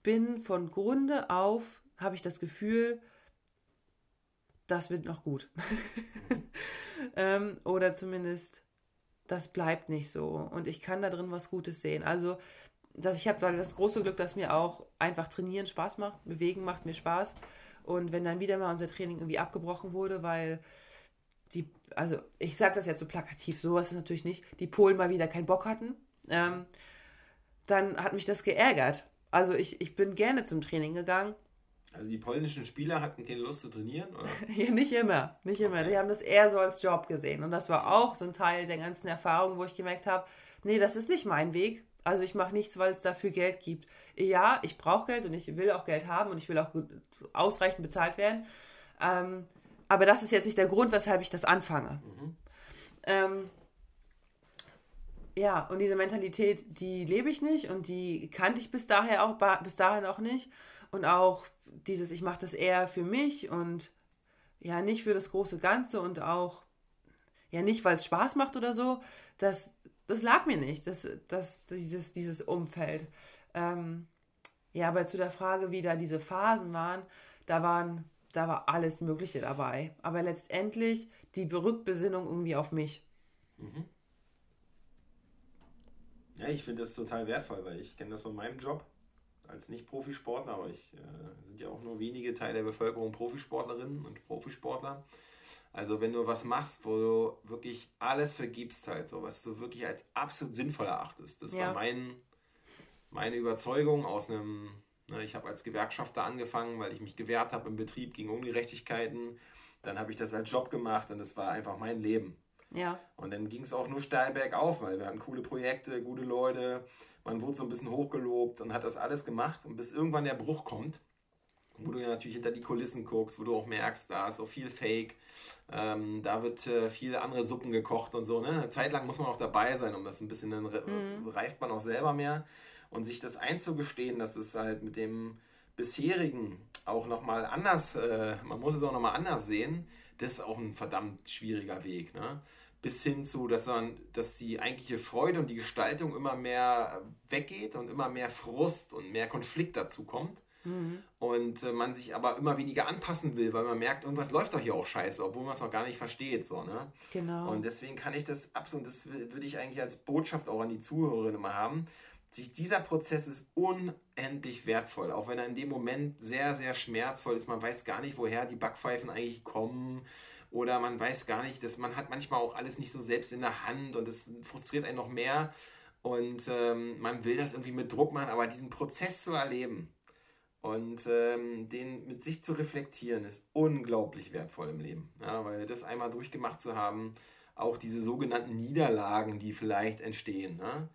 bin von Grunde auf, habe ich das Gefühl, das wird noch gut. ähm, oder zumindest, das bleibt nicht so. Und ich kann da drin was Gutes sehen. Also, dass ich habe das große Glück, dass mir auch einfach trainieren Spaß macht, bewegen macht mir Spaß. Und wenn dann wieder mal unser Training irgendwie abgebrochen wurde, weil die, also ich sage das jetzt so plakativ, sowas ist natürlich nicht, die Polen mal wieder keinen Bock hatten, ähm, dann hat mich das geärgert. Also ich, ich bin gerne zum Training gegangen. Also die polnischen Spieler hatten keine Lust zu trainieren, oder? ja, nicht immer, nicht immer. Okay. Die haben das eher so als Job gesehen. Und das war auch so ein Teil der ganzen Erfahrung, wo ich gemerkt habe, nee, das ist nicht mein Weg. Also ich mache nichts, weil es dafür Geld gibt. Ja, ich brauche Geld und ich will auch Geld haben und ich will auch gut, ausreichend bezahlt werden. Ähm, aber das ist jetzt nicht der Grund, weshalb ich das anfange. Mhm. Ähm, ja, und diese Mentalität, die lebe ich nicht und die kannte ich bis dahin auch, bis dahin auch nicht. Und auch dieses, ich mache das eher für mich und ja, nicht für das große Ganze und auch ja nicht, weil es Spaß macht oder so. Das, das lag mir nicht, das, das, dieses, dieses Umfeld. Ähm, ja, aber zu der Frage, wie da diese Phasen waren, da waren da war alles Mögliche dabei. Aber letztendlich die Rückbesinnung irgendwie auf mich. Mhm. Ja, ich finde das total wertvoll, weil ich kenne das von meinem Job als Nicht-Profisportler, aber ich äh, sind ja auch nur wenige Teile der Bevölkerung Profisportlerinnen und Profisportler. Also wenn du was machst, wo du wirklich alles vergibst halt, so was du wirklich als absolut sinnvoll erachtest. Das ja. war mein, meine Überzeugung aus einem Ne, ich habe als Gewerkschafter angefangen, weil ich mich gewehrt habe im Betrieb gegen Ungerechtigkeiten. Dann habe ich das als Job gemacht und das war einfach mein Leben. Ja. Und dann ging es auch nur steil bergauf, weil wir hatten coole Projekte, gute Leute. Man wurde so ein bisschen hochgelobt und hat das alles gemacht. Und bis irgendwann der Bruch kommt, wo du ja natürlich hinter die Kulissen guckst, wo du auch merkst, da ist so viel Fake, ähm, da wird äh, viele andere Suppen gekocht und so. Ne? Eine Zeit lang muss man auch dabei sein, um das ein bisschen, dann mhm. reift man auch selber mehr und sich das einzugestehen, dass es halt mit dem bisherigen auch nochmal anders, äh, man muss es auch nochmal anders sehen, das ist auch ein verdammt schwieriger Weg. Ne? Bis hin zu, dass, man, dass die eigentliche Freude und die Gestaltung immer mehr weggeht und immer mehr Frust und mehr Konflikt dazu kommt. Mhm. Und äh, man sich aber immer weniger anpassen will, weil man merkt, irgendwas läuft doch hier auch scheiße, obwohl man es noch gar nicht versteht. So, ne? Genau. Und deswegen kann ich das absolut, das würde ich eigentlich als Botschaft auch an die Zuhörerinnen immer haben dieser Prozess ist unendlich wertvoll, auch wenn er in dem Moment sehr, sehr schmerzvoll ist. Man weiß gar nicht, woher die Backpfeifen eigentlich kommen oder man weiß gar nicht, dass man hat manchmal auch alles nicht so selbst in der Hand und das frustriert einen noch mehr und ähm, man will das irgendwie mit Druck machen, aber diesen Prozess zu erleben und ähm, den mit sich zu reflektieren, ist unglaublich wertvoll im Leben, ja, weil das einmal durchgemacht zu haben, auch diese sogenannten Niederlagen, die vielleicht entstehen, ne?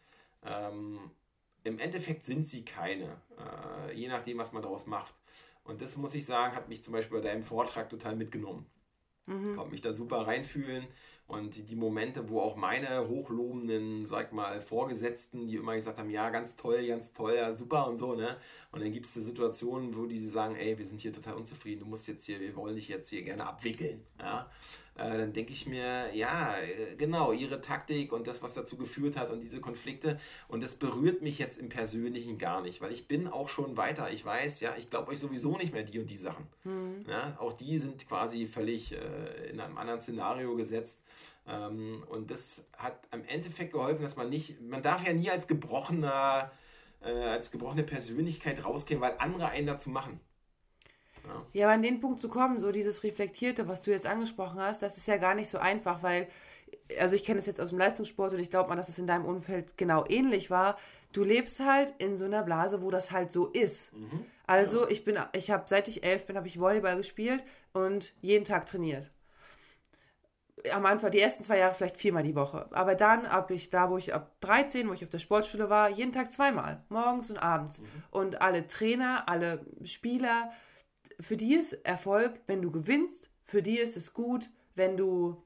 ähm, im Endeffekt sind sie keine, äh, je nachdem, was man daraus macht. Und das muss ich sagen, hat mich zum Beispiel bei deinem Vortrag total mitgenommen. Mhm. Konnte mich da super reinfühlen. Und die Momente, wo auch meine hochlobenden, sag mal, Vorgesetzten, die immer gesagt haben, ja, ganz toll, ganz toll, ja, super und so, ne? Und dann gibt es Situationen, wo die sagen, ey, wir sind hier total unzufrieden, du musst jetzt hier, wir wollen dich jetzt hier gerne abwickeln, ja? Äh, dann denke ich mir, ja, äh, genau, ihre Taktik und das, was dazu geführt hat und diese Konflikte. Und das berührt mich jetzt im Persönlichen gar nicht, weil ich bin auch schon weiter. Ich weiß, ja, ich glaube euch sowieso nicht mehr die und die Sachen. Mhm. Ja, auch die sind quasi völlig äh, in einem anderen Szenario gesetzt. Ähm, und das hat am Endeffekt geholfen, dass man nicht, man darf ja nie als gebrochener, äh, als gebrochene Persönlichkeit rausgehen, weil andere einen dazu machen. Ja. ja, aber an den Punkt zu kommen, so dieses Reflektierte, was du jetzt angesprochen hast, das ist ja gar nicht so einfach, weil also ich kenne es jetzt aus dem Leistungssport und ich glaube mal, dass es in deinem Umfeld genau ähnlich war. Du lebst halt in so einer Blase, wo das halt so ist. Mhm. Also ich bin, ich habe seit ich elf bin, habe ich Volleyball gespielt und jeden Tag trainiert. Am Anfang, die ersten zwei Jahre vielleicht viermal die Woche. Aber dann, ab ich da, wo ich ab 13, wo ich auf der Sportschule war, jeden Tag zweimal, morgens und abends. Mhm. Und alle Trainer, alle Spieler, für die ist Erfolg, wenn du gewinnst, für die ist es gut, wenn du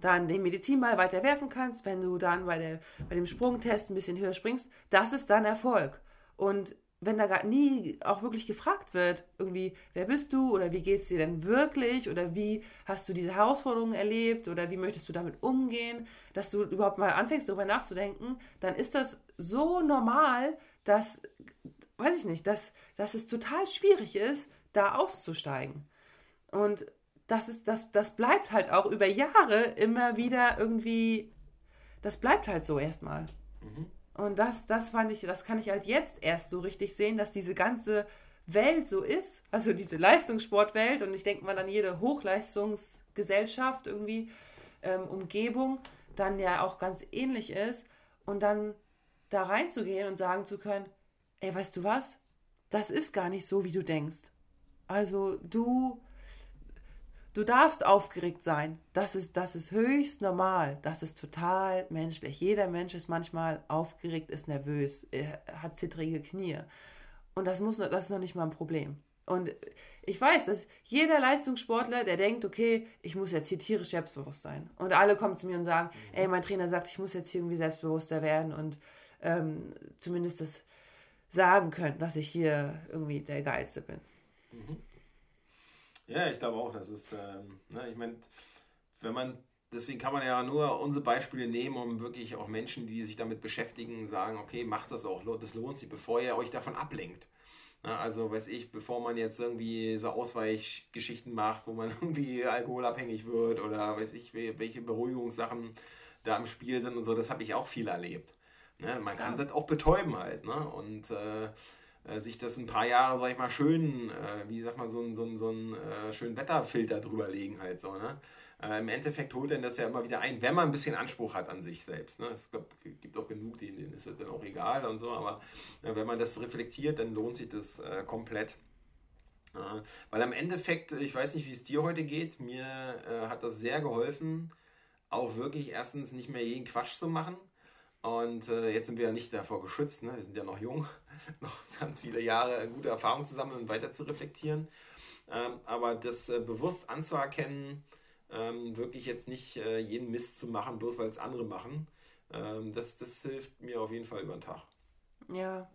dann den Medizinball weiter werfen kannst, wenn du dann bei, der, bei dem Sprungtest ein bisschen höher springst, das ist dann Erfolg. Und wenn da gar nie auch wirklich gefragt wird, irgendwie, wer bist du oder wie geht es dir denn wirklich oder wie hast du diese Herausforderungen erlebt oder wie möchtest du damit umgehen, dass du überhaupt mal anfängst, darüber nachzudenken, dann ist das so normal, dass, weiß ich nicht, dass, dass es total schwierig ist, da auszusteigen. Und das, ist, das, das bleibt halt auch über Jahre immer wieder irgendwie, das bleibt halt so erstmal. Mhm. Und das, das fand ich, das kann ich halt jetzt erst so richtig sehen, dass diese ganze Welt so ist, also diese Leistungssportwelt und ich denke mal dann jede Hochleistungsgesellschaft irgendwie, ähm, Umgebung, dann ja auch ganz ähnlich ist und dann da reinzugehen und sagen zu können, ey, weißt du was, das ist gar nicht so, wie du denkst. Also du, du darfst aufgeregt sein. Das ist, das ist höchst normal. Das ist total menschlich. Jeder Mensch ist manchmal aufgeregt, ist nervös, hat zittrige Knie. Und das, muss, das ist noch nicht mal ein Problem. Und ich weiß, dass jeder Leistungssportler, der denkt, okay, ich muss jetzt hier tierisch selbstbewusst sein. Und alle kommen zu mir und sagen, mhm. ey, mein Trainer sagt, ich muss jetzt hier irgendwie selbstbewusster werden und ähm, zumindest das sagen können, dass ich hier irgendwie der Geilste bin. Mhm. Ja, ich glaube auch, das ist, ähm, ne, ich meine, wenn man, deswegen kann man ja nur unsere Beispiele nehmen, um wirklich auch Menschen, die sich damit beschäftigen, sagen, okay, macht das auch, das lohnt sich, bevor ihr euch davon ablenkt. Ja, also, weiß ich, bevor man jetzt irgendwie so Ausweichgeschichten macht, wo man irgendwie alkoholabhängig wird oder weiß ich, welche Beruhigungssachen da im Spiel sind und so, das habe ich auch viel erlebt. Ne? Man Klar. kann das auch betäuben halt. Ne? Und äh, äh, sich das ein paar Jahre, sag ich mal, schön, äh, wie sagt man, so einen so so ein, äh, schönen Wetterfilter drüber legen halt so, ne? Äh, Im Endeffekt holt denn das ja immer wieder ein, wenn man ein bisschen Anspruch hat an sich selbst. Ne? Es gibt auch genug, denen, ist das dann auch egal und so, aber äh, wenn man das reflektiert, dann lohnt sich das komplett. weil am Endeffekt, ich weiß nicht, wie es dir heute geht, mir hat das sehr geholfen, auch wirklich erstens nicht mehr jeden Quatsch zu machen und jetzt sind wir ja nicht davor geschützt, ne? wir sind ja noch jung, noch ganz viele Jahre gute Erfahrungen zu sammeln und weiter zu reflektieren. Ähm, aber das äh, bewusst anzuerkennen, ähm, wirklich jetzt nicht äh, jeden Mist zu machen, bloß weil es andere machen, ähm, das, das hilft mir auf jeden Fall über den Tag. Ja,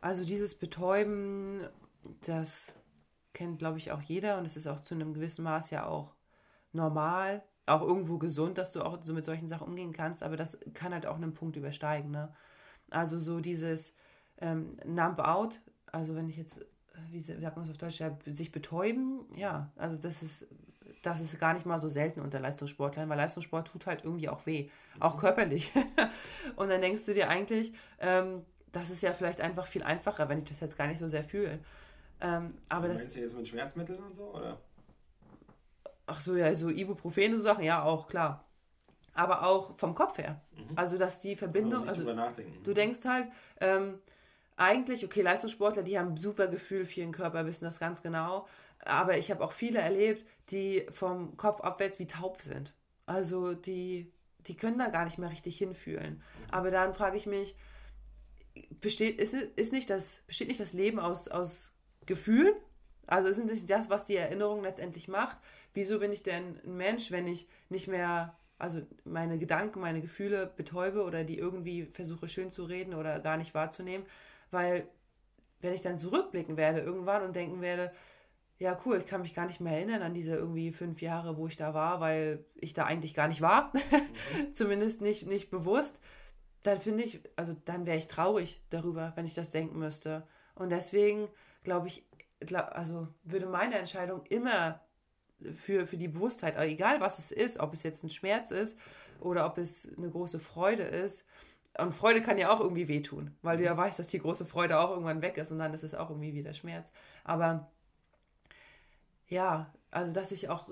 also dieses Betäuben, das kennt, glaube ich, auch jeder und es ist auch zu einem gewissen Maß ja auch normal auch irgendwo gesund, dass du auch so mit solchen Sachen umgehen kannst, aber das kann halt auch einen Punkt übersteigen. Ne? Also so dieses ähm, Nump out, also wenn ich jetzt, wie sagt man es auf Deutsch, ja, sich betäuben, ja, also das ist, das ist gar nicht mal so selten unter Leistungssportlern, weil Leistungssport tut halt irgendwie auch weh, auch mhm. körperlich. und dann denkst du dir eigentlich, ähm, das ist ja vielleicht einfach viel einfacher, wenn ich das jetzt gar nicht so sehr fühle. Ähm, aber meinst das, du jetzt mit Schmerzmitteln und so, oder? Ach so, ja, so Ibuprofen und so Sachen, ja, auch, klar. Aber auch vom Kopf her. Mhm. Also, dass die Verbindung, also du denkst halt, ähm, eigentlich, okay, Leistungssportler, die haben super Gefühl für ihren Körper, wissen das ganz genau. Aber ich habe auch viele erlebt, die vom Kopf abwärts wie taub sind. Also die, die können da gar nicht mehr richtig hinfühlen. Mhm. Aber dann frage ich mich, besteht, ist, ist nicht das, besteht nicht das Leben aus, aus Gefühlen? Also ist nicht das, was die Erinnerung letztendlich macht? wieso bin ich denn ein Mensch, wenn ich nicht mehr, also meine Gedanken, meine Gefühle betäube oder die irgendwie versuche schön zu reden oder gar nicht wahrzunehmen? Weil wenn ich dann zurückblicken werde irgendwann und denken werde, ja cool, ich kann mich gar nicht mehr erinnern an diese irgendwie fünf Jahre, wo ich da war, weil ich da eigentlich gar nicht war, mhm. zumindest nicht, nicht bewusst, dann finde ich, also dann wäre ich traurig darüber, wenn ich das denken müsste. Und deswegen glaube ich, also würde meine Entscheidung immer für, für die Bewusstheit, egal was es ist, ob es jetzt ein Schmerz ist oder ob es eine große Freude ist. Und Freude kann ja auch irgendwie wehtun, weil du ja mhm. weißt, dass die große Freude auch irgendwann weg ist und dann ist es auch irgendwie wieder Schmerz. Aber ja, also dass ich auch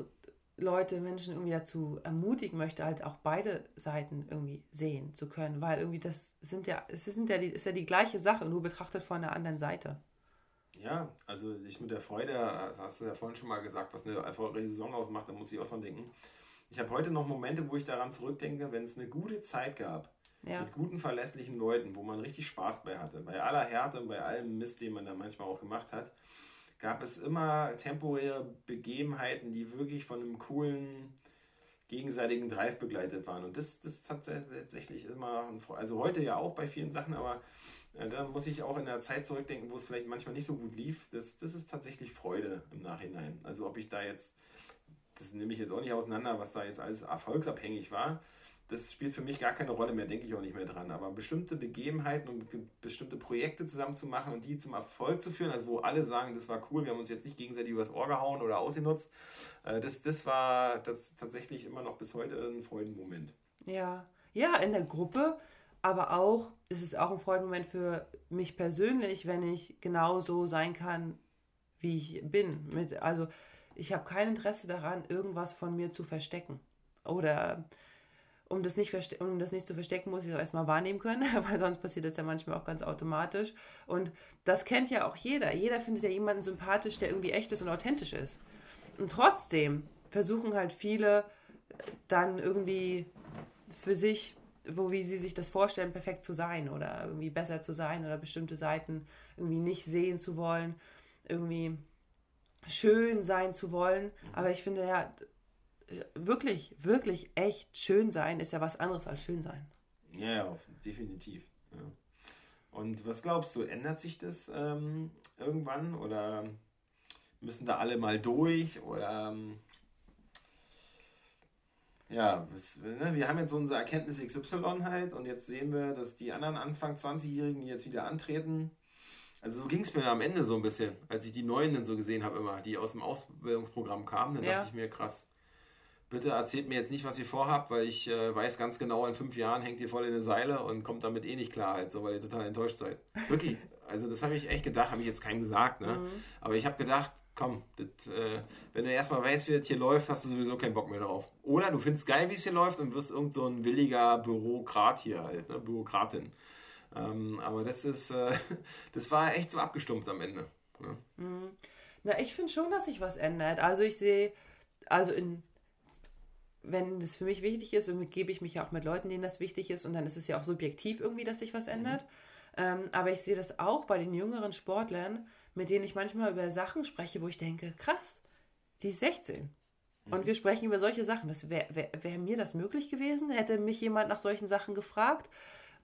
Leute, Menschen irgendwie dazu ermutigen möchte, halt auch beide Seiten irgendwie sehen zu können, weil irgendwie das sind ja, es sind ja die, ist ja die gleiche Sache, nur betrachtet von der anderen Seite. Ja, also ich mit der Freude, hast du ja vorhin schon mal gesagt, was eine erfolgreiche Saison ausmacht, da muss ich auch dran denken. Ich habe heute noch Momente, wo ich daran zurückdenke, wenn es eine gute Zeit gab, ja. mit guten, verlässlichen Leuten, wo man richtig Spaß bei hatte, bei aller Härte und bei allem Mist, den man da manchmal auch gemacht hat, gab es immer temporäre Begebenheiten, die wirklich von einem coolen, gegenseitigen Drive begleitet waren. Und das, das hat tatsächlich immer, also heute ja auch bei vielen Sachen, aber äh, da muss ich auch in der Zeit zurückdenken, wo es vielleicht manchmal nicht so gut lief. Das, das ist tatsächlich Freude im Nachhinein. Also ob ich da jetzt, das nehme ich jetzt auch nicht auseinander, was da jetzt alles erfolgsabhängig war das spielt für mich gar keine Rolle mehr, denke ich auch nicht mehr dran. Aber bestimmte Begebenheiten und bestimmte Projekte zusammen zu machen und die zum Erfolg zu führen, also wo alle sagen, das war cool, wir haben uns jetzt nicht gegenseitig übers Ohr gehauen oder ausgenutzt, äh, das, das war das tatsächlich immer noch bis heute ein Freudenmoment. Ja, ja, in der Gruppe, aber auch, es ist auch ein Freudenmoment für mich persönlich, wenn ich genauso sein kann, wie ich bin. Mit, also ich habe kein Interesse daran, irgendwas von mir zu verstecken. Oder um das, nicht um das nicht zu verstecken, muss ich es auch erstmal wahrnehmen können, weil sonst passiert das ja manchmal auch ganz automatisch. Und das kennt ja auch jeder. Jeder findet ja jemanden sympathisch, der irgendwie echt ist und authentisch ist. Und trotzdem versuchen halt viele dann irgendwie für sich, wo wie sie sich das vorstellen, perfekt zu sein oder irgendwie besser zu sein oder bestimmte Seiten irgendwie nicht sehen zu wollen, irgendwie schön sein zu wollen. Aber ich finde ja, wirklich, wirklich echt schön sein ist ja was anderes als schön sein. Ja, ja definitiv. Ja. Und was glaubst du, ändert sich das ähm, irgendwann oder müssen da alle mal durch oder ähm, ja, was, ne, wir haben jetzt unsere Erkenntnis XY halt und jetzt sehen wir, dass die anderen Anfang 20-Jährigen, die jetzt wieder antreten, also so ging es mir am Ende so ein bisschen, als ich die Neuen dann so gesehen habe immer, die aus dem Ausbildungsprogramm kamen, dann ja. dachte ich mir, krass, bitte erzählt mir jetzt nicht, was ihr vorhabt, weil ich äh, weiß ganz genau, in fünf Jahren hängt ihr voll in eine Seile und kommt damit eh nicht klar, halt, so, weil ihr total enttäuscht seid. Wirklich, also das habe ich echt gedacht, habe ich jetzt keinem gesagt, ne? Mhm. aber ich habe gedacht, komm, das, äh, wenn du erstmal weißt, wie das hier läuft, hast du sowieso keinen Bock mehr drauf. Oder du findest geil, wie es hier läuft und wirst irgend so ein williger Bürokrat hier halt, ne? Bürokratin. Ähm, aber das ist, äh, das war echt so abgestumpft am Ende. Ne? Mhm. Na, ich finde schon, dass sich was ändert. Also ich sehe, also in wenn das für mich wichtig ist, und gebe ich mich ja auch mit Leuten, denen das wichtig ist, und dann ist es ja auch subjektiv irgendwie, dass sich was ändert. Mhm. Ähm, aber ich sehe das auch bei den jüngeren Sportlern, mit denen ich manchmal über Sachen spreche, wo ich denke, krass, die ist 16. Mhm. Und wir sprechen über solche Sachen. Das wäre wär, wär mir das möglich gewesen? Hätte mich jemand nach solchen Sachen gefragt,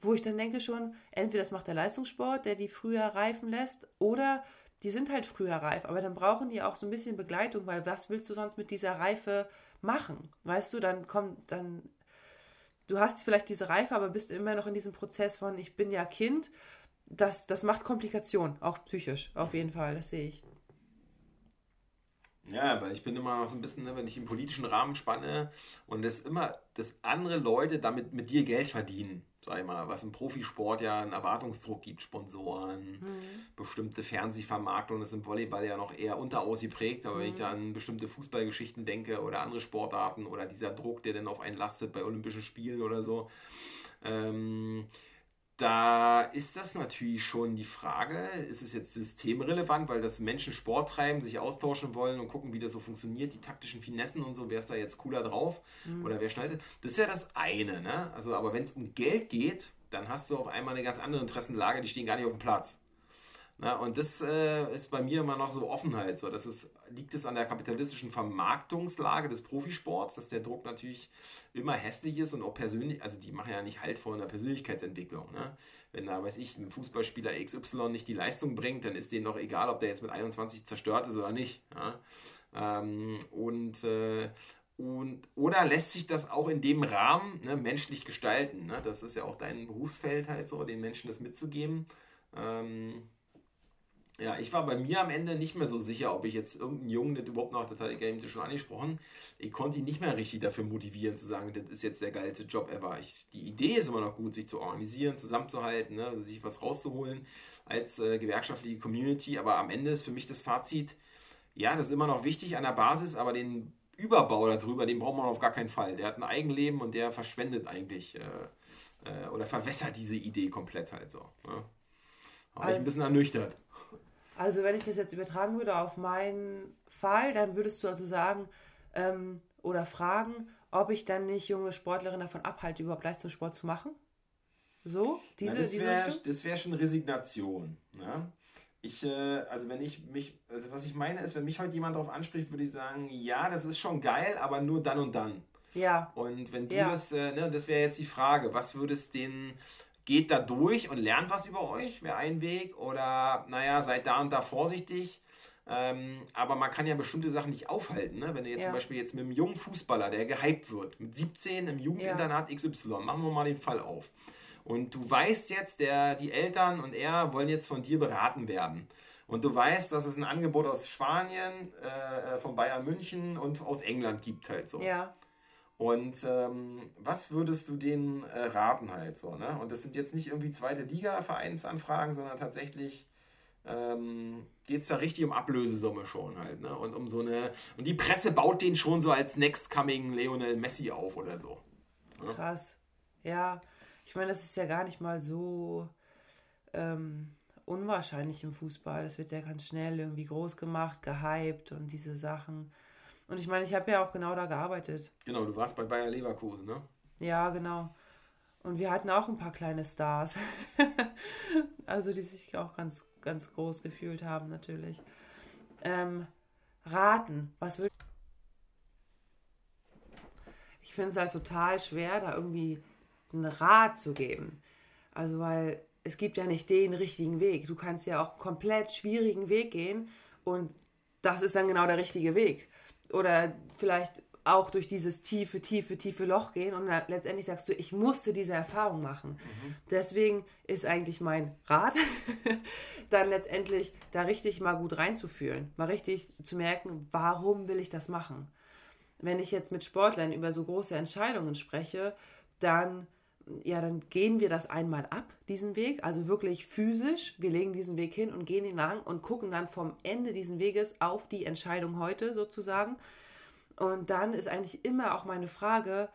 wo ich dann denke schon, entweder das macht der Leistungssport, der die früher reifen lässt, oder die sind halt früher reif, aber dann brauchen die auch so ein bisschen Begleitung, weil was willst du sonst mit dieser Reife machen. Weißt du, dann kommt, dann, du hast vielleicht diese Reife, aber bist immer noch in diesem Prozess von, ich bin ja Kind. Das, das macht Komplikationen, auch psychisch, auf jeden Fall, das sehe ich. Ja, aber ich bin immer noch so ein bisschen, ne, wenn ich im politischen Rahmen spanne und das immer, dass andere Leute damit mit dir Geld verdienen sag ich mal, was im Profisport ja einen Erwartungsdruck gibt, Sponsoren, mhm. bestimmte Fernsehvermarktung, das ist im Volleyball ja noch eher unterausgeprägt, aber mhm. wenn ich da mhm. an bestimmte Fußballgeschichten denke oder andere Sportarten oder dieser Druck, der dann auf einen lastet bei Olympischen Spielen oder so, ähm, da ist das natürlich schon die Frage, ist es jetzt systemrelevant, weil das Menschen Sport treiben, sich austauschen wollen und gucken, wie das so funktioniert, die taktischen Finessen und so, wer ist da jetzt cooler drauf mhm. oder wer schneidet. Das ist ja das eine, ne? Also, aber wenn es um Geld geht, dann hast du auf einmal eine ganz andere Interessenlage, die stehen gar nicht auf dem Platz. Na, und das äh, ist bei mir immer noch so Offenheit. So. Das ist, liegt es an der kapitalistischen Vermarktungslage des Profisports, dass der Druck natürlich immer hässlich ist und auch persönlich, also die machen ja nicht halt vor einer Persönlichkeitsentwicklung. Ne? Wenn da, weiß ich, ein Fußballspieler XY nicht die Leistung bringt, dann ist denen doch egal, ob der jetzt mit 21 zerstört ist oder nicht. Ja? Ähm, und, äh, und, oder lässt sich das auch in dem Rahmen ne, menschlich gestalten? Ne? Das ist ja auch dein Berufsfeld halt so, den Menschen das mitzugeben. Ähm, ja, ich war bei mir am Ende nicht mehr so sicher, ob ich jetzt irgendeinen Jungen, das überhaupt noch, das hat Game schon angesprochen, ich konnte ihn nicht mehr richtig dafür motivieren, zu sagen, das ist jetzt der geilste Job ever. Ich, die Idee ist immer noch gut, sich zu organisieren, zusammenzuhalten, ne, also sich was rauszuholen als äh, gewerkschaftliche Community, aber am Ende ist für mich das Fazit, ja, das ist immer noch wichtig an der Basis, aber den Überbau darüber, den braucht man auf gar keinen Fall. Der hat ein Eigenleben und der verschwendet eigentlich äh, äh, oder verwässert diese Idee komplett halt so. Ne? Aber also, ich ein bisschen ernüchtert. Also wenn ich das jetzt übertragen würde auf meinen Fall, dann würdest du also sagen ähm, oder fragen, ob ich dann nicht junge Sportlerinnen davon abhalte, überhaupt Leistungssport zu machen? So? Diese, Na, das wäre wär schon Resignation. Ne? Ich, äh, also wenn ich mich, also was ich meine ist, wenn mich heute jemand darauf anspricht, würde ich sagen, ja, das ist schon geil, aber nur dann und dann. Ja. Und wenn du ja. das, äh, ne, das wäre jetzt die Frage, was würdest den, geht da durch und lernt was über euch, wäre ein Weg, oder naja, seid da und da vorsichtig. Ähm, aber man kann ja bestimmte Sachen nicht aufhalten. Ne? Wenn du jetzt ja. zum Beispiel jetzt mit einem jungen Fußballer, der gehypt wird, mit 17 im Jugendinternat ja. XY, machen wir mal den Fall auf. Und du weißt jetzt, der, die Eltern und er wollen jetzt von dir beraten werden. Und du weißt, dass es ein Angebot aus Spanien, äh, von Bayern München und aus England gibt halt so. Ja. Und ähm, was würdest du denen äh, raten halt so? Ne? Und das sind jetzt nicht irgendwie zweite Liga-Vereinsanfragen, sondern tatsächlich ähm, geht es da richtig um Ablösesumme schon halt. Ne? Und um so eine. Und die Presse baut den schon so als Next Coming Lionel Messi auf oder so. Ne? Krass. Ja, ich meine, das ist ja gar nicht mal so ähm, unwahrscheinlich im Fußball. Das wird ja ganz schnell irgendwie groß gemacht, gehypt und diese Sachen. Und ich meine, ich habe ja auch genau da gearbeitet. Genau, du warst bei Bayer Leverkusen, ne? Ja, genau. Und wir hatten auch ein paar kleine Stars. also die sich auch ganz, ganz groß gefühlt haben, natürlich. Ähm, raten, was würde ich finde es halt total schwer, da irgendwie einen Rat zu geben. Also, weil es gibt ja nicht den richtigen Weg. Du kannst ja auch einen komplett schwierigen Weg gehen und das ist dann genau der richtige Weg. Oder vielleicht auch durch dieses tiefe, tiefe, tiefe Loch gehen und letztendlich sagst du, ich musste diese Erfahrung machen. Mhm. Deswegen ist eigentlich mein Rat, dann letztendlich da richtig mal gut reinzufühlen, mal richtig zu merken, warum will ich das machen. Wenn ich jetzt mit Sportlern über so große Entscheidungen spreche, dann ja, dann gehen wir das einmal ab, diesen Weg, also wirklich physisch. Wir legen diesen Weg hin und gehen ihn lang und gucken dann vom Ende dieses Weges auf die Entscheidung heute sozusagen. Und dann ist eigentlich immer auch meine Frage,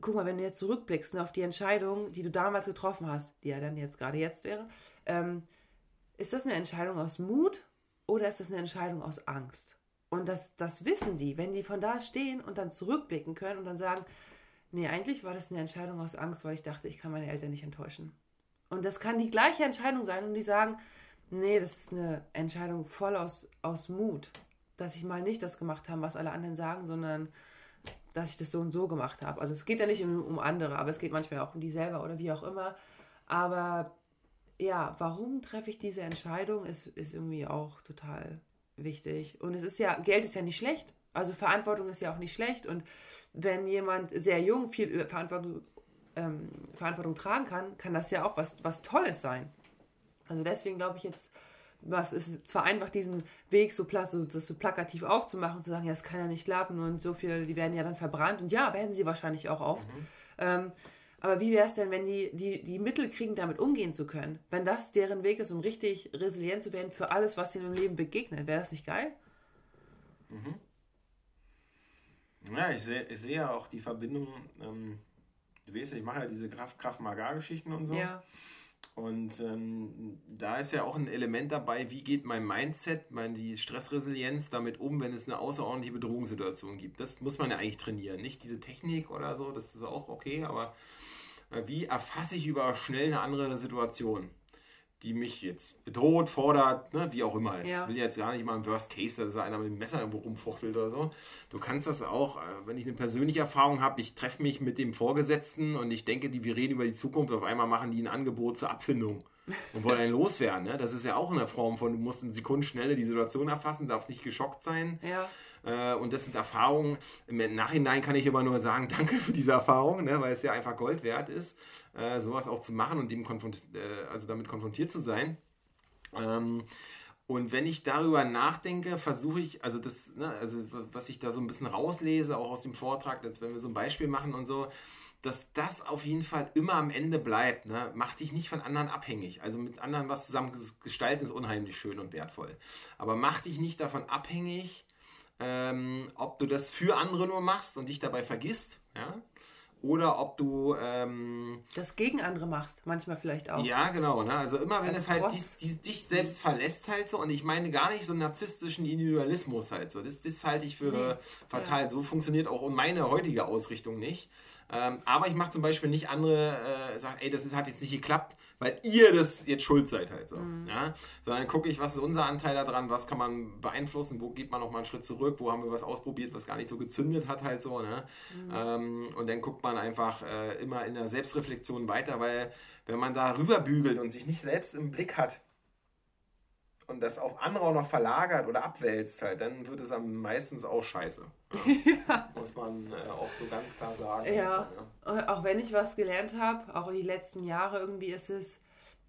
guck mal, wenn du jetzt zurückblickst ne, auf die Entscheidung, die du damals getroffen hast, die ja dann jetzt gerade jetzt wäre, ähm, ist das eine Entscheidung aus Mut oder ist das eine Entscheidung aus Angst? Und das, das wissen die, wenn die von da stehen und dann zurückblicken können und dann sagen, Nee, eigentlich war das eine Entscheidung aus Angst, weil ich dachte, ich kann meine Eltern nicht enttäuschen. Und das kann die gleiche Entscheidung sein und die sagen, nee, das ist eine Entscheidung voll aus, aus Mut, dass ich mal nicht das gemacht habe, was alle anderen sagen, sondern dass ich das so und so gemacht habe. Also es geht ja nicht um, andere, aber es geht manchmal auch um die selber oder wie auch immer. Aber ja, warum treffe ich diese Entscheidung, ist, ist irgendwie auch total wichtig. Und es ist ja, Geld ist ja nicht schlecht. Also Verantwortung ist ja auch nicht schlecht. Und wenn jemand sehr jung viel Verantwortung, ähm, Verantwortung tragen kann, kann das ja auch was, was Tolles sein. Also deswegen glaube ich jetzt, was ist zwar einfach diesen Weg so, so, das so plakativ aufzumachen und zu sagen, ja, es kann ja nicht klappen und so viel, die werden ja dann verbrannt und ja, werden sie wahrscheinlich auch oft. Mhm. Ähm, aber wie wäre es denn, wenn die, die die Mittel kriegen, damit umgehen zu können? Wenn das deren Weg ist, um richtig resilient zu werden für alles, was ihnen im Leben begegnet, wäre das nicht geil? Mhm. Ja, ich sehe ich seh ja auch die Verbindung, ähm, du weißt ja, ich mache ja diese Kraft-Magar-Geschichten und so. Ja. Und ähm, da ist ja auch ein Element dabei, wie geht mein Mindset, mein, die Stressresilienz damit um, wenn es eine außerordentliche Bedrohungssituation gibt. Das muss man ja eigentlich trainieren. Nicht diese Technik oder so, das ist auch okay, aber äh, wie erfasse ich über schnell eine andere Situation? Die mich jetzt bedroht, fordert, ne, wie auch immer. Ich ja. will jetzt gar nicht mal im Worst Case, dass einer mit dem Messer irgendwo rumfuchtelt oder so. Du kannst das auch, äh, wenn ich eine persönliche Erfahrung habe, ich treffe mich mit dem Vorgesetzten und ich denke, die, wir reden über die Zukunft, auf einmal machen die ein Angebot zur Abfindung und wollen einen loswerden. Ne? Das ist ja auch eine Form von, du musst in Sekundenschnelle die Situation erfassen, darfst nicht geschockt sein. Ja. Äh, und das sind Erfahrungen. Im Nachhinein kann ich immer nur sagen, danke für diese Erfahrung, ne? weil es ja einfach Gold wert ist, äh, sowas auch zu machen und dem konfront äh, also damit konfrontiert zu sein. Ähm, und wenn ich darüber nachdenke, versuche ich, also das, ne, also was ich da so ein bisschen rauslese, auch aus dem Vortrag, als wenn wir so ein Beispiel machen und so, dass das auf jeden Fall immer am Ende bleibt. Ne? Mach dich nicht von anderen abhängig. Also mit anderen was zusammen gestalten ist unheimlich schön und wertvoll. Aber mach dich nicht davon abhängig, ähm, ob du das für andere nur machst und dich dabei vergisst, ja, oder ob du ähm, das gegen andere machst, manchmal vielleicht auch. Ja, genau. Ne? Also immer wenn Als es halt dies, dies, dich selbst verlässt halt so und ich meine gar nicht so einen narzisstischen Individualismus halt so. Das, das halte ich für nee. fatal. Ja. So funktioniert auch meine heutige Ausrichtung nicht. Ähm, aber ich mache zum Beispiel nicht andere, äh, sag, ey, das ist, hat jetzt nicht geklappt, weil ihr das jetzt schuld seid halt so. Mhm. Ja? Sondern gucke ich, was ist unser Anteil daran, was kann man beeinflussen, wo geht man noch mal einen Schritt zurück, wo haben wir was ausprobiert, was gar nicht so gezündet hat halt so. Ne? Mhm. Ähm, und dann guckt man einfach äh, immer in der Selbstreflexion weiter, weil wenn man da rüberbügelt und sich nicht selbst im Blick hat, und das auf andere auch noch verlagert oder abwälzt halt, dann wird es am meistens auch scheiße. Ja. ja. Muss man äh, auch so ganz klar sagen. Ja. So, ja. Auch wenn ich was gelernt habe, auch die letzten Jahre irgendwie ist es,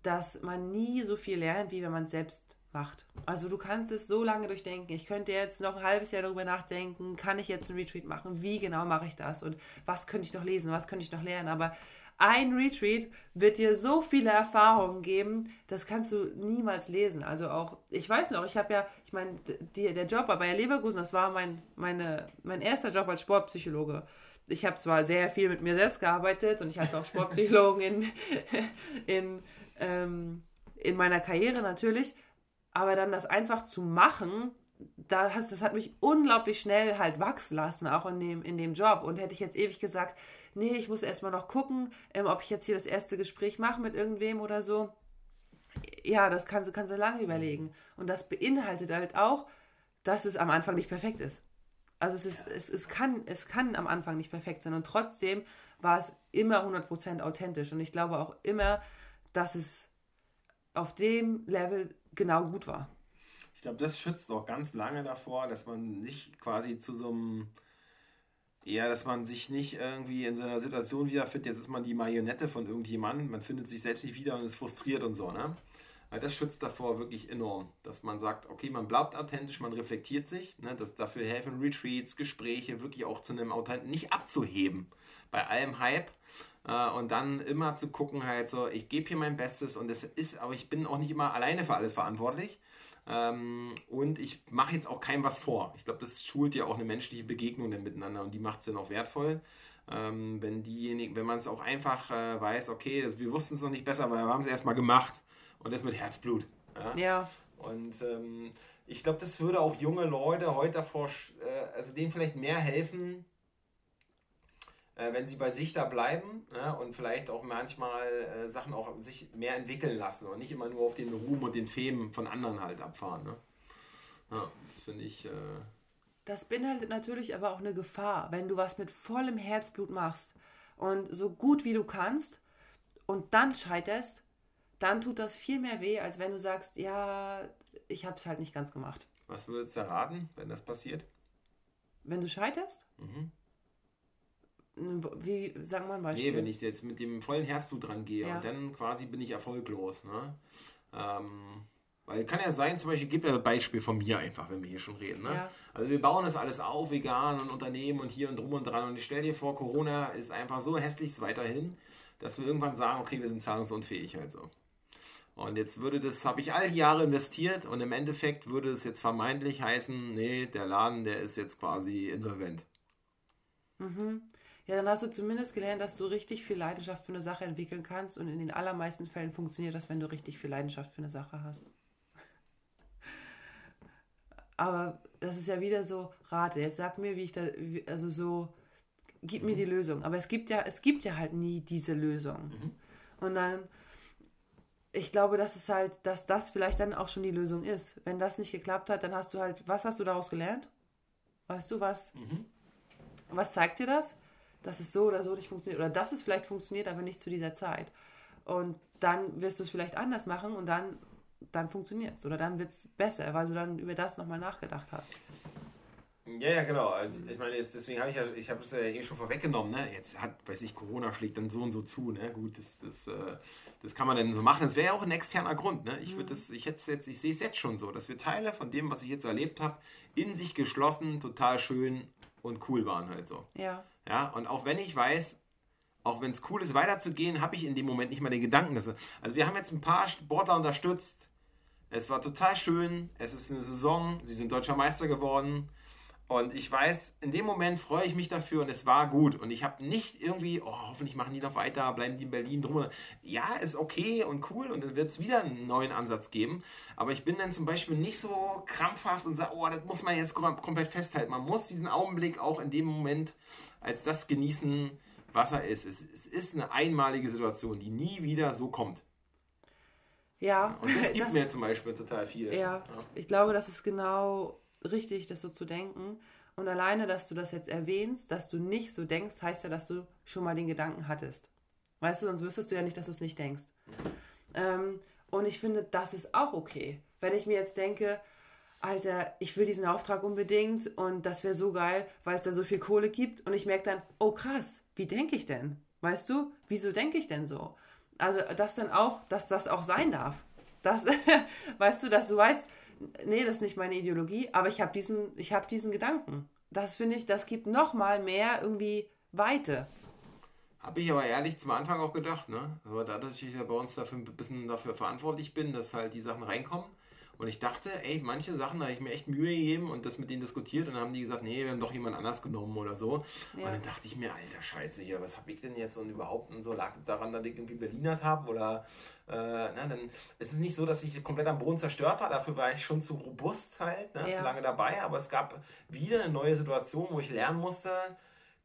dass man nie so viel lernt, wie wenn man es selbst macht. Also du kannst es so lange durchdenken. Ich könnte jetzt noch ein halbes Jahr darüber nachdenken, kann ich jetzt einen Retreat machen? Wie genau mache ich das? Und was könnte ich noch lesen? Was könnte ich noch lernen? Aber ein Retreat wird dir so viele Erfahrungen geben, das kannst du niemals lesen. Also auch, ich weiß noch, ich habe ja, ich meine, der Job bei Leverkusen, das war mein, meine, mein erster Job als Sportpsychologe. Ich habe zwar sehr viel mit mir selbst gearbeitet und ich hatte auch Sportpsychologen in, in, ähm, in meiner Karriere natürlich, aber dann das einfach zu machen, das, das hat mich unglaublich schnell halt wachsen lassen, auch in dem, in dem Job. Und hätte ich jetzt ewig gesagt, nee, ich muss erstmal noch gucken, ähm, ob ich jetzt hier das erste Gespräch mache mit irgendwem oder so. Ja, das kannst du, kannst du lange überlegen. Und das beinhaltet halt auch, dass es am Anfang nicht perfekt ist. Also es, ist, es, es, kann, es kann am Anfang nicht perfekt sein. Und trotzdem war es immer 100% authentisch. Und ich glaube auch immer, dass es auf dem Level genau gut war. Ich glaube, das schützt auch ganz lange davor, dass man nicht quasi zu so einem eher, dass man sich nicht irgendwie in so einer Situation wiederfindet, jetzt ist man die Marionette von irgendjemandem, man findet sich selbst nicht wieder und ist frustriert und so, ne? Weil das schützt davor wirklich enorm, dass man sagt, okay, man bleibt authentisch, man reflektiert sich, ne? dass dafür helfen Retreats, Gespräche, wirklich auch zu einem Authent nicht abzuheben bei allem Hype äh, und dann immer zu gucken halt so, ich gebe hier mein Bestes und es ist, aber ich bin auch nicht immer alleine für alles verantwortlich, ähm, und ich mache jetzt auch keinem was vor. Ich glaube, das schult ja auch eine menschliche Begegnung dann miteinander und die macht es ja noch wertvoll. Ähm, wenn diejenigen, wenn man es auch einfach äh, weiß, okay, das, wir wussten es noch nicht besser, aber wir haben es erstmal gemacht und das mit Herzblut. Ja. ja. Und ähm, ich glaube, das würde auch junge Leute heute davor, äh, also denen vielleicht mehr helfen, wenn sie bei sich da bleiben ne, und vielleicht auch manchmal äh, Sachen auch sich mehr entwickeln lassen und nicht immer nur auf den Ruhm und den Femen von anderen halt abfahren. Ne? Ja, das finde ich. Äh das beinhaltet natürlich aber auch eine Gefahr, wenn du was mit vollem Herzblut machst und so gut wie du kannst und dann scheiterst, dann tut das viel mehr weh, als wenn du sagst, ja, ich habe es halt nicht ganz gemacht. Was würdest du raten, wenn das passiert? Wenn du scheiterst? Mhm. Wie, sagen wir ein Beispiel. Nee, wenn ich jetzt mit dem vollen Herzblut dran gehe ja. und dann quasi bin ich erfolglos. Ne? Ähm, weil kann ja sein, zum Beispiel, gib ja ein Beispiel von mir einfach, wenn wir hier schon reden. Ne? Ja. Also wir bauen das alles auf, vegan und Unternehmen und hier und drum und dran. Und ich stelle dir vor, Corona ist einfach so hässlich weiterhin, dass wir irgendwann sagen, okay, wir sind zahlungsunfähig halt so. Und jetzt würde das, habe ich all die Jahre investiert und im Endeffekt würde es jetzt vermeintlich heißen, nee, der Laden, der ist jetzt quasi insolvent. Mhm. Ja, dann hast du zumindest gelernt, dass du richtig viel Leidenschaft für eine Sache entwickeln kannst und in den allermeisten Fällen funktioniert das, wenn du richtig viel Leidenschaft für eine Sache hast. Aber das ist ja wieder so, rate, jetzt sag mir, wie ich da, also so, gib mir die Lösung. Aber es gibt ja, es gibt ja halt nie diese Lösung. Mhm. Und dann, ich glaube, dass es halt, dass das vielleicht dann auch schon die Lösung ist. Wenn das nicht geklappt hat, dann hast du halt, was hast du daraus gelernt? Weißt du was? Mhm. Was zeigt dir das? Dass es so oder so nicht funktioniert oder dass es vielleicht funktioniert, aber nicht zu dieser Zeit. Und dann wirst du es vielleicht anders machen und dann, dann funktioniert es oder dann wird es besser, weil du dann über das nochmal nachgedacht hast. Ja, ja, genau. Also ich meine, jetzt deswegen habe ich ja, ich habe es ja eh schon vorweggenommen, ne? Jetzt hat, weiß ich, Corona schlägt dann so und so zu, ne? Gut, das, das, äh, das kann man dann so machen. Das wäre ja auch ein externer Grund, ne? Ich würde mhm. das, ich hätte jetzt, ich sehe es jetzt schon so, dass wir Teile von dem, was ich jetzt erlebt habe, in sich geschlossen, total schön und cool waren halt so. Ja. Ja, und auch wenn ich weiß, auch wenn es cool ist, weiterzugehen, habe ich in dem Moment nicht mal den Gedanken. Dass, also wir haben jetzt ein paar Sportler unterstützt. Es war total schön. Es ist eine Saison. Sie sind deutscher Meister geworden. Und ich weiß, in dem Moment freue ich mich dafür und es war gut. Und ich habe nicht irgendwie, oh, hoffentlich machen die noch weiter, bleiben die in Berlin drum. Ja, ist okay und cool und dann wird es wieder einen neuen Ansatz geben. Aber ich bin dann zum Beispiel nicht so krampfhaft und sage, oh, das muss man jetzt komplett festhalten. Man muss diesen Augenblick auch in dem Moment als das genießen, was er ist. Es, es ist eine einmalige Situation, die nie wieder so kommt. Ja. Und das gibt das, mir zum Beispiel total viel. Ja, ja, ich glaube, das ist genau richtig, das so zu denken. Und alleine, dass du das jetzt erwähnst, dass du nicht so denkst, heißt ja, dass du schon mal den Gedanken hattest. Weißt du, sonst wüsstest du ja nicht, dass du es nicht denkst. Ähm, und ich finde, das ist auch okay. Wenn ich mir jetzt denke, Alter, ich will diesen Auftrag unbedingt und das wäre so geil, weil es da so viel Kohle gibt und ich merke dann, oh krass, wie denke ich denn? Weißt du, wieso denke ich denn so? Also, das dann auch, dass das auch sein darf. Das, weißt du, dass du weißt, nee, das ist nicht meine Ideologie, aber ich habe diesen, ich habe diesen Gedanken. Das finde ich, das gibt noch mal mehr irgendwie Weite. Habe ich aber ehrlich zum Anfang auch gedacht, ne? Aber dadurch, dass ich ja bei uns dafür ein bisschen dafür verantwortlich bin, dass halt die Sachen reinkommen, und ich dachte, ey, manche Sachen da habe ich mir echt Mühe gegeben und das mit denen diskutiert und dann haben die gesagt, nee, wir haben doch jemand anders genommen oder so. Ja. Und dann dachte ich mir, alter Scheiße hier, was habe ich denn jetzt und überhaupt und so lag das daran, dass ich irgendwie Berlinert habe oder äh, na, dann ist es nicht so, dass ich komplett am Boden zerstört war, dafür war ich schon zu robust halt, ne, ja. zu lange dabei, aber es gab wieder eine neue Situation, wo ich lernen musste,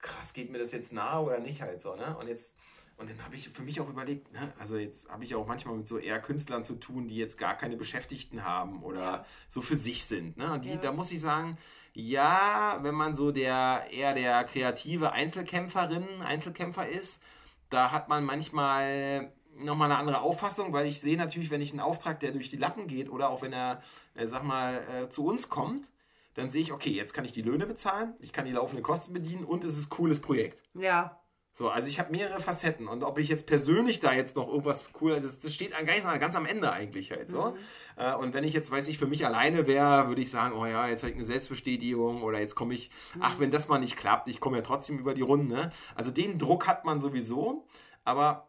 krass, geht mir das jetzt nahe oder nicht halt so, ne? Und jetzt und dann habe ich für mich auch überlegt, ne, also jetzt habe ich auch manchmal mit so eher Künstlern zu tun, die jetzt gar keine Beschäftigten haben oder ja. so für sich sind. Ne? Und die, ja. da muss ich sagen, ja, wenn man so der eher der kreative Einzelkämpferin, Einzelkämpfer ist, da hat man manchmal nochmal eine andere Auffassung, weil ich sehe natürlich, wenn ich einen Auftrag, der durch die Lappen geht oder auch wenn er, äh, sag mal, äh, zu uns kommt, dann sehe ich, okay, jetzt kann ich die Löhne bezahlen, ich kann die laufenden Kosten bedienen und es ist ein cooles Projekt. Ja. So, also ich habe mehrere Facetten und ob ich jetzt persönlich da jetzt noch irgendwas cool, das, das steht ganz, ganz am Ende eigentlich halt so. Mhm. Äh, und wenn ich jetzt, weiß ich, für mich alleine wäre, würde ich sagen, oh ja, jetzt habe ich eine Selbstbestätigung oder jetzt komme ich, mhm. ach, wenn das mal nicht klappt, ich komme ja trotzdem über die Runde. Also den Druck hat man sowieso, aber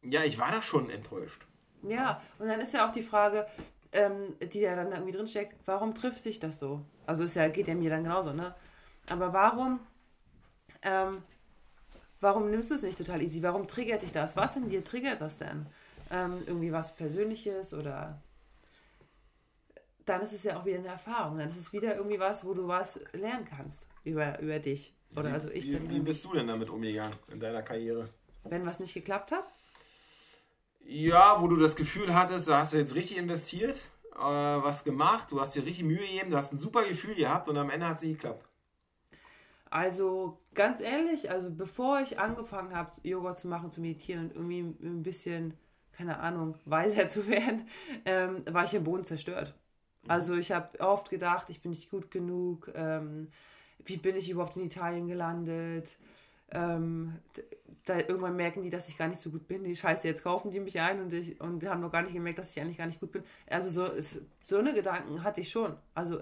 ja, ich war da schon enttäuscht. Ja, und dann ist ja auch die Frage, ähm, die ja dann irgendwie drinsteckt, warum trifft sich das so? Also es ja, geht ja mir dann genauso, ne? Aber warum ähm, Warum nimmst du es nicht total easy? Warum triggert dich das? Was in dir triggert das denn? Ähm, irgendwie was Persönliches oder dann ist es ja auch wieder eine Erfahrung. Dann ist es wieder irgendwie was, wo du was lernen kannst über, über dich. Oder wie, also ich wie, wie bist du denn damit umgegangen in deiner Karriere? Wenn was nicht geklappt hat? Ja, wo du das Gefühl hattest, da hast du jetzt richtig investiert, äh, was gemacht, du hast dir richtig Mühe gegeben, du hast ein super Gefühl gehabt und am Ende hat es nicht geklappt. Also ganz ehrlich, also bevor ich angefangen habe, Yoga zu machen, zu meditieren und irgendwie ein bisschen, keine Ahnung, weiser zu werden, ähm, war ich im Boden zerstört. Mhm. Also ich habe oft gedacht, ich bin nicht gut genug. Ähm, wie bin ich überhaupt in Italien gelandet? Ähm, da irgendwann merken die, dass ich gar nicht so gut bin. Die Scheiße, jetzt kaufen die mich ein und, ich, und haben noch gar nicht gemerkt, dass ich eigentlich gar nicht gut bin. Also so, so eine Gedanken hatte ich schon. Also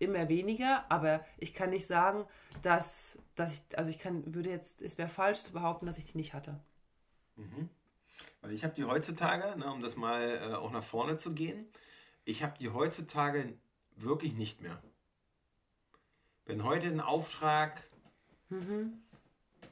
immer weniger, aber ich kann nicht sagen, dass, dass ich, also ich kann, würde jetzt, es wäre falsch zu behaupten, dass ich die nicht hatte. Mhm. Weil ich habe die heutzutage, ne, um das mal äh, auch nach vorne zu gehen, ich habe die heutzutage wirklich nicht mehr. Wenn heute ein Auftrag, mhm.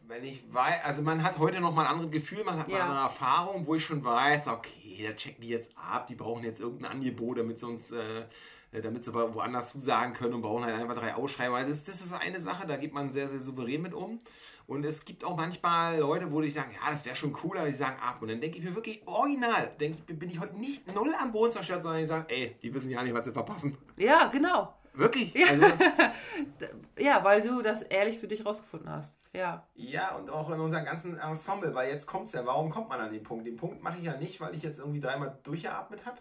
Wenn ich weiß, also man hat heute noch mal ein anderes Gefühl, man hat ja. mal eine Erfahrung, wo ich schon weiß, okay, da checken die jetzt ab, die brauchen jetzt irgendein Angebot, damit sie uns äh, damit sie woanders zusagen können und brauchen halt einfach drei Ausschreiber. Also das, das ist eine Sache, da geht man sehr, sehr souverän mit um. Und es gibt auch manchmal Leute, wo ich sage, ja, das wäre schon cool, aber die sagen ab. Und dann denke ich mir wirklich original, denke ich, bin ich heute nicht null am Boden zerstört, sondern ich sage, ey, die wissen ja nicht, was sie verpassen. Ja, genau. Wirklich? Ja. Also, ja, weil du das ehrlich für dich rausgefunden hast. Ja. Ja, und auch in unserem ganzen Ensemble, weil jetzt kommt es ja, warum kommt man an den Punkt? Den Punkt mache ich ja nicht, weil ich jetzt irgendwie dreimal durchgeatmet habe,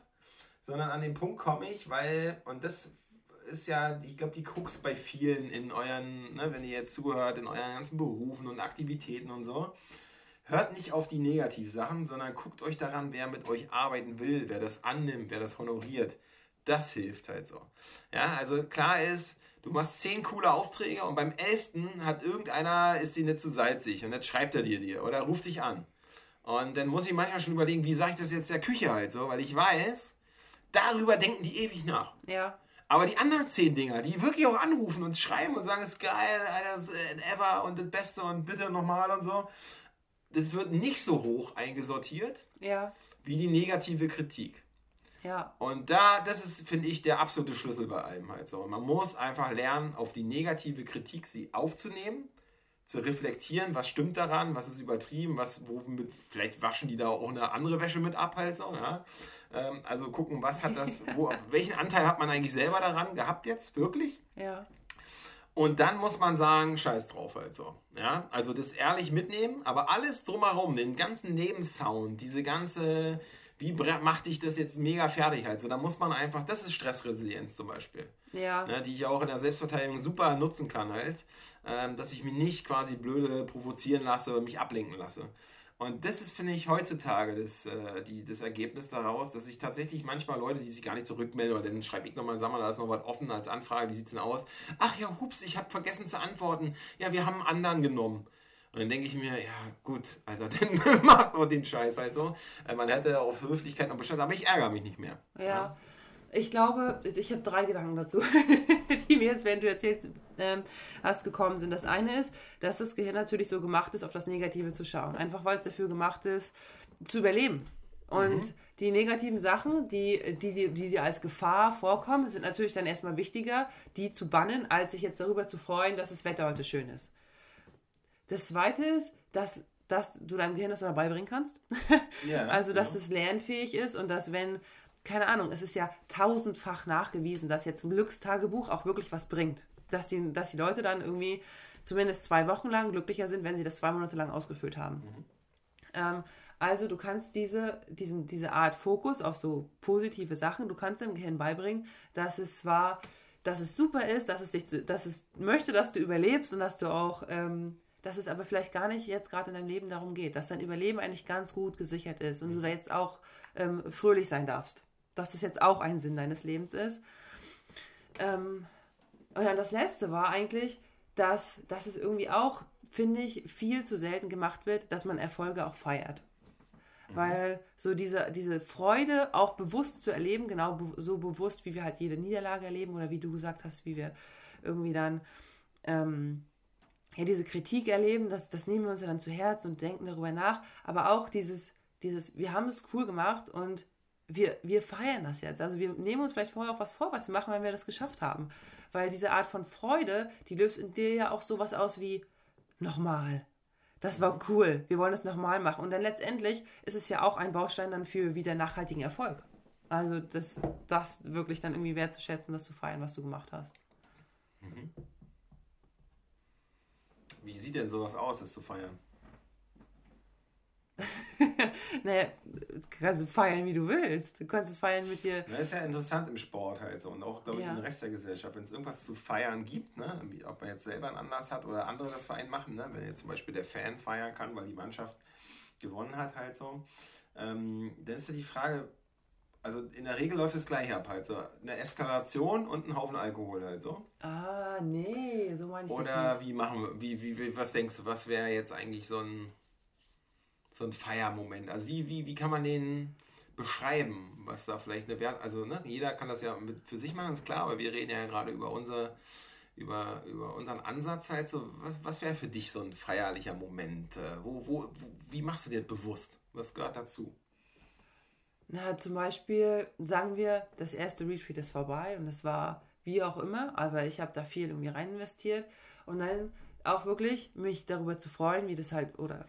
sondern an den Punkt komme ich, weil, und das ist ja, ich glaube, die Krux bei vielen in euren, ne, wenn ihr jetzt zuhört, in euren ganzen Berufen und Aktivitäten und so. Hört nicht auf die Negativsachen, sondern guckt euch daran, wer mit euch arbeiten will, wer das annimmt, wer das honoriert. Das hilft halt so. Ja, also klar ist, du machst zehn coole Aufträge und beim elften hat irgendeiner, ist die nicht zu salzig und jetzt schreibt er dir dir oder ruft dich an. Und dann muss ich manchmal schon überlegen, wie sage ich das jetzt der Küche halt so, weil ich weiß, darüber denken die ewig nach. Ja. Aber die anderen zehn Dinger, die wirklich auch anrufen und schreiben und sagen, es ist geil, das ever und das Beste und bitte nochmal und so, das wird nicht so hoch eingesortiert ja. wie die negative Kritik. Ja. Und da, das ist, finde ich, der absolute Schlüssel bei allem halt so. Man muss einfach lernen, auf die negative Kritik sie aufzunehmen, zu reflektieren, was stimmt daran, was ist übertrieben, was, womit, vielleicht waschen die da auch eine andere Wäsche mit ab halt so, ja. Ähm, also gucken, was hat das, wo, welchen Anteil hat man eigentlich selber daran gehabt jetzt, wirklich? Ja. Und dann muss man sagen, scheiß drauf halt so. Ja, also das ehrlich mitnehmen, aber alles drumherum, den ganzen Nebensound, diese ganze, wie macht dich das jetzt mega fertig halt so, da muss man einfach, das ist Stressresilienz zum Beispiel. Ja. ja die ich auch in der Selbstverteidigung super nutzen kann halt, ähm, dass ich mich nicht quasi blöde provozieren lasse, mich ablenken lasse. Und das ist, finde ich, heutzutage das, äh, die, das Ergebnis daraus, dass ich tatsächlich manchmal Leute, die sich gar nicht zurückmelden, oder dann schreibe ich nochmal, sag mal, da ist noch was offen als Anfrage, wie sieht es denn aus? Ach ja, hups, ich habe vergessen zu antworten. Ja, wir haben einen anderen genommen. Und dann denke ich mir, ja gut, Alter, dann macht doch den Scheiß halt so. Äh, man hätte auf Höflichkeit noch Bescheid, aber ich ärgere mich nicht mehr. Ja. ja. Ich glaube, ich habe drei Gedanken dazu, die mir jetzt, wenn du erzählt ähm, hast, gekommen sind. Das eine ist, dass das Gehirn natürlich so gemacht ist, auf das Negative zu schauen. Einfach weil es dafür gemacht ist, zu überleben. Und mhm. die negativen Sachen, die, die, die, die dir als Gefahr vorkommen, sind natürlich dann erstmal wichtiger, die zu bannen, als sich jetzt darüber zu freuen, dass das Wetter heute schön ist. Das zweite ist, dass, dass du deinem Gehirn das immer beibringen kannst. Ja, also, dass genau. es lernfähig ist und dass, wenn keine Ahnung, es ist ja tausendfach nachgewiesen, dass jetzt ein Glückstagebuch auch wirklich was bringt. Dass die, dass die Leute dann irgendwie zumindest zwei Wochen lang glücklicher sind, wenn sie das zwei Monate lang ausgefüllt haben. Mhm. Ähm, also du kannst diese, diesen, diese Art Fokus auf so positive Sachen, du kannst dem Gehirn beibringen, dass es zwar, dass es super ist, dass es dich, dass es möchte, dass du überlebst und dass du auch, ähm, dass es aber vielleicht gar nicht jetzt gerade in deinem Leben darum geht, dass dein Überleben eigentlich ganz gut gesichert ist und du da jetzt auch ähm, fröhlich sein darfst dass das jetzt auch ein Sinn deines Lebens ist. Ähm, und dann das Letzte war eigentlich, dass, dass es irgendwie auch, finde ich, viel zu selten gemacht wird, dass man Erfolge auch feiert. Mhm. Weil so diese, diese Freude auch bewusst zu erleben, genau be so bewusst, wie wir halt jede Niederlage erleben oder wie du gesagt hast, wie wir irgendwie dann ähm, ja, diese Kritik erleben, das, das nehmen wir uns ja dann zu Herz und denken darüber nach. Aber auch dieses, dieses, wir haben es cool gemacht und wir, wir feiern das jetzt. Also wir nehmen uns vielleicht vorher auch was vor, was wir machen, wenn wir das geschafft haben. Weil diese Art von Freude, die löst in dir ja auch sowas aus wie nochmal. Das war cool. Wir wollen es nochmal machen. Und dann letztendlich ist es ja auch ein Baustein dann für wieder nachhaltigen Erfolg. Also das, das wirklich dann irgendwie wertzuschätzen, das zu feiern, was du gemacht hast. Mhm. Wie sieht denn sowas aus, das zu feiern? naja, kannst du feiern, wie du willst. Du kannst es feiern mit dir. Das ist ja interessant im Sport halt so und auch, glaube ich, ja. im Rest der Gesellschaft. Wenn es irgendwas zu feiern gibt, ne, wie, ob man jetzt selber einen Anlass hat oder andere das Verein machen, ne, wenn jetzt zum Beispiel der Fan feiern kann, weil die Mannschaft gewonnen hat, halt so, ähm, dann ist ja die Frage, also in der Regel läuft es gleich ab, halt so. Eine Eskalation und ein Haufen Alkohol halt so. Ah, nee, so meine ich Oder das nicht. wie machen wir, wie, wie, wie, was denkst du, was wäre jetzt eigentlich so ein so ein Feiermoment? Also wie, wie, wie kann man den beschreiben, was da vielleicht eine Wert, also ne, jeder kann das ja mit für sich machen, ist klar, aber wir reden ja gerade über unser, über, über unseren Ansatz halt so, was, was wäre für dich so ein feierlicher Moment? Äh, wo, wo, wo, wie machst du dir bewusst? Was gehört dazu? Na, zum Beispiel sagen wir, das erste Retreat ist vorbei und es war wie auch immer, aber ich habe da viel irgendwie rein investiert und dann auch wirklich mich darüber zu freuen, wie das halt, oder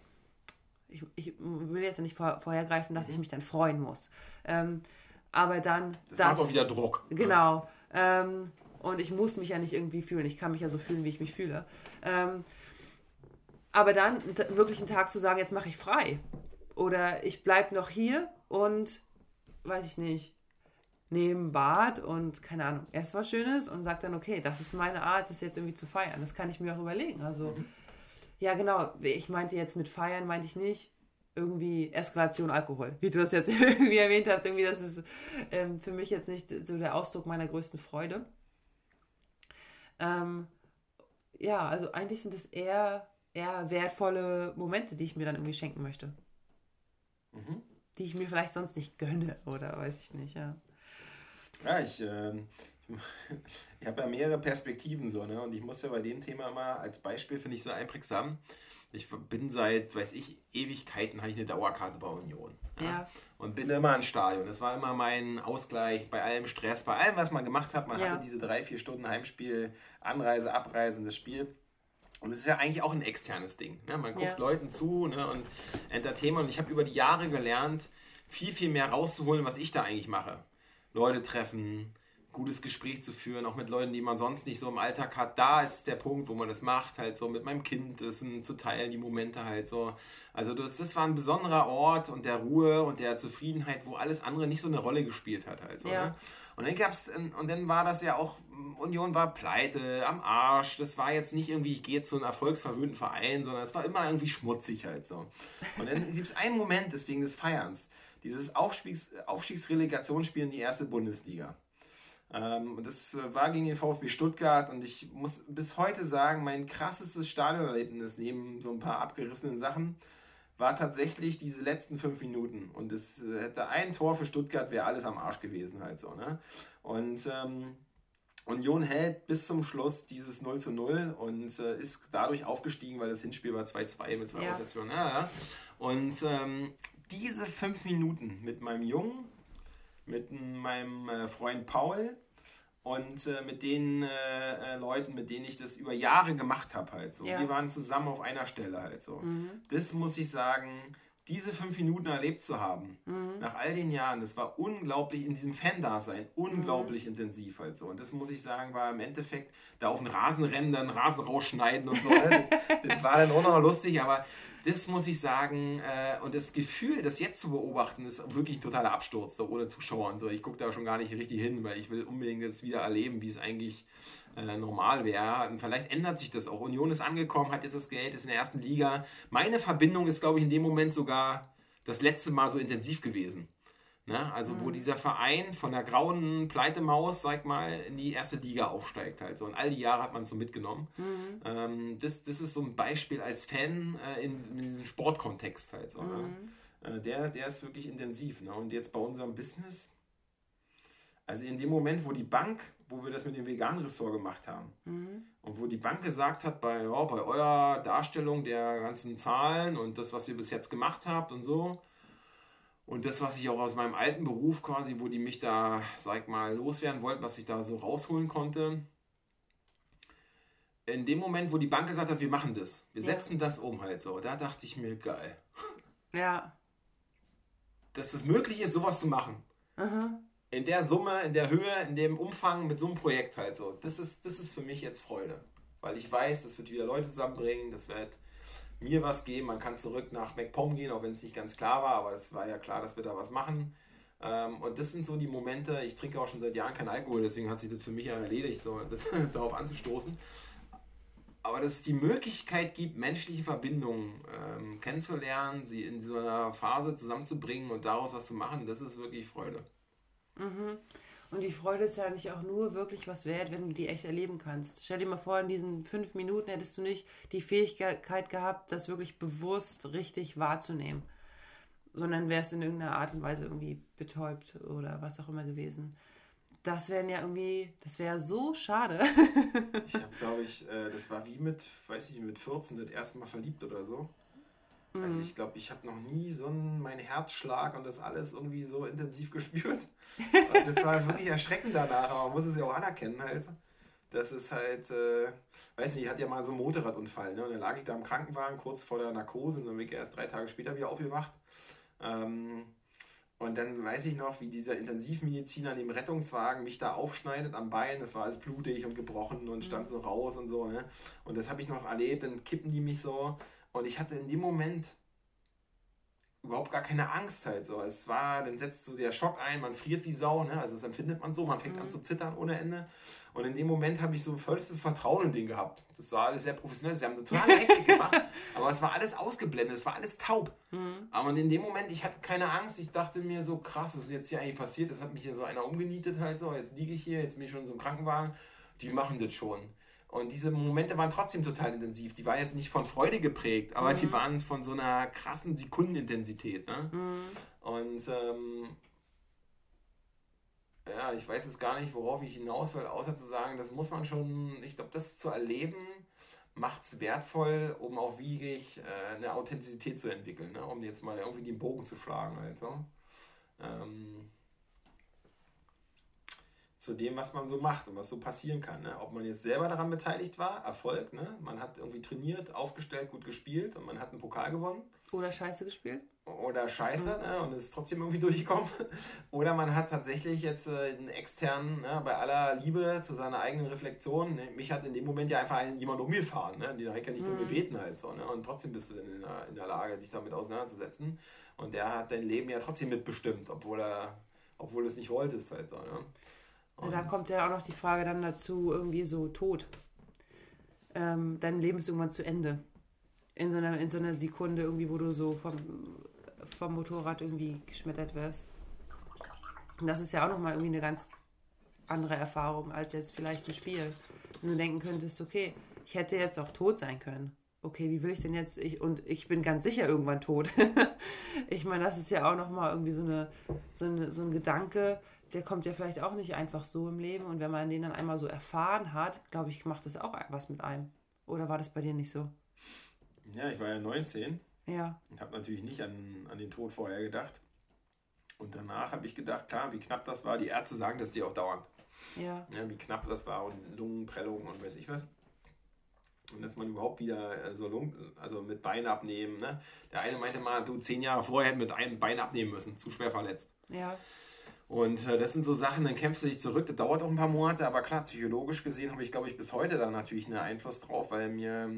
ich, ich will jetzt nicht vor, vorhergreifen, dass ich mhm. mich dann freuen muss. Ähm, aber dann. Das, das macht auch wieder Druck. Ne? Genau. Ähm, und ich muss mich ja nicht irgendwie fühlen. Ich kann mich ja so fühlen, wie ich mich fühle. Ähm, aber dann wirklich einen Tag zu sagen, jetzt mache ich frei. Oder ich bleibe noch hier und, weiß ich nicht, nehme Bad und keine Ahnung, erst was Schönes und sage dann, okay, das ist meine Art, das jetzt irgendwie zu feiern. Das kann ich mir auch überlegen. Also. Mhm ja, genau. Ich meinte jetzt mit Feiern, meinte ich nicht irgendwie Eskalation Alkohol, wie du das jetzt irgendwie erwähnt hast. Irgendwie, das ist ähm, für mich jetzt nicht so der Ausdruck meiner größten Freude. Ähm, ja, also eigentlich sind es eher, eher wertvolle Momente, die ich mir dann irgendwie schenken möchte. Mhm. Die ich mir vielleicht sonst nicht gönne oder weiß ich nicht, ja. Ja, ich, äh, ich habe ja mehrere Perspektiven so, ne? Und ich muss ja bei dem Thema immer als Beispiel, finde ich, so einprägsam. Ich bin seit, weiß ich, Ewigkeiten habe ich eine Dauerkarte bei Union. Ja? ja. Und bin immer im Stadion. Das war immer mein Ausgleich bei allem Stress, bei allem, was man gemacht hat. Man ja. hatte diese drei, vier Stunden Heimspiel, Anreise, Abreise, das Spiel. Und es ist ja eigentlich auch ein externes Ding. Ne? Man guckt ja. Leuten zu ne? und Entertainment. Und ich habe über die Jahre gelernt, viel, viel mehr rauszuholen, was ich da eigentlich mache. Leute treffen, gutes Gespräch zu führen, auch mit Leuten, die man sonst nicht so im Alltag hat. Da ist der Punkt, wo man das macht, halt so mit meinem Kind, das zu teilen, die Momente halt so. Also das, das war ein besonderer Ort und der Ruhe und der Zufriedenheit, wo alles andere nicht so eine Rolle gespielt hat halt so. Ja. Ne? Und dann gab's, und dann war das ja auch, Union war pleite, am Arsch. Das war jetzt nicht irgendwie, ich gehe zu einem erfolgsverwöhnten Verein, sondern es war immer irgendwie schmutzig halt so. Und dann gibt es einen Moment, deswegen des Feierns, dieses Aufstiegs, Aufstiegsrelegationsspiel in die erste Bundesliga. Ähm, und das war gegen den VfB Stuttgart und ich muss bis heute sagen, mein krassestes Stadionerlebnis neben so ein paar abgerissenen Sachen war tatsächlich diese letzten fünf Minuten. Und es hätte ein Tor für Stuttgart, wäre alles am Arsch gewesen halt so. Ne? Und ähm, Union hält bis zum Schluss dieses 0 zu 0 und äh, ist dadurch aufgestiegen, weil das Hinspiel war 2-2 mit zwei ja. Auswärtsführungen. Ja, Und ähm, diese fünf Minuten mit meinem Jungen, mit meinem äh, Freund Paul und äh, mit den äh, äh, Leuten, mit denen ich das über Jahre gemacht habe halt so. Ja. Wir waren zusammen auf einer Stelle halt so. Mhm. Das muss ich sagen, diese fünf Minuten erlebt zu haben, mhm. nach all den Jahren, das war unglaublich in diesem Fan-Dasein, unglaublich mhm. intensiv halt so. Und das muss ich sagen, war im Endeffekt da auf den Rasen rennen, dann Rasen rausschneiden und so. Ne? das war dann auch noch lustig, aber das muss ich sagen. Äh, und das Gefühl, das jetzt zu beobachten, ist wirklich ein totaler Absturz, da ohne Zuschauer und so. Ich gucke da schon gar nicht richtig hin, weil ich will unbedingt jetzt wieder erleben, wie es eigentlich äh, normal wäre. Und vielleicht ändert sich das auch. Union ist angekommen, hat jetzt das Geld, ist in der ersten Liga. Meine Verbindung ist, glaube ich, in dem Moment sogar das letzte Mal so intensiv gewesen. Ne? Also mhm. wo dieser Verein von der grauen Pleitemaus, sag mal, in die erste Liga aufsteigt halt so. Und all die Jahre hat man es so mitgenommen. Mhm. Ähm, das, das ist so ein Beispiel als Fan äh, in, in, diesem Sportkontext halt so. Ne? Mhm. Ne? Äh, der, der ist wirklich intensiv. Ne? Und jetzt bei unserem Business, also in dem Moment, wo die Bank, wo wir das mit dem veganen Ressort gemacht haben mhm. und wo die Bank gesagt hat, bei, ja, bei eurer Darstellung der ganzen Zahlen und das, was ihr bis jetzt gemacht habt und so, und das, was ich auch aus meinem alten Beruf quasi, wo die mich da, sag mal, loswerden wollten, was ich da so rausholen konnte. In dem Moment, wo die Bank gesagt hat, wir machen das, wir ja. setzen das um halt so, da dachte ich mir, geil. Ja. Dass es möglich ist, sowas zu machen. Aha. In der Summe, in der Höhe, in dem Umfang mit so einem Projekt halt so. Das ist, das ist für mich jetzt Freude. Weil ich weiß, das wird wieder Leute zusammenbringen, das wird mir was geben. Man kann zurück nach MacPom gehen, auch wenn es nicht ganz klar war, aber es war ja klar, dass wir da was machen. Ähm, und das sind so die Momente, ich trinke auch schon seit Jahren keinen Alkohol, deswegen hat sich das für mich ja erledigt, so, das, darauf anzustoßen. Aber dass es die Möglichkeit gibt, menschliche Verbindungen ähm, kennenzulernen, sie in so einer Phase zusammenzubringen und daraus was zu machen, das ist wirklich Freude. Mhm. Und die Freude ist ja nicht auch nur wirklich was wert, wenn du die echt erleben kannst. Stell dir mal vor, in diesen fünf Minuten hättest du nicht die Fähigkeit gehabt, das wirklich bewusst richtig wahrzunehmen. Sondern wärst in irgendeiner Art und Weise irgendwie betäubt oder was auch immer gewesen. Das wäre ja irgendwie, das wäre so schade. ich habe, glaube ich, äh, das war wie mit, weiß ich, mit 14 das erste Mal verliebt oder so. Also mhm. ich glaube, ich habe noch nie so einen, meinen Herzschlag und das alles irgendwie so intensiv gespürt. Und das war wirklich erschreckend danach, aber man muss es ja auch anerkennen halt. Das ist halt, äh, weiß nicht, ich hatte ja mal so einen Motorradunfall, ne? Und dann lag ich da im Krankenwagen kurz vor der Narkose und dann bin ich erst drei Tage später wieder aufgewacht. Ähm, und dann weiß ich noch, wie dieser Intensivmediziner in dem Rettungswagen mich da aufschneidet am Bein. Das war alles blutig und gebrochen und stand mhm. so raus und so. Ne? Und das habe ich noch erlebt. Dann kippen die mich so und ich hatte in dem Moment überhaupt gar keine Angst halt so. Es war, dann setzt so der Schock ein, man friert wie Sau, ne? Also das empfindet man so, man fängt mhm. an zu zittern ohne Ende. Und in dem Moment habe ich so vollstes Vertrauen in den gehabt. Das war alles sehr professionell, sie haben eine totale Hektik gemacht, aber es war alles ausgeblendet, es war alles taub. Mhm. Aber in dem Moment, ich hatte keine Angst, ich dachte mir so, krass, was ist jetzt hier eigentlich passiert? Das hat mich hier so einer umgenietet halt so, jetzt liege ich hier, jetzt bin ich schon in so einem Krankenwagen, die machen das schon. Und diese Momente waren trotzdem total intensiv. Die waren jetzt nicht von Freude geprägt, aber mhm. die waren von so einer krassen Sekundenintensität. Ne? Mhm. Und ähm, ja, ich weiß jetzt gar nicht, worauf ich hinaus will, außer zu sagen, das muss man schon, ich glaube, das zu erleben, macht es wertvoll, um auch wirklich äh, eine Authentizität zu entwickeln, ne? um jetzt mal irgendwie den Bogen zu schlagen. Also. Ähm, zu dem, was man so macht und was so passieren kann. Ne? Ob man jetzt selber daran beteiligt war, Erfolg, ne? man hat irgendwie trainiert, aufgestellt, gut gespielt und man hat einen Pokal gewonnen. Oder scheiße gespielt. Oder scheiße mhm. ne? und ist trotzdem irgendwie durchgekommen. Oder man hat tatsächlich jetzt äh, einen externen, ne? bei aller Liebe zu seiner eigenen Reflexion, ne? mich hat in dem Moment ja einfach jemand umgefahren, ne? die direkt ja nicht mhm. um gebeten halt so. Ne? Und trotzdem bist du dann in der, in der Lage, dich damit auseinanderzusetzen. Und der hat dein Leben ja trotzdem mitbestimmt, obwohl er, obwohl du es nicht wolltest halt so. Ne? Und da kommt ja auch noch die Frage dann dazu, irgendwie so Tod. Ähm, dein Leben ist irgendwann zu Ende. In so, einer, in so einer Sekunde irgendwie, wo du so vom, vom Motorrad irgendwie geschmettert wirst. Und das ist ja auch nochmal irgendwie eine ganz andere Erfahrung als jetzt vielleicht ein Spiel. Wenn du denken könntest, okay, ich hätte jetzt auch tot sein können. Okay, wie will ich denn jetzt? Ich, und ich bin ganz sicher irgendwann tot. ich meine, das ist ja auch nochmal irgendwie so, eine, so, eine, so ein Gedanke, der kommt ja vielleicht auch nicht einfach so im Leben. Und wenn man den dann einmal so erfahren hat, glaube ich, macht das auch was mit einem. Oder war das bei dir nicht so? Ja, ich war ja 19. Ja. Und habe natürlich nicht an, an den Tod vorher gedacht. Und danach habe ich gedacht, klar, wie knapp das war. Die Ärzte sagen das dir auch dauernd. Ja. ja. Wie knapp das war und Lungenprellung und weiß ich was. Und dass man überhaupt wieder so Lungen, also mit Bein abnehmen. Ne? Der eine meinte mal, du zehn Jahre vorher hätten mit einem Bein abnehmen müssen, zu schwer verletzt. Ja. Und äh, das sind so Sachen, dann kämpfst du dich zurück, das dauert auch ein paar Monate, aber klar, psychologisch gesehen habe ich, glaube ich, bis heute da natürlich einen Einfluss drauf, weil mir,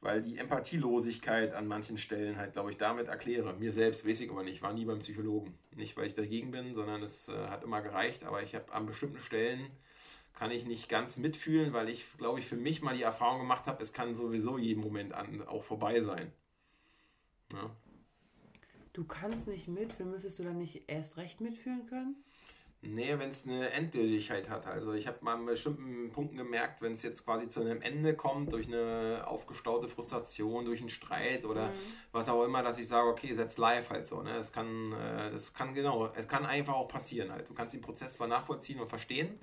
weil die Empathielosigkeit an manchen Stellen halt, glaube ich, damit erkläre. Mir selbst, weiß ich aber nicht, war nie beim Psychologen. Nicht, weil ich dagegen bin, sondern es äh, hat immer gereicht, aber ich habe an bestimmten Stellen kann ich nicht ganz mitfühlen, weil ich, glaube ich, für mich mal die Erfahrung gemacht habe, es kann sowieso jeden Moment an, auch vorbei sein. Ja. Du kannst nicht mitfühlen, müsstest du dann nicht erst recht mitfühlen können? Nee, wenn es eine Endgültigkeit hat. Also ich habe mal an bestimmten Punkten gemerkt, wenn es jetzt quasi zu einem Ende kommt, durch eine aufgestaute Frustration, durch einen Streit oder mhm. was auch immer, dass ich sage, okay, setz live halt so. Ne? Das kann, äh, das kann genau, es kann einfach auch passieren halt. Du kannst den Prozess zwar nachvollziehen und verstehen,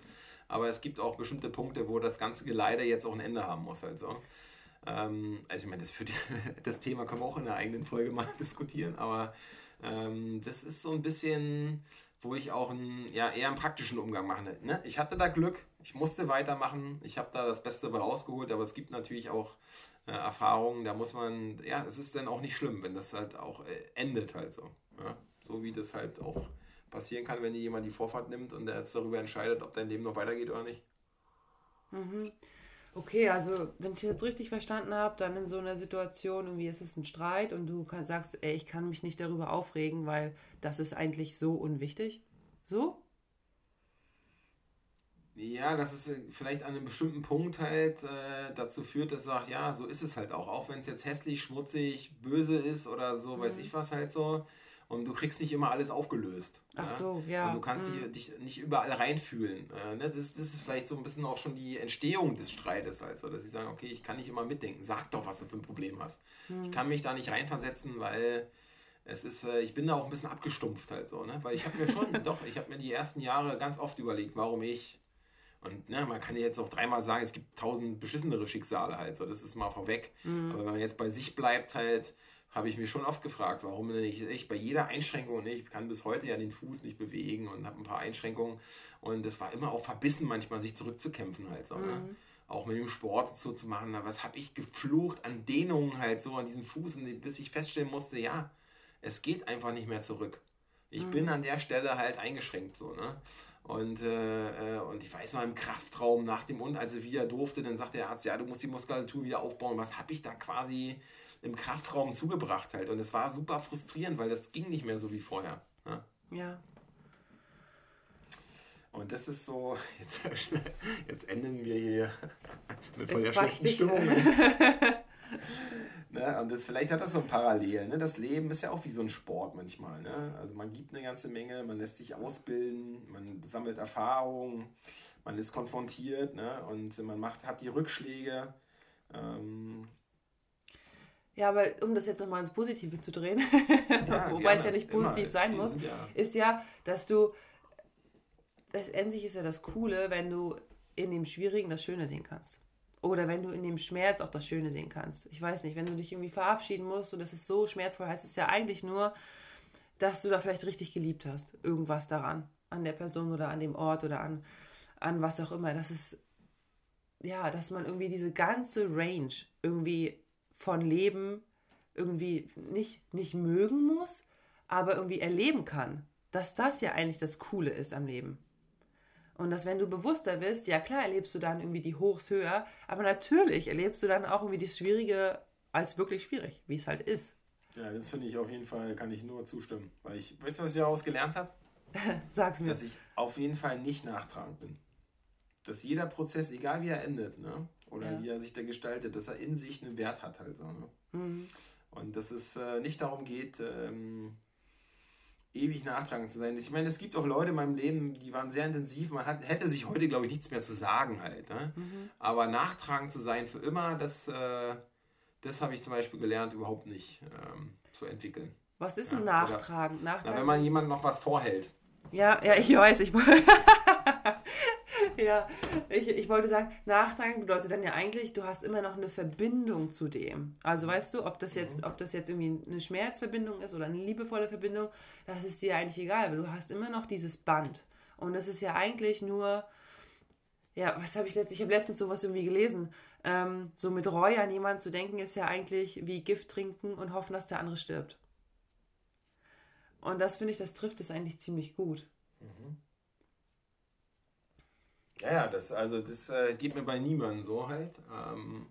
aber es gibt auch bestimmte Punkte, wo das ganze Geleide jetzt auch ein Ende haben muss halt so. Ähm, also ich meine, das, die, das Thema können wir auch in einer eigenen Folge mal diskutieren, aber ähm, das ist so ein bisschen, wo ich auch einen, ja, eher einen praktischen Umgang mache. Ne? Ich hatte da Glück, ich musste weitermachen, ich habe da das Beste rausgeholt, aber es gibt natürlich auch äh, Erfahrungen, da muss man, ja, es ist dann auch nicht schlimm, wenn das halt auch äh, endet halt so. Ja? So wie das halt auch passieren kann, wenn dir jemand die Vorfahrt nimmt und der jetzt darüber entscheidet, ob dein Leben noch weitergeht oder nicht. Mhm. Okay, also wenn ich jetzt richtig verstanden habe, dann in so einer Situation, irgendwie ist es ein Streit und du kann, sagst, ey, ich kann mich nicht darüber aufregen, weil das ist eigentlich so unwichtig. So? Ja, dass es vielleicht an einem bestimmten Punkt halt äh, dazu führt, dass sagt, ja, so ist es halt auch. Auch wenn es jetzt hässlich, schmutzig, böse ist oder so, mhm. weiß ich was halt so und du kriegst nicht immer alles aufgelöst. Ach so, ja. Und du kannst mhm. dich, nicht überall reinfühlen. Äh, ne? das, das, ist vielleicht so ein bisschen auch schon die Entstehung des Streites, also, dass sie sagen, okay, ich kann nicht immer mitdenken. Sag doch, was du für ein Problem hast. Mhm. Ich kann mich da nicht reinversetzen, weil es ist, äh, ich bin da auch ein bisschen abgestumpft halt so, ne? Weil ich habe mir schon, doch, ich habe mir die ersten Jahre ganz oft überlegt, warum ich. Und ne, man kann ja jetzt auch dreimal sagen, es gibt tausend beschissenere Schicksale halt, so, das ist mal vorweg. Mhm. Aber wenn man jetzt bei sich bleibt halt, habe ich mir schon oft gefragt, warum ich, ich bei jeder Einschränkung, ich kann bis heute ja den Fuß nicht bewegen und habe ein paar Einschränkungen und es war immer auch verbissen manchmal, sich zurückzukämpfen halt so. Ne? Mhm. Ne? Auch mit dem Sport so zu machen, was habe ich geflucht an Dehnungen halt so an diesen Fuß, bis ich feststellen musste, ja, es geht einfach nicht mehr zurück. Ich mhm. bin an der Stelle halt eingeschränkt so, ne? Und, äh, äh und ich weiß noch im Kraftraum nach dem Und, als er wieder durfte, dann sagt der Arzt, ja, du musst die Muskulatur wieder aufbauen. Was habe ich da quasi im Kraftraum zugebracht halt. Und es war super frustrierend, weil das ging nicht mehr so wie vorher. Ne? Ja. Und das ist so, jetzt, jetzt enden wir hier mit voll der schlechten Stimmung. ne? Und das, vielleicht hat das so ein Parallel. Ne? Das Leben ist ja auch wie so ein Sport manchmal. Ne? Also man gibt eine ganze Menge, man lässt sich ausbilden, man sammelt Erfahrungen, man ist konfrontiert ne? und man macht, hat die Rückschläge. Ähm, ja, aber um das jetzt nochmal ins Positive zu drehen, ja, wobei gerne. es ja nicht positiv Immer. sein muss, ja. ist ja, dass du letztendlich ist ja das Coole, wenn du in dem Schwierigen das Schöne sehen kannst. Oder wenn du in dem Schmerz auch das Schöne sehen kannst. Ich weiß nicht, wenn du dich irgendwie verabschieden musst und das ist so schmerzvoll, heißt es ja eigentlich nur, dass du da vielleicht richtig geliebt hast. Irgendwas daran. An der Person oder an dem Ort oder an, an was auch immer. Das ist, ja, dass man irgendwie diese ganze Range irgendwie von Leben irgendwie nicht, nicht mögen muss, aber irgendwie erleben kann. Dass das ja eigentlich das Coole ist am Leben. Und dass wenn du bewusster bist, ja klar erlebst du dann irgendwie die Hochs höher, aber natürlich erlebst du dann auch irgendwie das Schwierige als wirklich schwierig, wie es halt ist. Ja, das finde ich auf jeden Fall, kann ich nur zustimmen. Weil ich, weißt du, was ich daraus gelernt habe? Sag's mir. Dass ich auf jeden Fall nicht nachtragend bin. Dass jeder Prozess, egal wie er endet, ne? Oder ja. wie er sich da gestaltet, dass er in sich einen Wert hat halt so. Ne? Mhm. Und dass es äh, nicht darum geht, ähm, ewig nachtragend zu sein. Ich meine, es gibt auch Leute in meinem Leben, die waren sehr intensiv. Man hat, hätte sich heute, glaube ich, nichts mehr zu sagen halt. Ne? Mhm. Aber nachtragend zu sein für immer, das, äh, das habe ich zum Beispiel gelernt, überhaupt nicht ähm, zu entwickeln. Was ist ein ja, Nachtragen? Oder, Na, wenn man jemandem noch was vorhält. Ja, ja, ich weiß, ich ja, ich, ich wollte sagen, Nachtragen bedeutet dann ja eigentlich, du hast immer noch eine Verbindung zu dem. Also weißt du, ob das jetzt, mhm. ob das jetzt irgendwie eine Schmerzverbindung ist oder eine liebevolle Verbindung, das ist dir eigentlich egal, weil du hast immer noch dieses Band. Und das ist ja eigentlich nur, ja, was habe ich letztens, ich habe letztens sowas irgendwie gelesen, ähm, so mit Reue an jemanden zu denken, ist ja eigentlich wie Gift trinken und hoffen, dass der andere stirbt. Und das finde ich, das trifft es eigentlich ziemlich gut. Mhm. Ja, ja, das, also das äh, geht mir bei niemandem so halt. Ähm,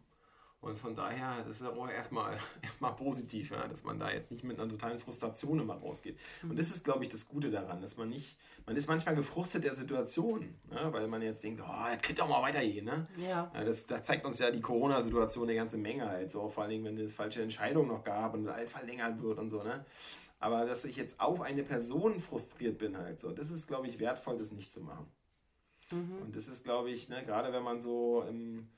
und von daher, das ist auch erstmal, erstmal positiv, ja, dass man da jetzt nicht mit einer totalen Frustration immer rausgeht. Mhm. Und das ist, glaube ich, das Gute daran, dass man nicht, man ist manchmal gefrustet der Situation, ne, weil man jetzt denkt, oh, das könnte auch mal weitergehen. Ne? Ja. ja das, das zeigt uns ja die Corona-Situation eine ganze Menge halt, so, vor allen Dingen, wenn es falsche Entscheidungen noch gab und alles verlängert wird und so. Ne? Aber dass ich jetzt auf eine Person frustriert bin halt so, das ist, glaube ich, wertvoll, das nicht zu machen. Mhm. Und das ist, glaube ich, ne, gerade wenn man so im,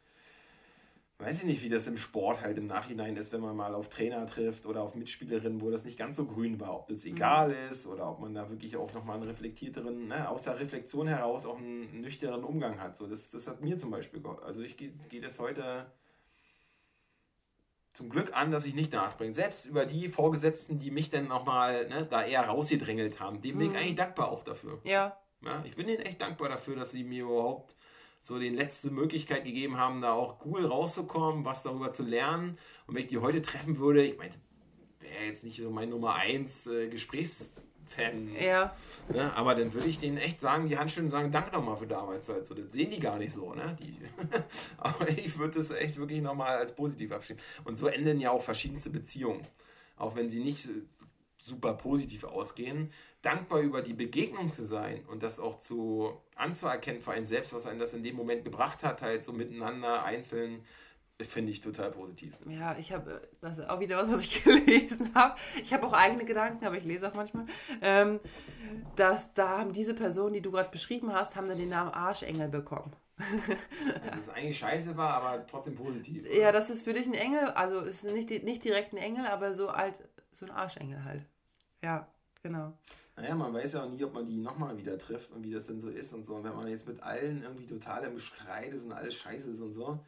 weiß ich nicht, wie das im Sport halt im Nachhinein ist, wenn man mal auf Trainer trifft oder auf Mitspielerinnen, wo das nicht ganz so grün war, ob das mhm. egal ist oder ob man da wirklich auch nochmal einen reflektierteren, ne, aus der Reflexion heraus auch einen nüchternen Umgang hat. So, das, das hat mir zum Beispiel, also ich gehe geh das heute zum Glück an, dass ich nicht nachbringe. Selbst über die Vorgesetzten, die mich dann nochmal ne, da eher rausgedrängelt haben, dem mhm. bin ich mhm. eigentlich dankbar auch dafür. Ja. Ja, ich bin ihnen echt dankbar dafür, dass sie mir überhaupt so die letzte Möglichkeit gegeben haben, da auch cool rauszukommen, was darüber zu lernen. Und wenn ich die heute treffen würde, ich meine, wäre jetzt nicht so mein Nummer 1 äh, Gesprächsfan. Ja. Ne? Aber dann würde ich denen echt sagen, die Handschellen sagen, danke nochmal für damals. Halt so, das sehen die gar nicht so. Ne? Die, aber ich würde das echt wirklich nochmal als positiv abschieben. Und so enden ja auch verschiedenste Beziehungen. Auch wenn sie nicht super positiv ausgehen, dankbar über die Begegnung zu sein und das auch zu anzuerkennen für einen selbst, was einen das in dem Moment gebracht hat, halt so miteinander einzeln, finde ich total positiv. Ja, ich habe, das ist auch wieder was, was ich gelesen habe. Ich habe auch eigene Gedanken, aber ich lese auch manchmal. Ähm, dass da haben diese Personen, die du gerade beschrieben hast, haben dann den Namen Arschengel bekommen. das ist eigentlich scheiße war, aber trotzdem positiv. Oder? Ja, das ist für dich ein Engel, also es ist nicht, nicht direkt ein Engel, aber so alt, so ein Arschengel halt. Ja, genau. Naja, man weiß ja auch nie, ob man die nochmal wieder trifft und wie das denn so ist und so. Und wenn man jetzt mit allen irgendwie total im Streit ist und alles scheiße ist und so,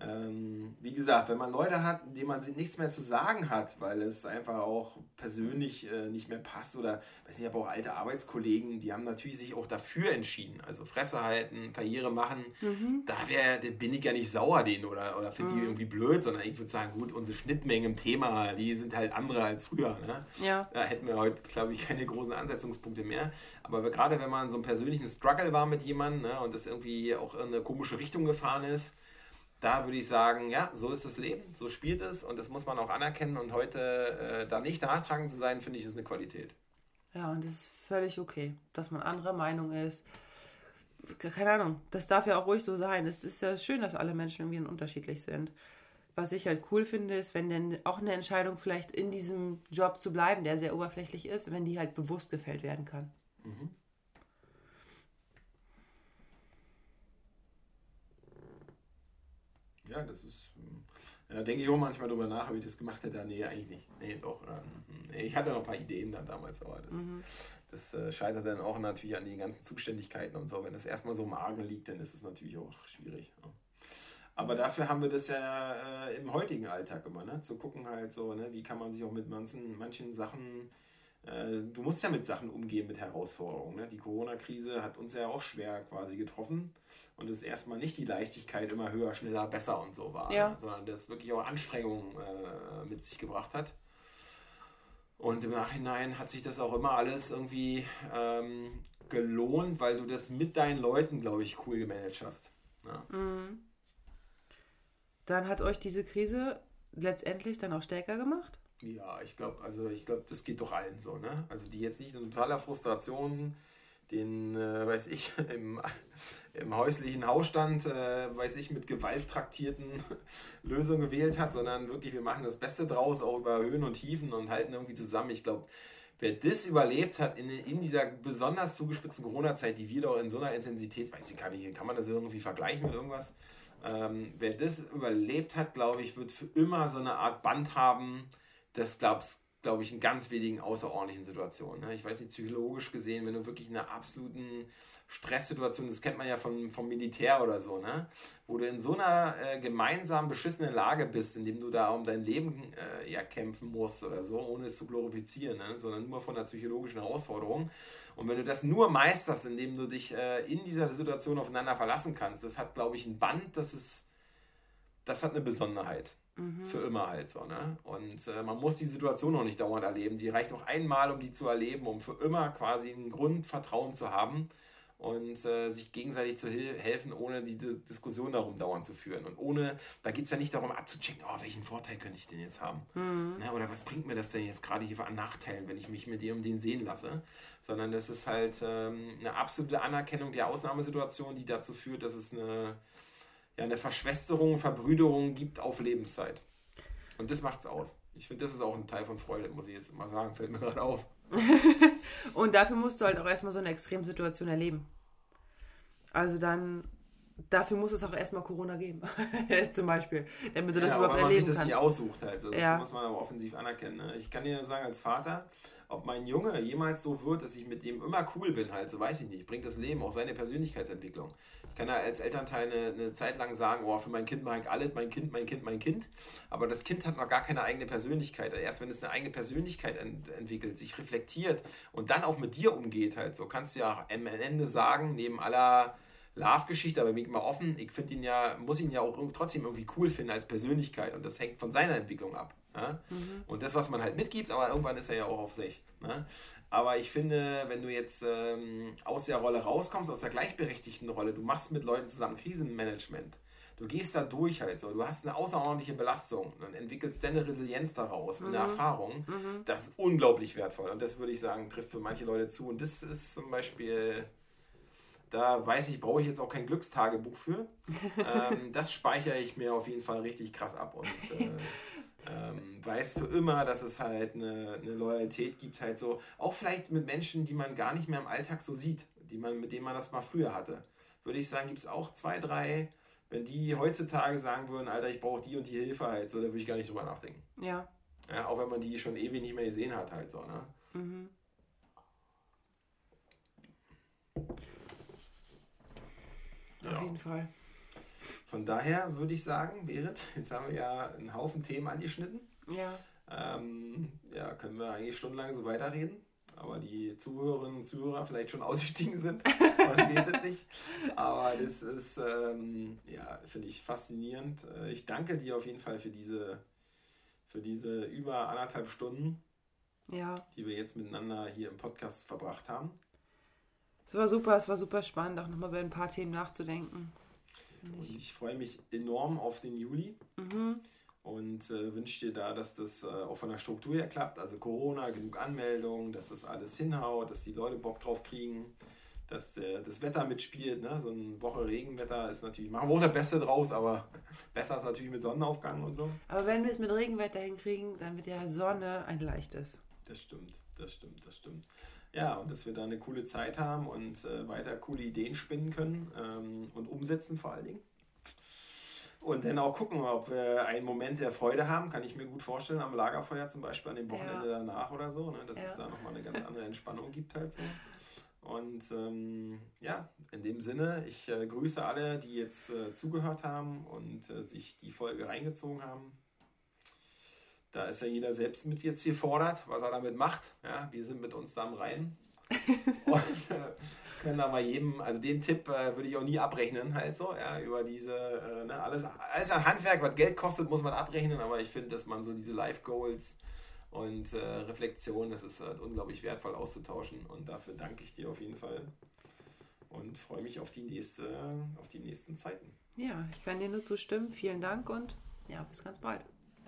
ähm, wie gesagt, wenn man Leute hat, denen man nichts mehr zu sagen hat, weil es einfach auch persönlich äh, nicht mehr passt oder, weiß nicht, ich habe auch alte Arbeitskollegen, die haben natürlich sich auch dafür entschieden, also Fresse halten, Karriere machen, mhm. da wär, bin ich ja nicht sauer denen oder, oder finde mhm. die irgendwie blöd, sondern ich würde sagen, gut, unsere Schnittmengen im Thema, die sind halt andere als früher. Ne? Ja. Da hätten wir heute, glaube ich, keine großen Ansetzungspunkte mehr. Aber gerade wenn man so einen persönlichen Struggle war mit jemandem ne, und das irgendwie auch in eine komische Richtung gefahren ist, da würde ich sagen, ja, so ist das Leben, so spielt es und das muss man auch anerkennen und heute äh, da nicht nachtragend zu sein, finde ich, ist eine Qualität. Ja, und das ist völlig okay, dass man anderer Meinung ist. Keine Ahnung, das darf ja auch ruhig so sein. Es ist ja schön, dass alle Menschen irgendwie unterschiedlich sind. Was ich halt cool finde, ist, wenn denn auch eine Entscheidung vielleicht in diesem Job zu bleiben, der sehr oberflächlich ist, wenn die halt bewusst gefällt werden kann. Mhm. Ja, das ist, Ja, denke ich auch manchmal drüber nach, ob ich das gemacht hätte. Nee, eigentlich nicht. Nee, doch. Ähm, ich hatte noch ein paar Ideen dann damals, aber das, mhm. das äh, scheitert dann auch natürlich an den ganzen Zuständigkeiten und so. Wenn das erstmal so im Argen liegt, dann ist es natürlich auch schwierig. Ja. Aber dafür haben wir das ja äh, im heutigen Alltag immer, ne? Zu gucken halt so, ne? wie kann man sich auch mit manchen, manchen Sachen du musst ja mit Sachen umgehen, mit Herausforderungen. Ne? Die Corona-Krise hat uns ja auch schwer quasi getroffen und es erstmal nicht die Leichtigkeit immer höher, schneller, besser und so war, ja. ne? sondern das wirklich auch Anstrengungen äh, mit sich gebracht hat. Und im Nachhinein hat sich das auch immer alles irgendwie ähm, gelohnt, weil du das mit deinen Leuten, glaube ich, cool gemanagt hast. Ja. Ne? Mhm. Dann hat euch diese Krise letztendlich dann auch stärker gemacht? Ja, ich glaube, also ich glaube, das geht doch allen so, ne? Also die jetzt nicht in totaler Frustration den, äh, weiß ich, im, im häuslichen Hausstand, äh, weiß ich, mit Gewalt traktierten Lösungen gewählt hat, sondern wirklich, wir machen das Beste draus, auch über Höhen und Tiefen und halten irgendwie zusammen. Ich glaube, wer das überlebt hat in, in dieser besonders zugespitzten Corona-Zeit, die wir doch in so einer Intensität, weiß ich gar nicht, kann man das irgendwie vergleichen mit irgendwas? Ähm, wer das überlebt hat, glaube ich, wird für immer so eine Art Band haben, das glaubst glaube ich, in ganz wenigen außerordentlichen Situationen. Ne? Ich weiß nicht, psychologisch gesehen, wenn du wirklich in einer absoluten Stresssituation, das kennt man ja vom, vom Militär oder so, ne? wo du in so einer äh, gemeinsam beschissenen Lage bist, in dem du da um dein Leben äh, ja kämpfen musst oder so, ohne es zu glorifizieren, ne? sondern nur von der psychologischen Herausforderung. Und wenn du das nur meisterst, indem du dich äh, in dieser Situation aufeinander verlassen kannst, das hat, glaube ich, ein Band, das ist, das hat eine Besonderheit. Mhm. Für immer halt so, ne? Und äh, man muss die Situation noch nicht dauernd erleben. Die reicht auch einmal, um die zu erleben, um für immer quasi ein Grundvertrauen zu haben und äh, sich gegenseitig zu helfen, ohne die Diskussion darum dauernd zu führen. Und ohne, da geht es ja nicht darum abzuchecken, oh, welchen Vorteil könnte ich denn jetzt haben? Mhm. Na, oder was bringt mir das denn jetzt gerade hier an Nachteilen, wenn ich mich mit dem und den sehen lasse? Sondern das ist halt ähm, eine absolute Anerkennung der Ausnahmesituation, die dazu führt, dass es eine ja, eine Verschwesterung, Verbrüderung gibt auf Lebenszeit. Und das macht's aus. Ich finde, das ist auch ein Teil von Freude, muss ich jetzt mal sagen, fällt mir gerade auf. und dafür musst du halt auch erstmal so eine Extremsituation erleben. Also dann, dafür muss es auch erstmal Corona geben, zum Beispiel, damit du das ja, überhaupt erleben kannst. man sich das nicht aussucht halt, das ja. muss man aber offensiv anerkennen. Ne? Ich kann dir sagen, als Vater, ob mein Junge jemals so wird, dass ich mit dem immer cool bin, halt, so weiß ich nicht. Bringt das Leben auch seine Persönlichkeitsentwicklung. Ich kann ja als Elternteil eine, eine Zeit lang sagen, oh, für mein Kind mache ich alles, mein Kind, mein Kind, mein Kind. Aber das Kind hat noch gar keine eigene Persönlichkeit. Erst wenn es eine eigene Persönlichkeit ent entwickelt, sich reflektiert und dann auch mit dir umgeht, halt, so kannst du ja am Ende sagen, neben aller Love-Geschichte, aber bin ich mal offen, ich finde ihn ja, muss ihn ja auch trotzdem irgendwie cool finden als Persönlichkeit und das hängt von seiner Entwicklung ab. Ja? Mhm. Und das, was man halt mitgibt, aber irgendwann ist er ja auch auf sich. Ne? Aber ich finde, wenn du jetzt ähm, aus der Rolle rauskommst, aus der gleichberechtigten Rolle, du machst mit Leuten zusammen Krisenmanagement, du gehst da durch halt so, du hast eine außerordentliche Belastung und entwickelst dann eine Resilienz daraus, mhm. eine Erfahrung, mhm. das ist unglaublich wertvoll. Und das würde ich sagen, trifft für manche Leute zu. Und das ist zum Beispiel, da weiß ich, brauche ich jetzt auch kein Glückstagebuch für. ähm, das speichere ich mir auf jeden Fall richtig krass ab und äh, ähm, weiß für immer, dass es halt eine, eine, Loyalität gibt, halt so, auch vielleicht mit Menschen, die man gar nicht mehr im Alltag so sieht, die man, mit denen man das mal früher hatte. Würde ich sagen, gibt es auch zwei, drei, wenn die heutzutage sagen würden, Alter, ich brauche die und die Hilfe halt, so, da würde ich gar nicht drüber nachdenken. Ja. ja. Auch wenn man die schon ewig nicht mehr gesehen hat, halt so, ne? Mhm. Auf ja. jeden Fall. Von daher würde ich sagen, Berit, jetzt haben wir ja einen Haufen Themen angeschnitten. Ja. Ähm, ja, können wir eigentlich stundenlang so weiterreden. Aber die Zuhörerinnen und Zuhörer vielleicht schon ausgestiegen sind und lesen nicht. Aber das ist, ähm, ja, finde ich faszinierend. Äh, ich danke dir auf jeden Fall für diese, für diese über anderthalb Stunden, ja. die wir jetzt miteinander hier im Podcast verbracht haben. Es war super, es war super spannend, auch nochmal über ein paar Themen nachzudenken. Und ich freue mich enorm auf den Juli. Mhm. Und äh, wünsche dir da, dass das äh, auch von der Struktur her klappt. Also Corona, genug Anmeldungen, dass das alles hinhaut, dass die Leute Bock drauf kriegen, dass äh, das Wetter mitspielt. Ne? So eine Woche Regenwetter ist natürlich, machen wir auch das Beste draus, aber besser ist natürlich mit Sonnenaufgang und so. Aber wenn wir es mit Regenwetter hinkriegen, dann wird ja Sonne ein leichtes. Das stimmt, das stimmt, das stimmt. Ja, und dass wir da eine coole Zeit haben und äh, weiter coole Ideen spinnen können ähm, und umsetzen vor allen Dingen. Und dann auch gucken, ob wir einen Moment der Freude haben, kann ich mir gut vorstellen, am Lagerfeuer zum Beispiel an dem Wochenende ja. danach oder so, ne, dass ja. es da nochmal eine ganz andere Entspannung gibt halt so. Und ähm, ja, in dem Sinne, ich äh, grüße alle, die jetzt äh, zugehört haben und äh, sich die Folge reingezogen haben. Da ist ja jeder selbst mit jetzt hier fordert, was er damit macht. Ja, wir sind mit uns da am Rhein. und äh, können da mal jedem, also den Tipp äh, würde ich auch nie abrechnen, halt so, ja, über diese, äh, ne, alles, alles ein Handwerk, was Geld kostet, muss man abrechnen, aber ich finde, dass man so diese Life-Goals und äh, Reflexion, das ist halt unglaublich wertvoll auszutauschen und dafür danke ich dir auf jeden Fall und freue mich auf die nächste, auf die nächsten Zeiten. Ja, ich kann dir nur zustimmen. Vielen Dank und ja, bis ganz bald.